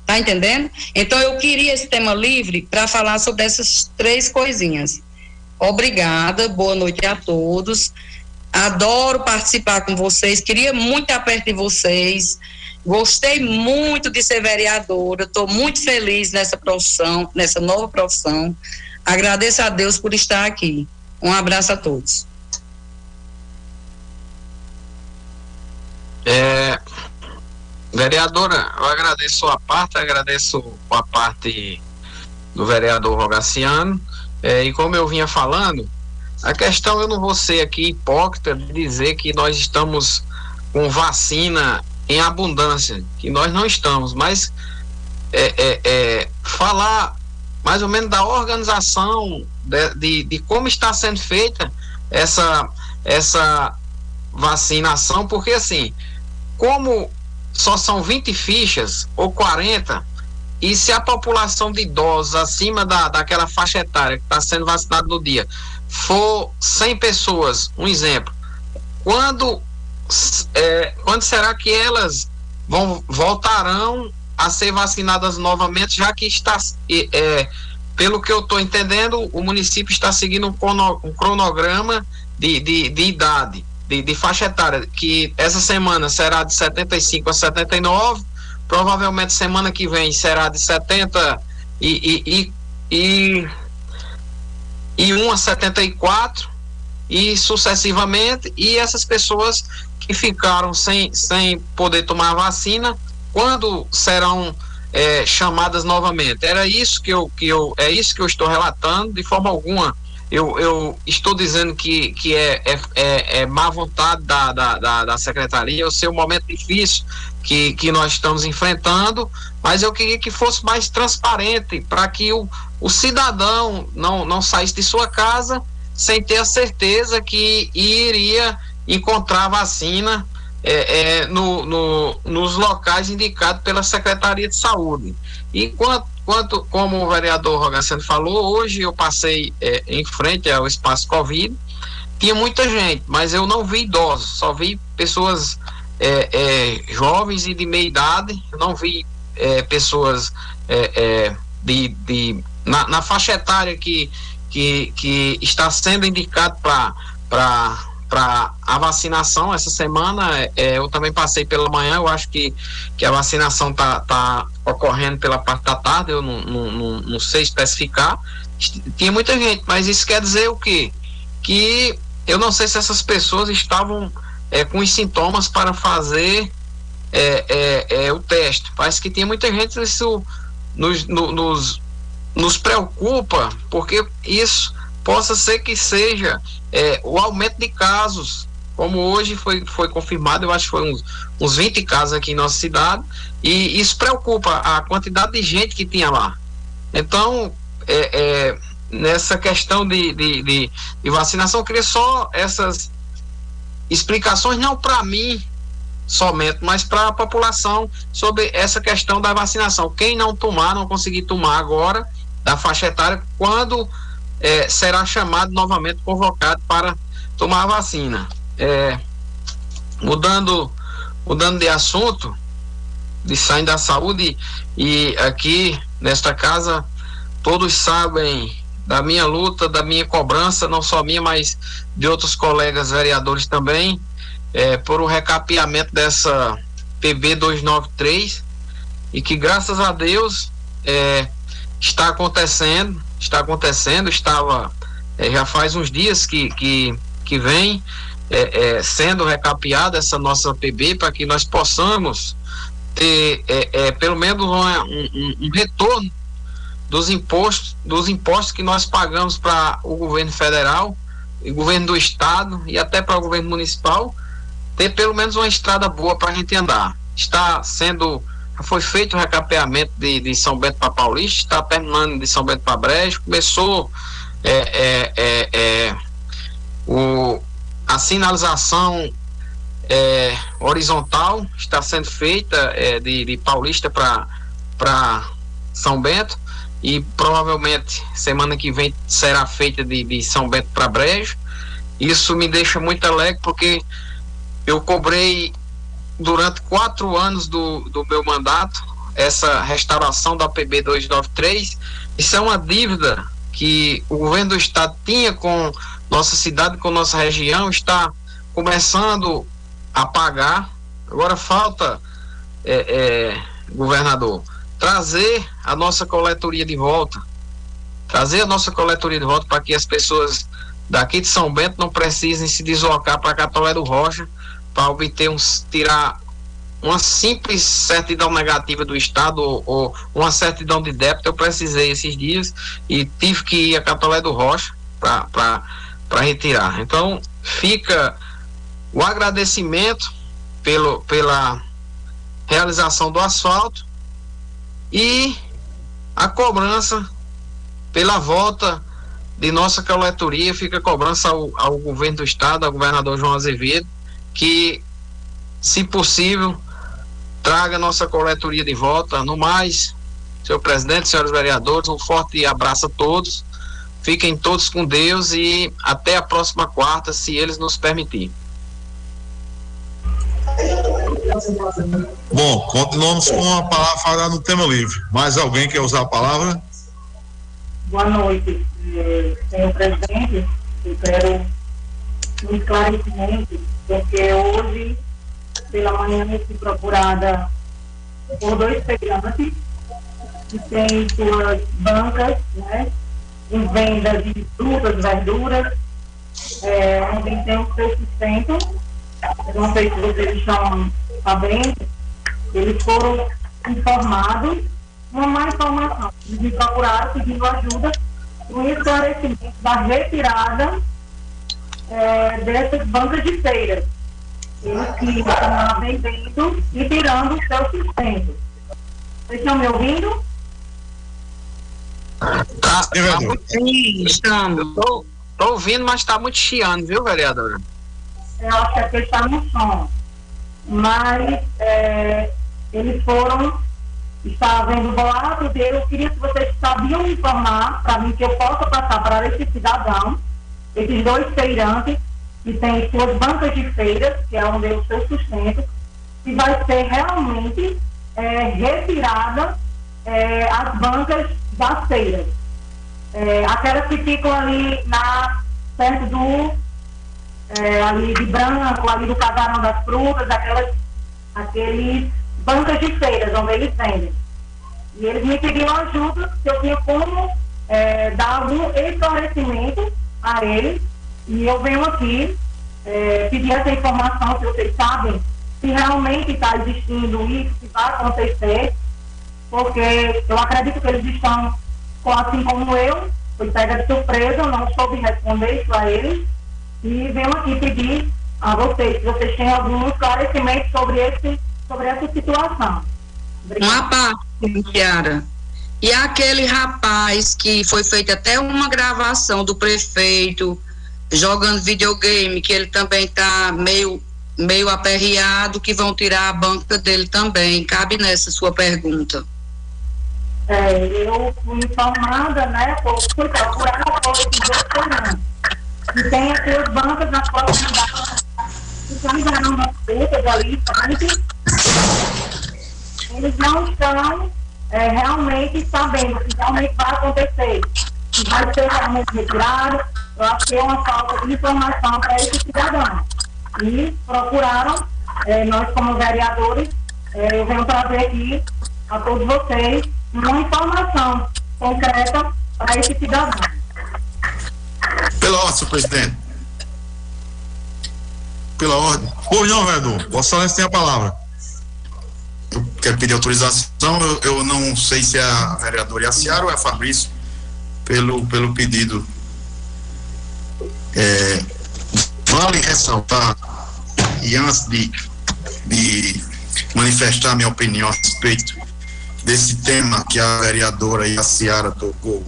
Tá entendendo? Então eu queria esse tema livre para falar sobre essas três coisinhas. Obrigada, boa noite a todos. Adoro participar com vocês, queria muito estar perto de vocês. Gostei muito de ser vereadora, estou muito feliz nessa profissão, nessa nova profissão. Agradeço a Deus por estar aqui. Um abraço a todos. É, Vereadora, eu agradeço a parte, agradeço a parte do vereador Rogaciano, é, e como eu vinha falando, a questão eu não vou ser aqui hipócrita de dizer que nós estamos com vacina em abundância, que nós não estamos, mas é, é, é falar mais ou menos da organização de, de, de como está sendo feita essa, essa vacinação, porque assim, como só são 20 fichas ou 40, e se a população de idosos acima da, daquela faixa etária que está sendo vacinada no dia for 100 pessoas, um exemplo, quando, é, quando será que elas vão voltarão a ser vacinadas novamente, já que está, é, pelo que eu estou entendendo, o município está seguindo um, cronograma de, de, de idade de, de faixa etária, que essa semana será de 75 a 79, provavelmente semana que vem será de 70 e, e, e, e, e 1 a 74 e sucessivamente, e essas pessoas que ficaram sem, sem poder tomar vacina, quando serão é, chamadas novamente. Era isso que eu, que eu, é isso que eu estou relatando, de forma alguma eu, eu estou dizendo que, que é, é, é, é má vontade da, da, da, da secretaria, eu sei um momento difícil que, que nós estamos enfrentando, mas eu queria que fosse mais transparente para que o, o cidadão não, não saísse de sua casa sem ter a certeza que iria encontrar vacina é, é, no, no, nos locais indicados pela Secretaria de Saúde. E quanto, como o vereador Rogaciano falou, hoje eu passei é, em frente ao espaço Covid, tinha muita gente, mas eu não vi idosos, só vi pessoas é, é, jovens e de meia idade, não vi é, pessoas é, de, de na, na, faixa etária que, que, que está sendo indicado para para a vacinação essa semana. É, eu também passei pela manhã, eu acho que, que a vacinação está tá ocorrendo pela parte da tarde, eu não, não, não, não, sei especificar. Tinha muita gente, mas isso quer dizer o quê? Que eu não sei se essas pessoas estavam é, com os sintomas para fazer é, é, é o teste. Parece que tinha muita gente, isso nos, nos, nos preocupa, porque isso possa ser que seja é, o aumento de casos, como hoje foi, foi confirmado, eu acho que foi uns, uns 20 casos aqui em nossa cidade, e isso preocupa a quantidade de gente que tinha lá. Então, é, é, nessa questão de, de, de, de vacinação, eu queria só essas explicações, não para mim somente, mas para a população sobre essa questão da vacinação. Quem não tomar, não conseguir tomar agora, da faixa etária, quando é, será chamado novamente, convocado para tomar a vacina. É, mudando, mudando de assunto, de sair da saúde, e aqui nesta casa todos sabem da minha luta, da minha cobrança, não só minha, mas de outros colegas vereadores também, é, por o um recapeamento dessa PB 293 e que graças a Deus é, está acontecendo, está acontecendo, estava é, já faz uns dias que, que, que vem é, é, sendo recapeada essa nossa PB para que nós possamos ter é, pelo menos um, um retorno dos impostos, dos impostos que nós pagamos para o governo federal, o governo do estado e até para o governo municipal, ter pelo menos uma estrada boa para a gente andar. Está sendo, foi feito o recapeamento de, de São Bento para Paulista, está terminando de São Bento para Brejo, começou é, é, é, é, o, a sinalização é, horizontal está sendo feita é, de, de Paulista para São Bento e provavelmente semana que vem será feita de, de São Bento para Brejo. Isso me deixa muito alegre porque eu cobrei durante quatro anos do, do meu mandato essa restauração da PB 293. Isso é uma dívida que o governo do estado tinha com nossa cidade, com nossa região, está começando a pagar. Agora falta, é, é, governador, trazer a nossa coletoria de volta. Trazer a nossa coletoria de volta para que as pessoas daqui de São Bento não precisem se deslocar para Catolé do Rocha para obter uns tirar uma simples certidão negativa do Estado ou, ou, uma certidão de débito. Eu precisei esses dias e tive que ir a Catolé do Rocha para retirar. Então, fica o agradecimento pelo, pela realização do asfalto e a cobrança pela volta de nossa coletoria fica cobrança ao, ao governo do estado, ao governador João Azevedo, que, se possível, traga nossa coletoria de volta. No mais, senhor presidente, senhores vereadores, um forte abraço a todos. Fiquem todos com Deus e até a próxima quarta, se eles nos permitirem. Bom, continuamos com a palavra falada no tema livre. Mais alguém quer usar a palavra? Boa noite, eh, senhor presidente. Eu quero um esclarecimento, porque hoje, pela manhã, eu fui procurada por dois feirantes que têm suas bancas, né, em venda de frutas, verduras, é, onde tem o seu sustento não sei se vocês estão sabendo, eles foram informados, uma má informação. Eles me procuraram pedindo ajuda no esclarecimento da retirada é, dessas bancas de feira. Eles que estão lá vendendo e tirando o seu sustento. Vocês estão me ouvindo? Tá, tá muito... Sim, estamos. Estou ouvindo, mas está muito chiando, viu, vereadora? eu acho que aqui está no som. Mas é, eles foram, está vendo boato dele, eu queria que vocês sabiam informar para mim que eu possa passar para esse cidadão, esses dois feirantes, que têm suas bancas de feiras, que é onde eu sou sustento, que vai ser realmente é, retirada é, as bancas das feiras. É, aquelas que ficam ali na, perto do é, ali de branco, ali do casarão das frutas, aquelas, aqueles bancas de feiras onde eles vendem. E eles me pediram ajuda, se eu tinha como é, dar algum esclarecimento a eles. E eu venho aqui é, pedir essa informação, se vocês sabem se realmente está existindo isso, se vai acontecer, porque eu acredito que eles estão, assim como eu, fui pega de surpresa, não soube responder isso a eles e venho aqui pedir a vocês, se vocês têm algum esclarecimento sobre, esse, sobre essa situação. Obrigada. Uma parte. E aquele rapaz que foi feita até uma gravação do prefeito jogando videogame, que ele também está meio, meio aperreado, que vão tirar a banca dele também. Cabe nessa sua pergunta. É, eu fui informada, né, por, fui procurada por semanas. E tem as duas bancas na qual estão gerando umas tretas ali, sabe? Eles não estão é, realmente sabendo que realmente vai acontecer. Que vai ser realmente retirado. Eu acho que é uma falta de informação para esses cidadãos. E procuraram, é, nós como vereadores, é, eu venho trazer aqui a todos vocês uma informação concreta para esse cidadão. Pela ordem, presidente. Pela ordem. Pois não, vereador. Vossa Excelência tem a palavra. Eu quero pedir autorização. Eu, eu não sei se é a vereadora Yaciara ou é a Fabrício, pelo, pelo pedido. É, vale ressaltar, e antes de, de manifestar minha opinião a respeito desse tema que a vereadora Yaciara tocou,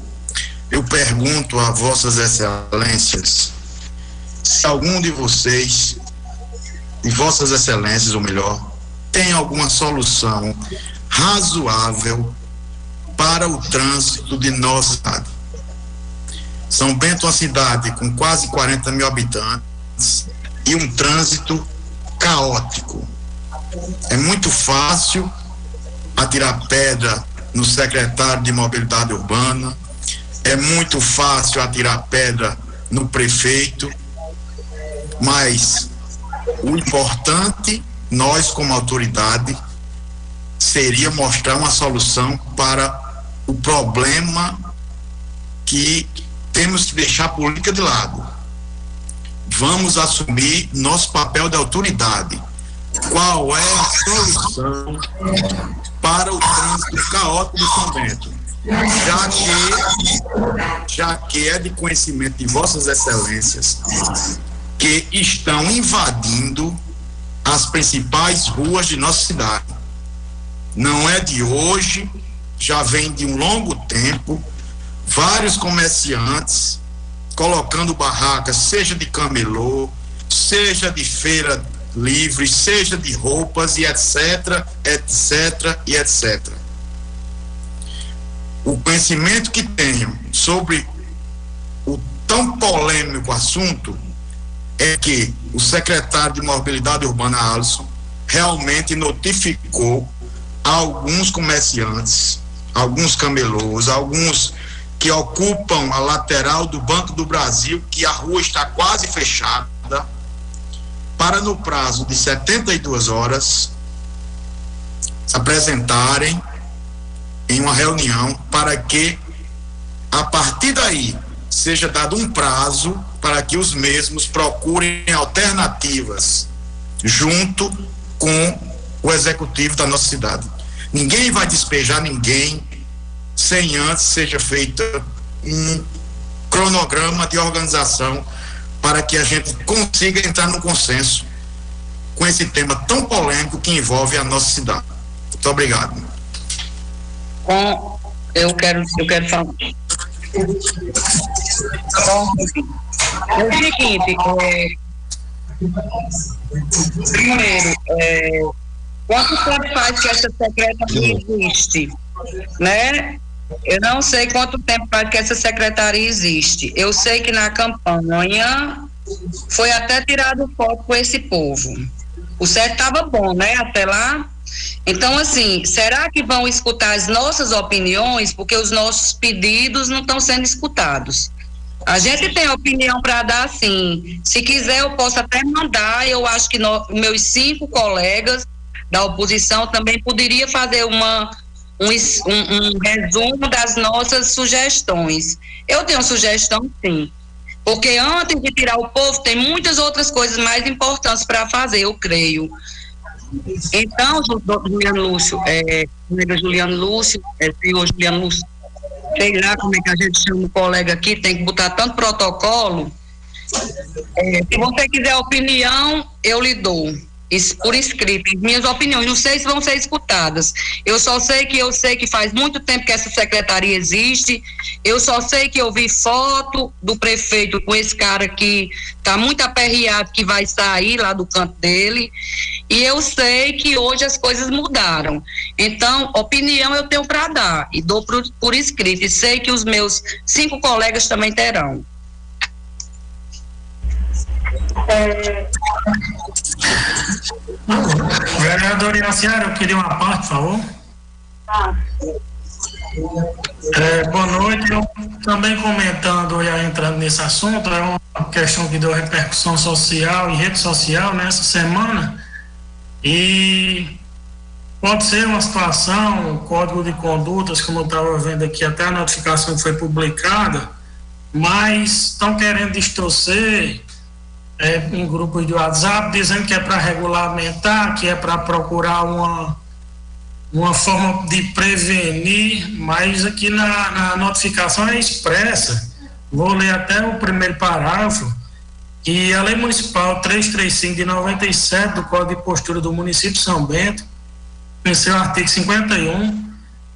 eu pergunto a vossas excelências se algum de vocês, de vossas excelências, ou melhor, tem alguma solução razoável para o trânsito de nossa cidade. São Bento é uma cidade com quase 40 mil habitantes e um trânsito caótico. É muito fácil atirar pedra no secretário de mobilidade urbana, é muito fácil atirar pedra no prefeito, mas o importante, nós como autoridade, seria mostrar uma solução para o problema que temos que deixar a política de lado. Vamos assumir nosso papel de autoridade. Qual é a solução para o trânsito caótico de São Bento? já que, já que é de conhecimento de vossas excelências que estão invadindo as principais ruas de nossa cidade. Não é de hoje, já vem de um longo tempo, vários comerciantes colocando barracas, seja de camelô, seja de feira livre, seja de roupas e etc, etc e etc o conhecimento que tenho sobre o tão polêmico assunto é que o secretário de Mobilidade Urbana, Alisson, realmente notificou alguns comerciantes, alguns camelôs, alguns que ocupam a lateral do Banco do Brasil, que a rua está quase fechada, para no prazo de 72 horas se apresentarem em uma reunião para que, a partir daí, seja dado um prazo para que os mesmos procurem alternativas junto com o executivo da nossa cidade. Ninguém vai despejar ninguém sem antes seja feito um cronograma de organização para que a gente consiga entrar no consenso com esse tema tão polêmico que envolve a nossa cidade. Muito obrigado com eu quero eu quero falar então, é o seguinte é, primeiro é, quanto tempo faz que essa secretaria existe né? Eu não sei quanto tempo faz que essa secretaria existe. Eu sei que na campanha foi até tirado foto com esse povo. O certo estava bom né até lá? Então, assim, será que vão escutar as nossas opiniões? Porque os nossos pedidos não estão sendo escutados. A gente tem opinião para dar, sim. Se quiser, eu posso até mandar. Eu acho que no, meus cinco colegas da oposição também poderia fazer uma, um, um, um resumo das nossas sugestões. Eu tenho sugestão, sim. Porque antes de tirar o povo, tem muitas outras coisas mais importantes para fazer, eu creio. Então, Juliano Lúcio, é, Juliano Lúcio, é, senhor Juliano Lúcio, sei lá como é que a gente chama o colega aqui, tem que botar tanto protocolo. É, se você quiser opinião, eu lhe dou. Por escrito minhas opiniões. Não sei se vão ser escutadas. Eu só sei que eu sei que faz muito tempo que essa secretaria existe. Eu só sei que eu vi foto do prefeito com esse cara que está muito aperreado que vai sair lá do canto dele. E eu sei que hoje as coisas mudaram. Então, opinião eu tenho para dar e dou por, por escrito. E sei que os meus cinco colegas também terão. É... Vereador Iraciara, eu queria uma parte, por favor. Ah. É, boa noite. Eu também comentando e entrando nesse assunto, é uma questão que deu repercussão social e rede social nessa semana. E pode ser uma situação, um código de condutas, como eu estava vendo aqui, até a notificação foi publicada, mas estão querendo distorcer é, em grupos de WhatsApp, dizendo que é para regulamentar, que é para procurar uma, uma forma de prevenir, mas aqui na, na notificação é expressa. Vou ler até o primeiro parágrafo, que a Lei Municipal 335 de 97 do Código de Postura do município de São Bento, em seu artigo 51,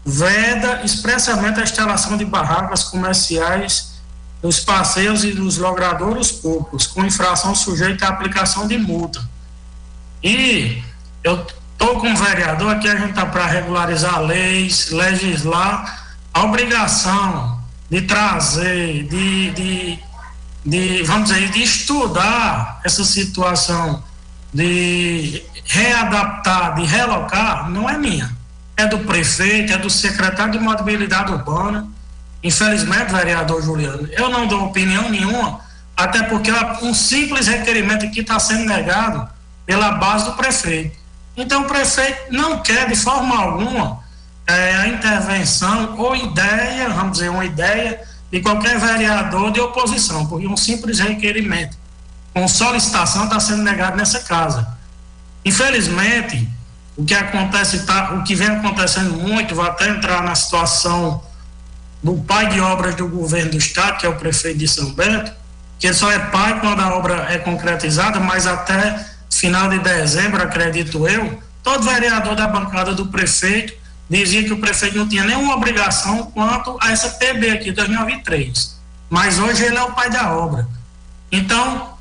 veda expressamente a instalação de barracas comerciais dos passeios e dos logradouros públicos, com infração sujeita à aplicação de multa. E eu estou como vereador aqui, a gente está para regularizar leis, legislar a obrigação de trazer, de, de, de, vamos dizer, de estudar essa situação, de readaptar, de relocar, não é minha. É do prefeito, é do secretário de mobilidade urbana, Infelizmente, vereador Juliano, eu não dou opinião nenhuma, até porque um simples requerimento aqui está sendo negado pela base do prefeito. Então, o prefeito não quer, de forma alguma, é, a intervenção ou ideia, vamos dizer, uma ideia de qualquer vereador de oposição, porque um simples requerimento com solicitação está sendo negado nessa casa. Infelizmente, o que acontece, tá, o que vem acontecendo muito, vai até entrar na situação do pai de obras do governo do estado, que é o prefeito de São Bento, que só é pai quando a obra é concretizada, mas até final de dezembro, acredito eu, todo vereador da bancada do prefeito dizia que o prefeito não tinha nenhuma obrigação quanto a essa PB aqui, 2023. Mas hoje ele é o pai da obra. Então,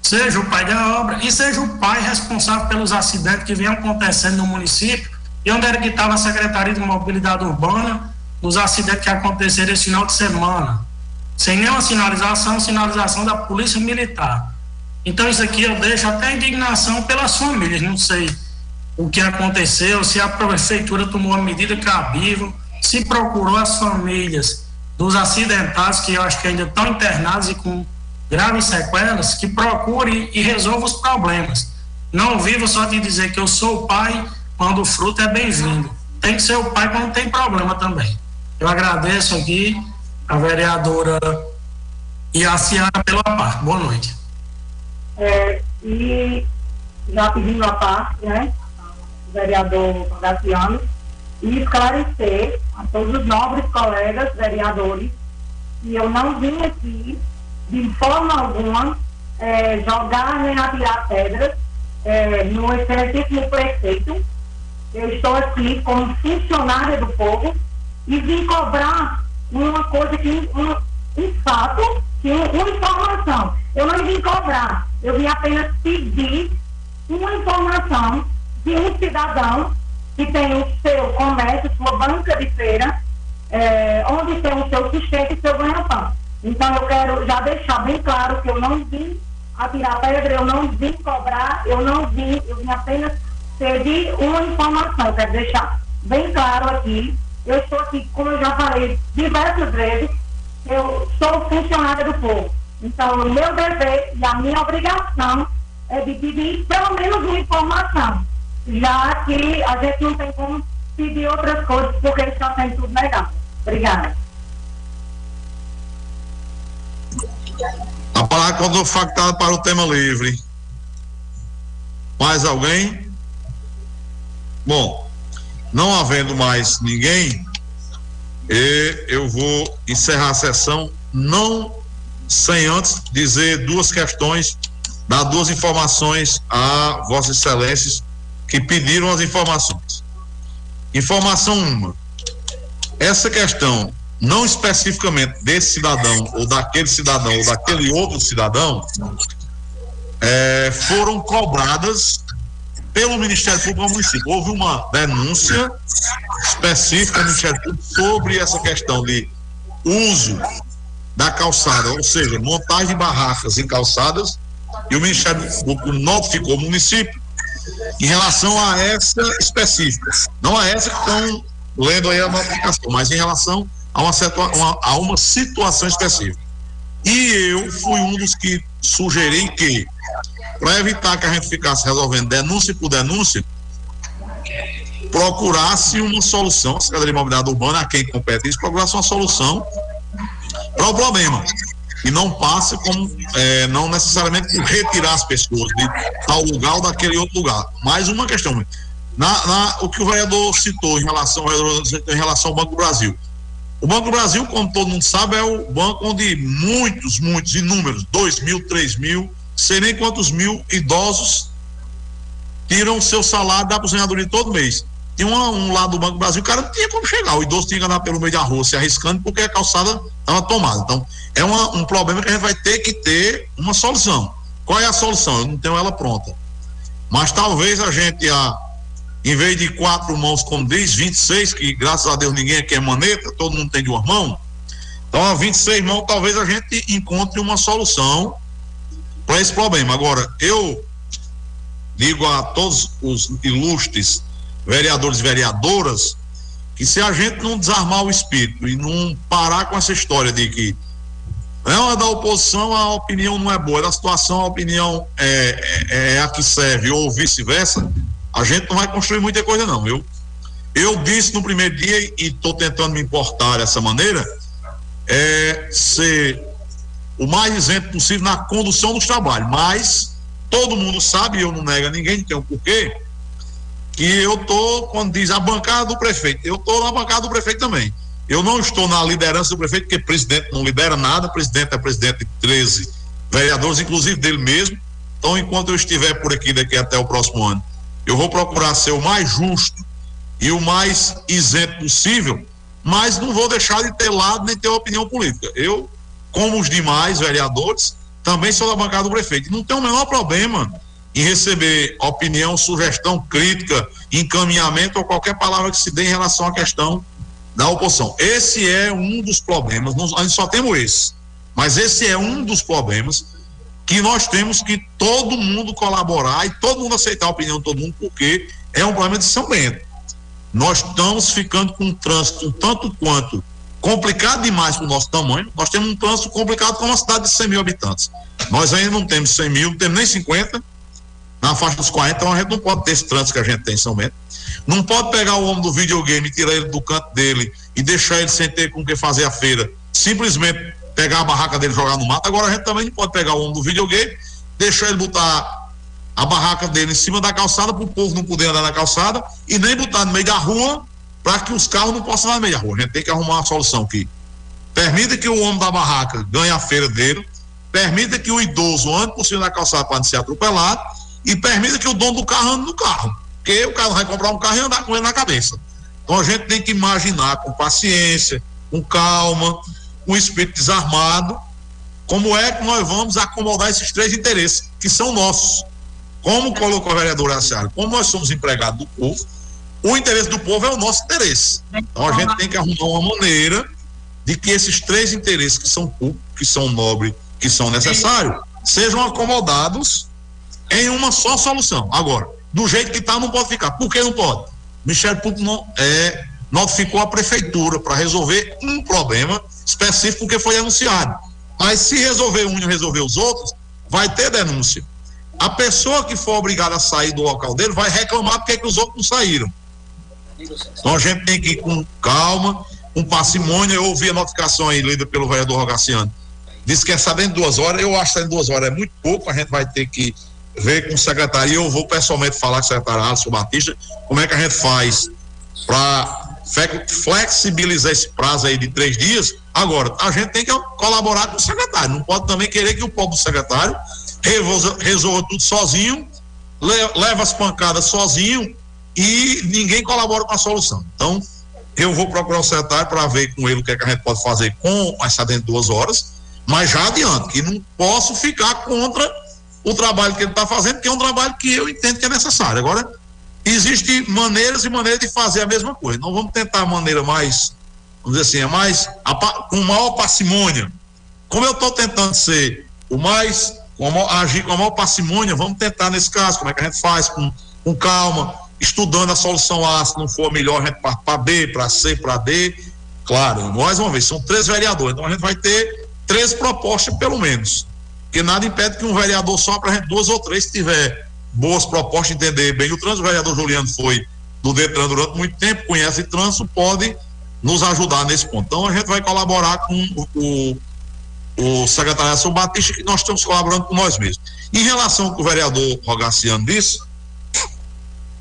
seja o pai da obra e seja o pai responsável pelos acidentes que vêm acontecendo no município e onde era que estava a Secretaria de Mobilidade Urbana dos acidentes que aconteceram esse final de semana, sem nenhuma sinalização, sinalização da Polícia Militar. Então, isso aqui eu deixo até indignação pelas famílias. Não sei o que aconteceu, se a prefeitura tomou a medida cabível, se procurou as famílias dos acidentados, que eu acho que ainda estão internados e com graves sequelas, que procure e resolva os problemas. Não vivo só de dizer que eu sou o pai quando o fruto é bem-vindo. Tem que ser o pai quando tem problema também. Eu agradeço aqui a vereadora a senhora pela parte. Boa noite. É, e já pedindo a parte, né, o vereador Graciano, e esclarecer a todos os nobres colegas vereadores que eu não vim aqui, de forma alguma, é, jogar nem atirar pedras é, no excelentíssimo prefeito. Eu estou aqui como funcionária do povo e vim cobrar uma coisa que, um, um fato, que uma informação. Eu não vim cobrar, eu vim apenas pedir uma informação de um cidadão que tem o seu comércio, sua banca de feira, é, onde tem o seu sustento e seu ganha-pão. Então eu quero já deixar bem claro que eu não vim atirar pedra, eu não vim cobrar, eu não vim, eu vim apenas pedir uma informação. Quero deixar bem claro aqui eu estou aqui, como eu já falei diversas vezes, eu sou funcionária do povo. Então, o meu dever e a minha obrigação é de pedir pelo menos uma informação, já que a gente não tem como pedir outras coisas, porque está sendo tudo negado. Obrigada. A palavra quando factada para o tema livre. Mais alguém? Bom, não havendo mais ninguém, eu vou encerrar a sessão, não sem antes dizer duas questões dar duas informações a Vossas Excelências que pediram as informações. Informação uma: essa questão, não especificamente desse cidadão, ou daquele cidadão, ou daquele outro cidadão, é, foram cobradas pelo Ministério Público ao município. Houve uma denúncia específica do Ministério Público sobre essa questão de uso da calçada, ou seja, montagem de barracas em calçadas, e o Ministério Público notificou o município em relação a essa específica, não a essa que estão lendo aí a notificação, mas em relação a uma, uma, a uma situação específica. E eu fui um dos que sugeri que, para evitar que a gente ficasse resolvendo denúncia por denúncia, procurasse uma solução, a Secretaria de Mobilidade Urbana, a quem compete isso, procurasse uma solução para o problema. E não passe como, é, não necessariamente por retirar as pessoas de tal lugar ou daquele outro lugar. Mais uma questão. Na, na, o que o vereador citou em relação, em relação ao Banco do Brasil. O Banco do Brasil, como todo mundo sabe, é o banco onde muitos, muitos, inúmeros, dois mil, três mil, sei nem quantos mil idosos tiram seu salário da aposentadoria todo mês. Tinha um, um lado do Banco do Brasil, o cara não tinha como chegar. O idoso tinha que andar pelo meio da rua se arriscando porque a calçada estava tomada. Então, é uma, um problema que a gente vai ter que ter uma solução. Qual é a solução? Eu não tenho ela pronta. Mas talvez a gente, a, em vez de quatro mãos, como diz, 26, que graças a Deus ninguém aqui é maneta, todo mundo tem de uma mão. Então, a 26 mãos, talvez a gente encontre uma solução para esse problema. Agora, eu digo a todos os ilustres vereadores e vereadoras que se a gente não desarmar o espírito e não parar com essa história de que não é da oposição a opinião não é boa, é da situação a opinião é, é, é a que serve ou vice-versa, a gente não vai construir muita coisa não. Eu, eu disse no primeiro dia e estou tentando me importar dessa maneira, é ser o mais isento possível na condução dos trabalhos, mas todo mundo sabe, eu não nego a ninguém, tem um porquê, que eu tô, quando diz a bancada do prefeito, eu tô na bancada do prefeito também. Eu não estou na liderança do prefeito, porque presidente não lidera nada, presidente é presidente de 13 vereadores, inclusive dele mesmo. Então, enquanto eu estiver por aqui daqui até o próximo ano, eu vou procurar ser o mais justo e o mais isento possível, mas não vou deixar de ter lado nem ter opinião política. Eu, como os demais vereadores, também sou da bancada do prefeito. Não tem o menor problema em receber opinião, sugestão, crítica, encaminhamento ou qualquer palavra que se dê em relação à questão da oposição. Esse é um dos problemas, nós, a gente só temos esse, mas esse é um dos problemas que nós temos que todo mundo colaborar e todo mundo aceitar a opinião de todo mundo, porque é um problema de São Bento. Nós estamos ficando com um trânsito tanto quanto complicado demais para o nosso tamanho. Nós temos um trânsito complicado com uma cidade de 100 mil habitantes. Nós ainda não temos 100 mil, não temos nem 50, na faixa dos 40, então a gente não pode ter esse trânsito que a gente tem em São Bento. Não pode pegar o homem do videogame, tirar ele do canto dele e deixar ele sem ter com o que fazer a feira. Simplesmente pegar a barraca dele e jogar no mato. Agora a gente também não pode pegar o homem do videogame, deixar ele botar a barraca dele em cima da calçada para o povo não poder andar na calçada e nem botar no meio da rua para que os carros não possam andar da rua. A gente tem que arrumar uma solução aqui. Permita que o homem da barraca ganhe a feira dele, permita que o idoso ande por cima da calçada para não ser atropelado e permita que o dono do carro ande no carro. Porque o cara vai comprar um carro e andar com ele na cabeça. Então a gente tem que imaginar com paciência, com calma, com espírito desarmado, como é que nós vamos acomodar esses três interesses que são nossos. Como colocou a vereadora Seara, como nós somos empregados do povo, o interesse do povo é o nosso interesse. Então a gente tem que arrumar uma maneira de que esses três interesses que são públicos, que são nobres, que são necessários, sejam acomodados em uma só solução. Agora, do jeito que está, não pode ficar. Por que não pode? O Ministério Público não, é, notificou a prefeitura para resolver um problema específico que foi anunciado. Mas se resolver um e resolver os outros, vai ter denúncia. A pessoa que for obrigada a sair do local dele vai reclamar porque que os outros não saíram. Então a gente tem que ir com calma, com parcimônia. Eu ouvi a notificação aí lida pelo vereador Rogaciano. Disse que é saber em duas horas. Eu acho que em duas horas é muito pouco. A gente vai ter que ver com a secretaria, eu vou pessoalmente falar com o secretário Alisson Batista, como é que a gente faz para flexibilizar esse prazo aí de três dias. Agora, a gente tem que colaborar com o secretário, não pode também querer que o povo secretário resolva, resolva tudo sozinho, leva as pancadas sozinho e ninguém colabora com a solução. Então, eu vou procurar o secretário para ver com ele o que, é que a gente pode fazer com essa dentro de duas horas, mas já adianto que não posso ficar contra o trabalho que ele está fazendo, que é um trabalho que eu entendo que é necessário. Agora, existem maneiras e maneiras de fazer a mesma coisa. Não vamos tentar a maneira mais, vamos dizer assim, é mais com maior parcimônia. Como eu estou tentando ser o mais, agir com a maior parcimônia, vamos tentar nesse caso, como é que a gente faz com, com calma, estudando a solução A, se não for melhor, a gente parte para B, para C, para D. Claro, mais uma vez, são três vereadores, então a gente vai ter três propostas pelo menos. Porque nada impede que um vereador só para duas ou três, se tiver boas propostas, entender bem o trânsito. O vereador Juliano foi do Detran durante muito tempo, conhece trânsito, pode nos ajudar nesse ponto. Então a gente vai colaborar com o, o, o secretariado Batista, que nós estamos colaborando com nós mesmos. Em relação ao que o vereador Rogaciano disse,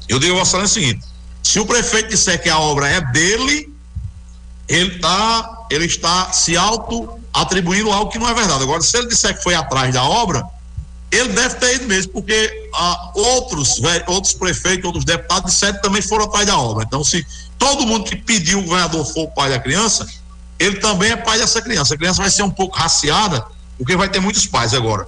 eu digo a você o seguinte: se o prefeito disser que a obra é dele, ele, tá, ele está se auto atribuindo algo que não é verdade. Agora, se ele disser que foi atrás da obra, ele deve ter ido mesmo, porque ah, outros, outros prefeitos, outros deputados disseram que também foram atrás da obra. Então, se todo mundo que pediu o governador for o pai da criança, ele também é pai dessa criança. A criança vai ser um pouco raciada, porque vai ter muitos pais agora.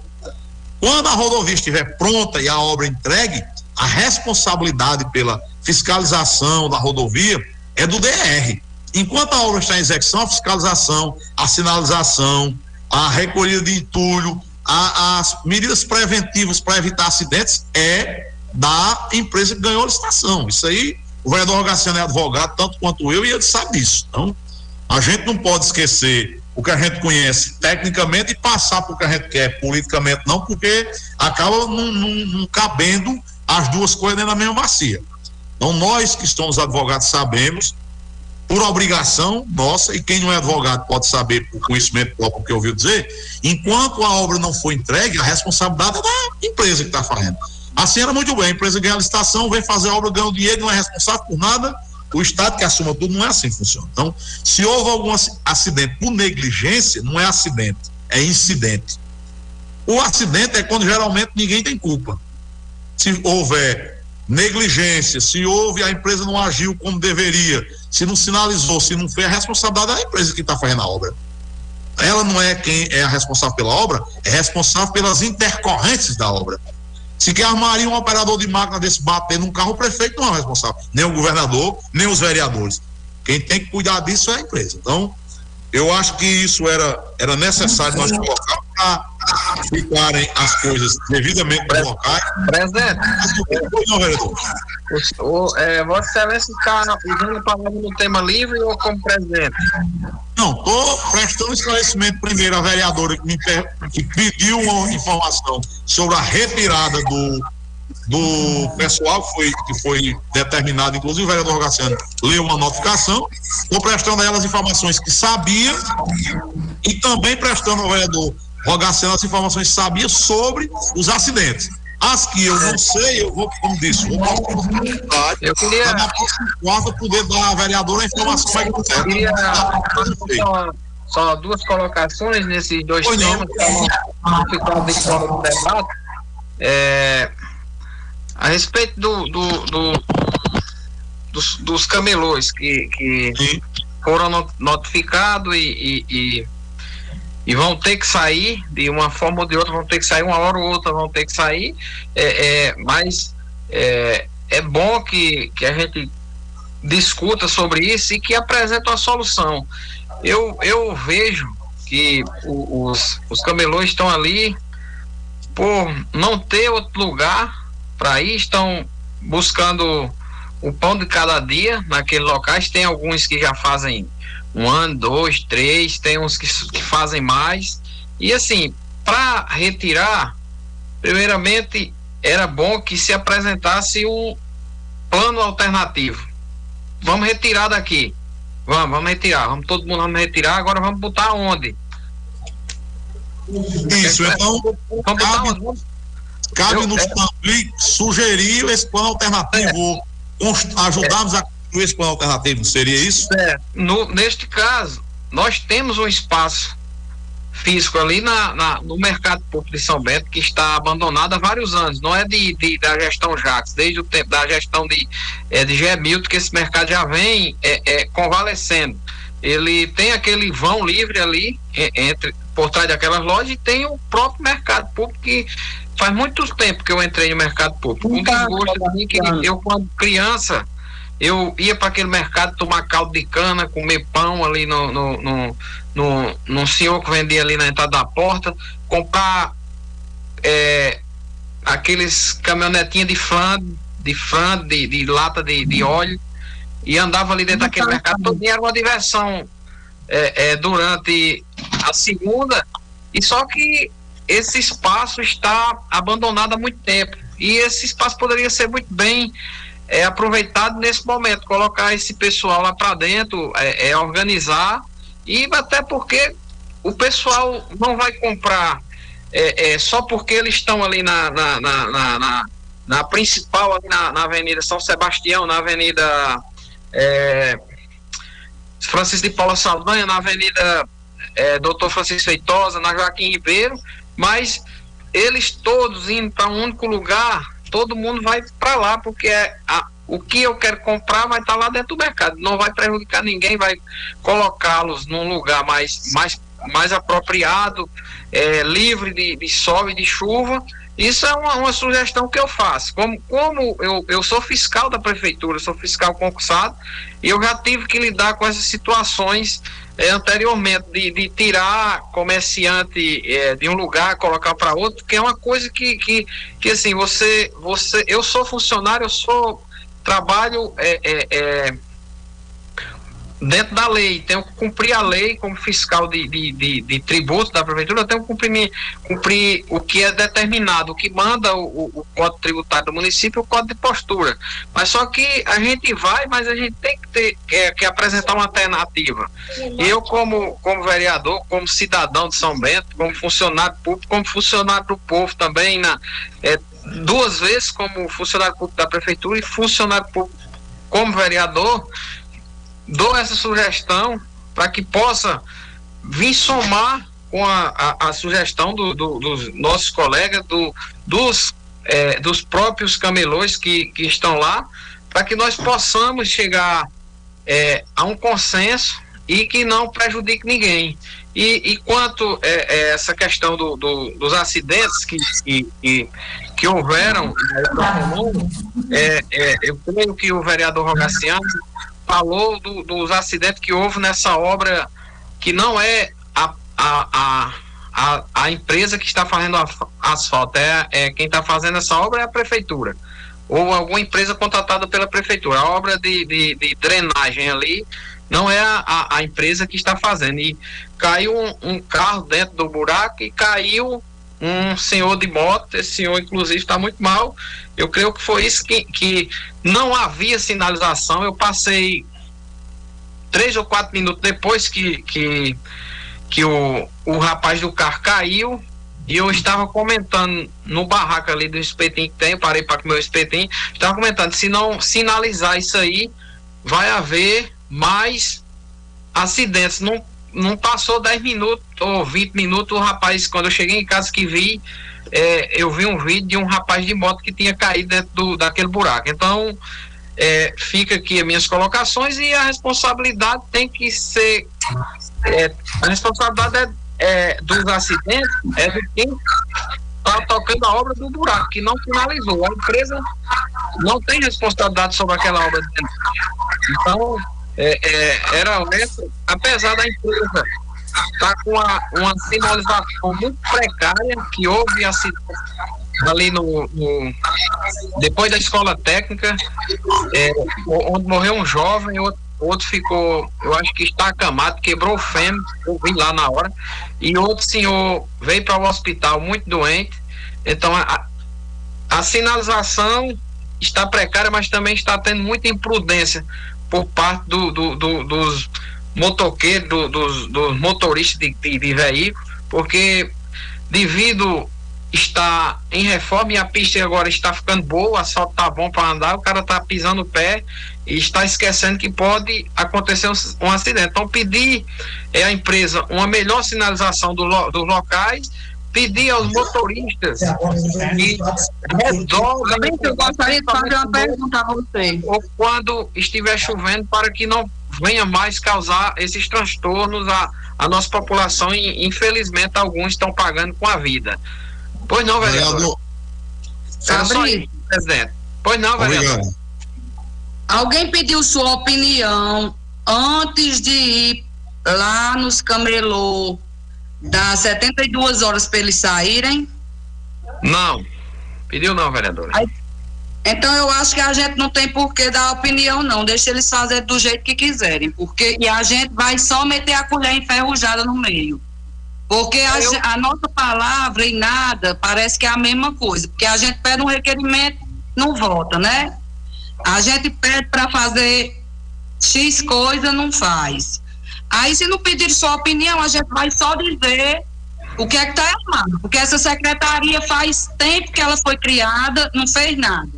Quando a rodovia estiver pronta e a obra entregue, a responsabilidade pela fiscalização da rodovia é do DR. Enquanto a obra está em execução, a fiscalização, a sinalização, a recolhida de entulho, a, as medidas preventivas para evitar acidentes é da empresa que ganhou a licitação. Isso aí, o vereador Rogaciano é advogado, tanto quanto eu, e ele sabe disso. Então, a gente não pode esquecer o que a gente conhece tecnicamente e passar para o que a gente quer politicamente, não, porque acaba não, não, não cabendo as duas coisas dentro da mesma bacia. Então, nós que estamos advogados sabemos por obrigação nossa, e quem não é advogado pode saber por conhecimento próprio que ouviu dizer, enquanto a obra não for entregue, a responsabilidade é da empresa que está fazendo. Assim era muito bem, a empresa ganha a licitação, vem fazer a obra, ganha o dinheiro, não é responsável por nada, o Estado que assuma tudo, não é assim que funciona. Então, se houve algum acidente por negligência, não é acidente, é incidente. O acidente é quando geralmente ninguém tem culpa. Se houver negligência, se houve, a empresa não agiu como deveria, se não sinalizou, se não fez, a responsabilidade da empresa que está fazendo a obra. Ela não é quem é a responsável pela obra, é responsável pelas intercorrências da obra. Se quer armaria um operador de máquina desse bater num carro, o prefeito não é responsável, nem o governador, nem os vereadores. Quem tem que cuidar disso é a empresa. Então, eu acho que isso era, era necessário nós colocar para ficarem as coisas devidamente Pre locais. Presidente, não, vereador. O, é, Vossa Excelência está usando a palavra no tema livre ou como presidente? Não, estou prestando esclarecimento primeiro à vereadora que, me, que pediu uma informação sobre a retirada do, do pessoal que foi, que foi determinado, inclusive o vereador Rogaciano leu uma notificação, estou prestando a elas informações que sabia e também prestando ao vereador Rogaciano as informações que sabia sobre os acidentes. As que eu não sei, eu vou, como disse, vou dar uma oportunidade eu queria... na próxima quarta poder dar à vereadora a informação mais correta. Eu queria só, só duas colocações nesses dois pois temas que vão ficar de fora do debate. É, a respeito do, do, do dos, dos, camelôs que, que foram notificados e, e, e, e, vão ter que sair de uma forma ou de outra, vão ter que sair, uma hora ou outra vão ter que sair, é, é mas é, é bom que, que a gente discuta sobre isso e que apresente uma solução. Eu, eu vejo que os, os camelôs estão ali por não ter outro lugar para ir, estão buscando o pão de cada dia naqueles locais. Tem alguns que já fazem um ano, dois, três, tem uns que, que fazem mais. E assim, para retirar, primeiramente era bom que se apresentasse um plano alternativo. Vamos retirar daqui. Vamos, vamos retirar. Vamos todo mundo vamos retirar. Agora vamos botar onde? Isso, então. Vamos botar onde? Cabe-nos é, também sugerir esse plano alternativo, é, ajudarmos a esse plano alternativo, seria isso? É, no, neste caso, nós temos um espaço físico ali na, na, no mercado público de São Bento, que está abandonado há vários anos, não é de, de da gestão Jacques, desde o tempo da gestão de, é, de que esse mercado já vem é, é, convalescendo. Ele tem aquele vão livre ali, é, entre, por trás daquelas lojas, e tem o próprio mercado público que faz muito tempo que eu entrei no mercado público. Um desgosto assim que eu, quando criança, eu ia para aquele mercado tomar caldo de cana, comer pão ali no, no, no, no, no senhor que vendia ali na entrada da porta, comprar é, aqueles caminhonetinhos de fã, de fã, de, de lata de, de óleo, e andava ali dentro daquele mercado, todo dia era uma diversão é, é, durante a segunda, e só que esse espaço está abandonado há muito tempo, e esse espaço poderia ser muito bem é aproveitado nesse momento, colocar esse pessoal lá para dentro, é, é, organizar e até porque o pessoal não vai comprar é, é só porque eles estão ali na, na, na, na, na principal, ali na, na, Avenida São Sebastião, na Avenida é, Francisco de Paula Saldanha, na Avenida é, Doutor Francisco Feitosa, na Joaquim Ribeiro, mas eles todos indo para um único lugar todo mundo vai para lá, porque é a, o que eu quero comprar vai estar tá lá dentro do mercado. Não vai prejudicar ninguém, vai colocá-los num lugar mais, mais, mais apropriado, é, livre de, de sol e de chuva. Isso é uma, uma, sugestão que eu faço. Como, como eu, eu sou fiscal da prefeitura, sou fiscal concursado, e eu já tive que lidar com essas situações é, anteriormente, de, de, tirar comerciante é, de um lugar, colocar para outro, que é uma coisa que, que, que assim, você, você, eu sou funcionário, eu sou, trabalho é, dentro da lei, tenho que cumprir a lei como fiscal de, de, de, de tributos da prefeitura, tenho que cumprir, cumprir o que é determinado, o que manda o, o, Código Tributário do município, o Código de Postura. Mas só que a gente vai, mas a gente tem que ter é, que apresentar uma alternativa. Eu, como, como vereador, como cidadão de São Bento, como funcionário público, como funcionário do povo também, na, é, duas vezes como funcionário público da prefeitura e funcionário público como vereador, dou essa sugestão para que possa vir somar com a, a, a sugestão do, do, dos nossos colegas, do, dos, é, dos próprios camelões que, que estão lá, para que nós possamos chegar é, a um consenso e que não prejudique ninguém. E, e quanto é, é essa questão do, do, dos acidentes que, que, que, houveram, é, é, eu creio que o vereador Rogaciano falou do, dos acidentes que houve nessa obra, que não é a, a, a, a, empresa que está fazendo asfalto, é, é quem está fazendo essa obra é a prefeitura, ou alguma empresa contratada pela prefeitura. A obra de, de, de drenagem ali não é a, a, empresa que está fazendo. E caiu um, um carro dentro do buraco e caiu um senhor de moto, esse senhor inclusive está muito mal. Eu creio que foi isso que, que não havia sinalização. Eu passei três ou quatro minutos depois que, que, que o, o rapaz do carro caiu. E eu estava comentando no barraco ali do espetinho que tem, parei para comer o espetinho, estava comentando, se não sinalizar isso aí, vai haver mais acidentes. Não não passou 10 minutos ou 20 minutos, o rapaz, quando eu cheguei em casa que vi, é, eu vi um vídeo de um rapaz de moto que tinha caído dentro do, daquele buraco. Então, é, fica aqui as minhas colocações e a responsabilidade tem que ser. É, a responsabilidade é, é dos acidentes é de quem está tocando a obra do buraco, que não finalizou. A empresa não tem responsabilidade sobre aquela obra. Então, é, é, era essa, apesar da empresa estar tá com uma, uma sinalização muito precária, que houve ali no, no, depois da escola técnica, é, onde morreu um jovem, outro, outro ficou, eu acho que está acamado, quebrou o fêmur, eu vi lá na hora, e outro senhor veio para o hospital muito doente, então a, a sinalização está precária, mas também está tendo muita imprudência por parte do, do, do, dos motoqueiros, dos, dos motoristas de, de, de veículos, porque devido está em reforma e a pista agora está ficando boa, o asfalto está bom para andar, o cara está pisando o pé e está esquecendo que pode acontecer um, um acidente. Então, pedir é, à empresa uma melhor sinalização do, dos locais pedir aos motoristas que resolvem. Eu gostaria de fazer uma pergunta a você. Ou quando estiver chovendo, para que não venha mais causar esses transtornos à, à nossa população e, infelizmente, alguns estão pagando com a vida. Pois não, vereador? Era só isso, presidente. Pois não, vereador? Obrigado. Alguém pediu sua opinião antes de ir lá nos camelô Dá 72 horas para eles saírem? Não. Pediu não, vereadora. Aí, então eu acho que a gente não tem por que dar opinião, não. Deixa eles fazerem do jeito que quiserem. Porque, e a gente vai só meter a colher enferrujada no meio. Porque a, eu... a, nossa palavra e nada parece que é a mesma coisa. Porque a gente pede um requerimento, não vota, né? A gente pede para fazer X coisa, não faz. Aí, se não pedir sua opinião, a gente vai só dizer o que é que está errado. Porque essa secretaria faz tempo que ela foi criada, não fez nada.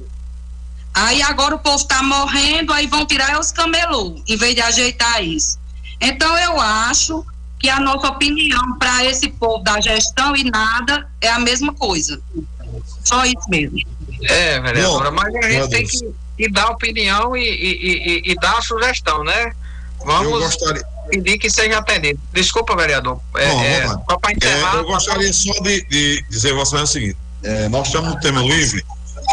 Aí agora o povo está morrendo, aí vão tirar os camelô, em vez de ajeitar isso. Então eu acho que a nossa opinião para esse povo da gestão e nada é a mesma coisa. Só isso mesmo. É, vereadora, mas a gente tem que, que, dar opinião e, e, e, e dar a sugestão, né? Vamos. Eu gostaria pedir que seja atendido. Desculpa, vereador. É, Bom, é, só para encerrar. É, eu gostaria só de, de dizer você o seguinte: é, nós estamos no tema livre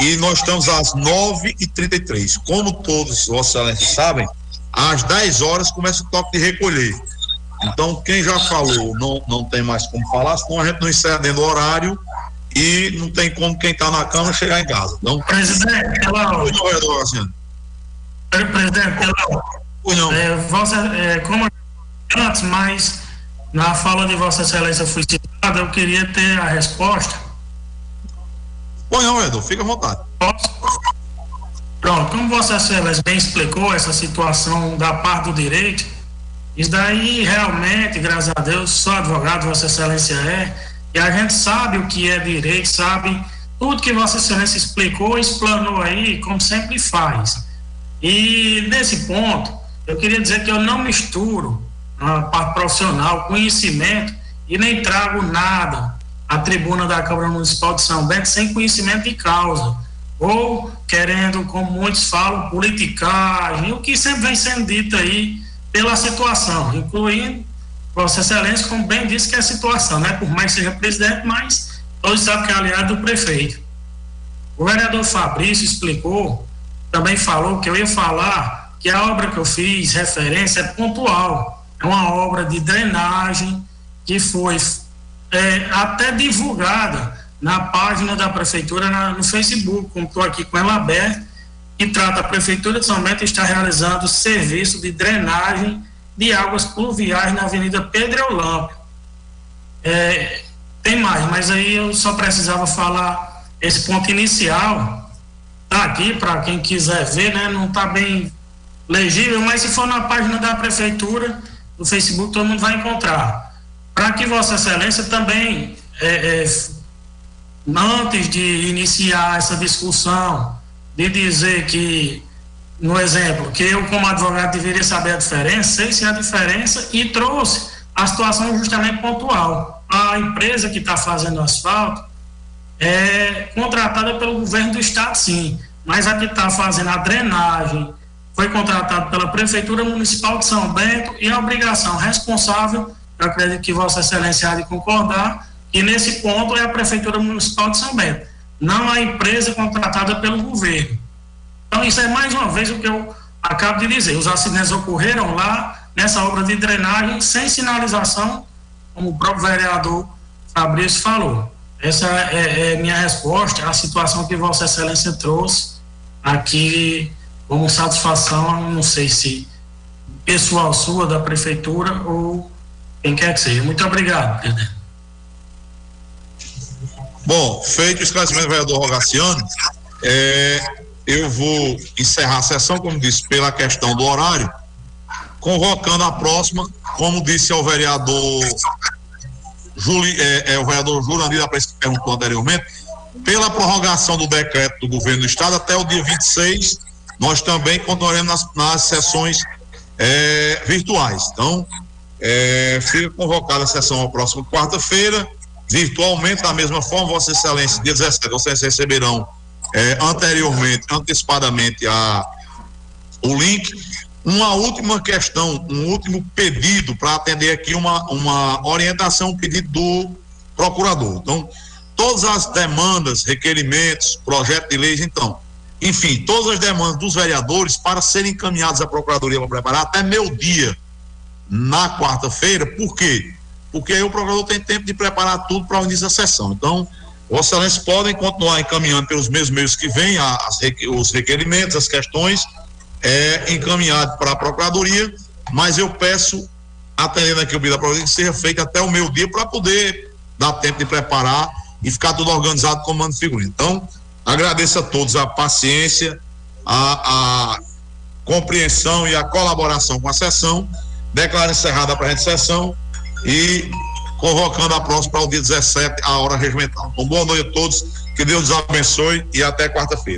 e nós estamos às 9h33. Como todos Vossa Excelência sabem, às 10 horas começa o toque de recolher. Então, quem já falou não, não tem mais como falar, senão a gente não encerra dentro do horário e não tem como quem está na cama chegar em casa. Então, presidente, ela... Presidente, ela... Não. É, vossa, é, como antes, mas na fala de Vossa Excelência fui citada, eu queria ter a resposta. Pois não, Edu, fica à vontade. Posso? Pronto, como Vossa Excelência bem explicou essa situação da parte do direito, isso daí realmente, graças a Deus, só advogado Vossa Excelência é, e a gente sabe o que é direito, sabe tudo que Vossa Excelência explicou explanou aí, como sempre faz. E nesse ponto, eu queria dizer que eu não misturo a parte profissional, conhecimento, e nem trago nada à tribuna da Câmara Municipal de São Bento sem conhecimento de causa. Ou querendo, como muitos falam, politicagem, o que sempre vem sendo dito aí pela situação, incluindo Vossa Excelência, como bem disse que é a situação, né? Por mais que seja presidente, mas todos sabem que é aliado do prefeito. O vereador Fabrício explicou, também falou que eu ia falar que a obra que eu fiz referência é pontual é uma obra de drenagem que foi é, até divulgada na página da prefeitura na, no Facebook, como estou aqui com ela aberta, que trata a prefeitura de está realizando serviço de drenagem de águas pluviais na Avenida Pedro Olâmpio. É, tem mais, mas aí eu só precisava falar esse ponto inicial. Tá aqui para quem quiser ver, né? Não está bem legível, mas se for na página da prefeitura, no Facebook todo mundo vai encontrar. Para que Vossa Excelência também, é, é, antes de iniciar essa discussão, de dizer que, no exemplo, que eu, como advogado, deveria saber a diferença, sei se a diferença e trouxe a situação justamente pontual. A empresa que está fazendo asfalto é contratada pelo governo do estado, sim, mas a que está fazendo a drenagem, foi contratado pela Prefeitura Municipal de São Bento e a obrigação responsável, eu acredito que Vossa Excelência há de concordar, que nesse ponto é a Prefeitura Municipal de São Bento, não a empresa contratada pelo governo. Então, isso é mais uma vez o que eu acabo de dizer: os acidentes ocorreram lá nessa obra de drenagem sem sinalização, como o próprio vereador Fabrício falou. Essa é, é minha resposta à situação que Vossa Excelência trouxe aqui como satisfação, não sei se pessoal sua da prefeitura ou quem quer que seja. Muito obrigado, presidente. Bom, feito o esclarecimento do vereador Rogaciano, é, eu vou encerrar a sessão, como disse, pela questão do horário, convocando a próxima, como disse ao vereador Juli, é, é, o vereador Jurandir Aparecido perguntou anteriormente, pela prorrogação do decreto do governo do estado até o dia 26, nós também continuaremos nas, nas sessões é, virtuais. Então, é, fica convocada a sessão a próxima quarta-feira, virtualmente, da mesma forma, Vossa Excelência, dia 17, vocês receberão é, anteriormente, antecipadamente, a, o link. Uma última questão, um último pedido para atender aqui uma, uma orientação, um pedido do procurador. Então, todas as demandas, requerimentos, projeto de leis, então, enfim, todas as demandas dos vereadores para serem encaminhadas à Procuradoria para preparar até meu dia na quarta-feira, por quê? Porque aí o procurador tem tempo de preparar tudo para o início da sessão. Então, Vossa Excelência podem continuar encaminhando pelos mesmos meios que vêm os requerimentos, as questões, é, encaminhado para a Procuradoria, mas eu peço, atendendo aqui o pedido da Procuradoria, que seja feito até o meu dia para poder dar tempo de preparar e ficar tudo organizado como mando figurino. Então, agradeço a todos a paciência, a, a compreensão e a colaboração com a sessão. Declaro encerrada a presente sessão e convocando a próxima para o dia 17, a hora regimental. Então, boa noite a todos, que Deus os abençoe e até quarta-feira.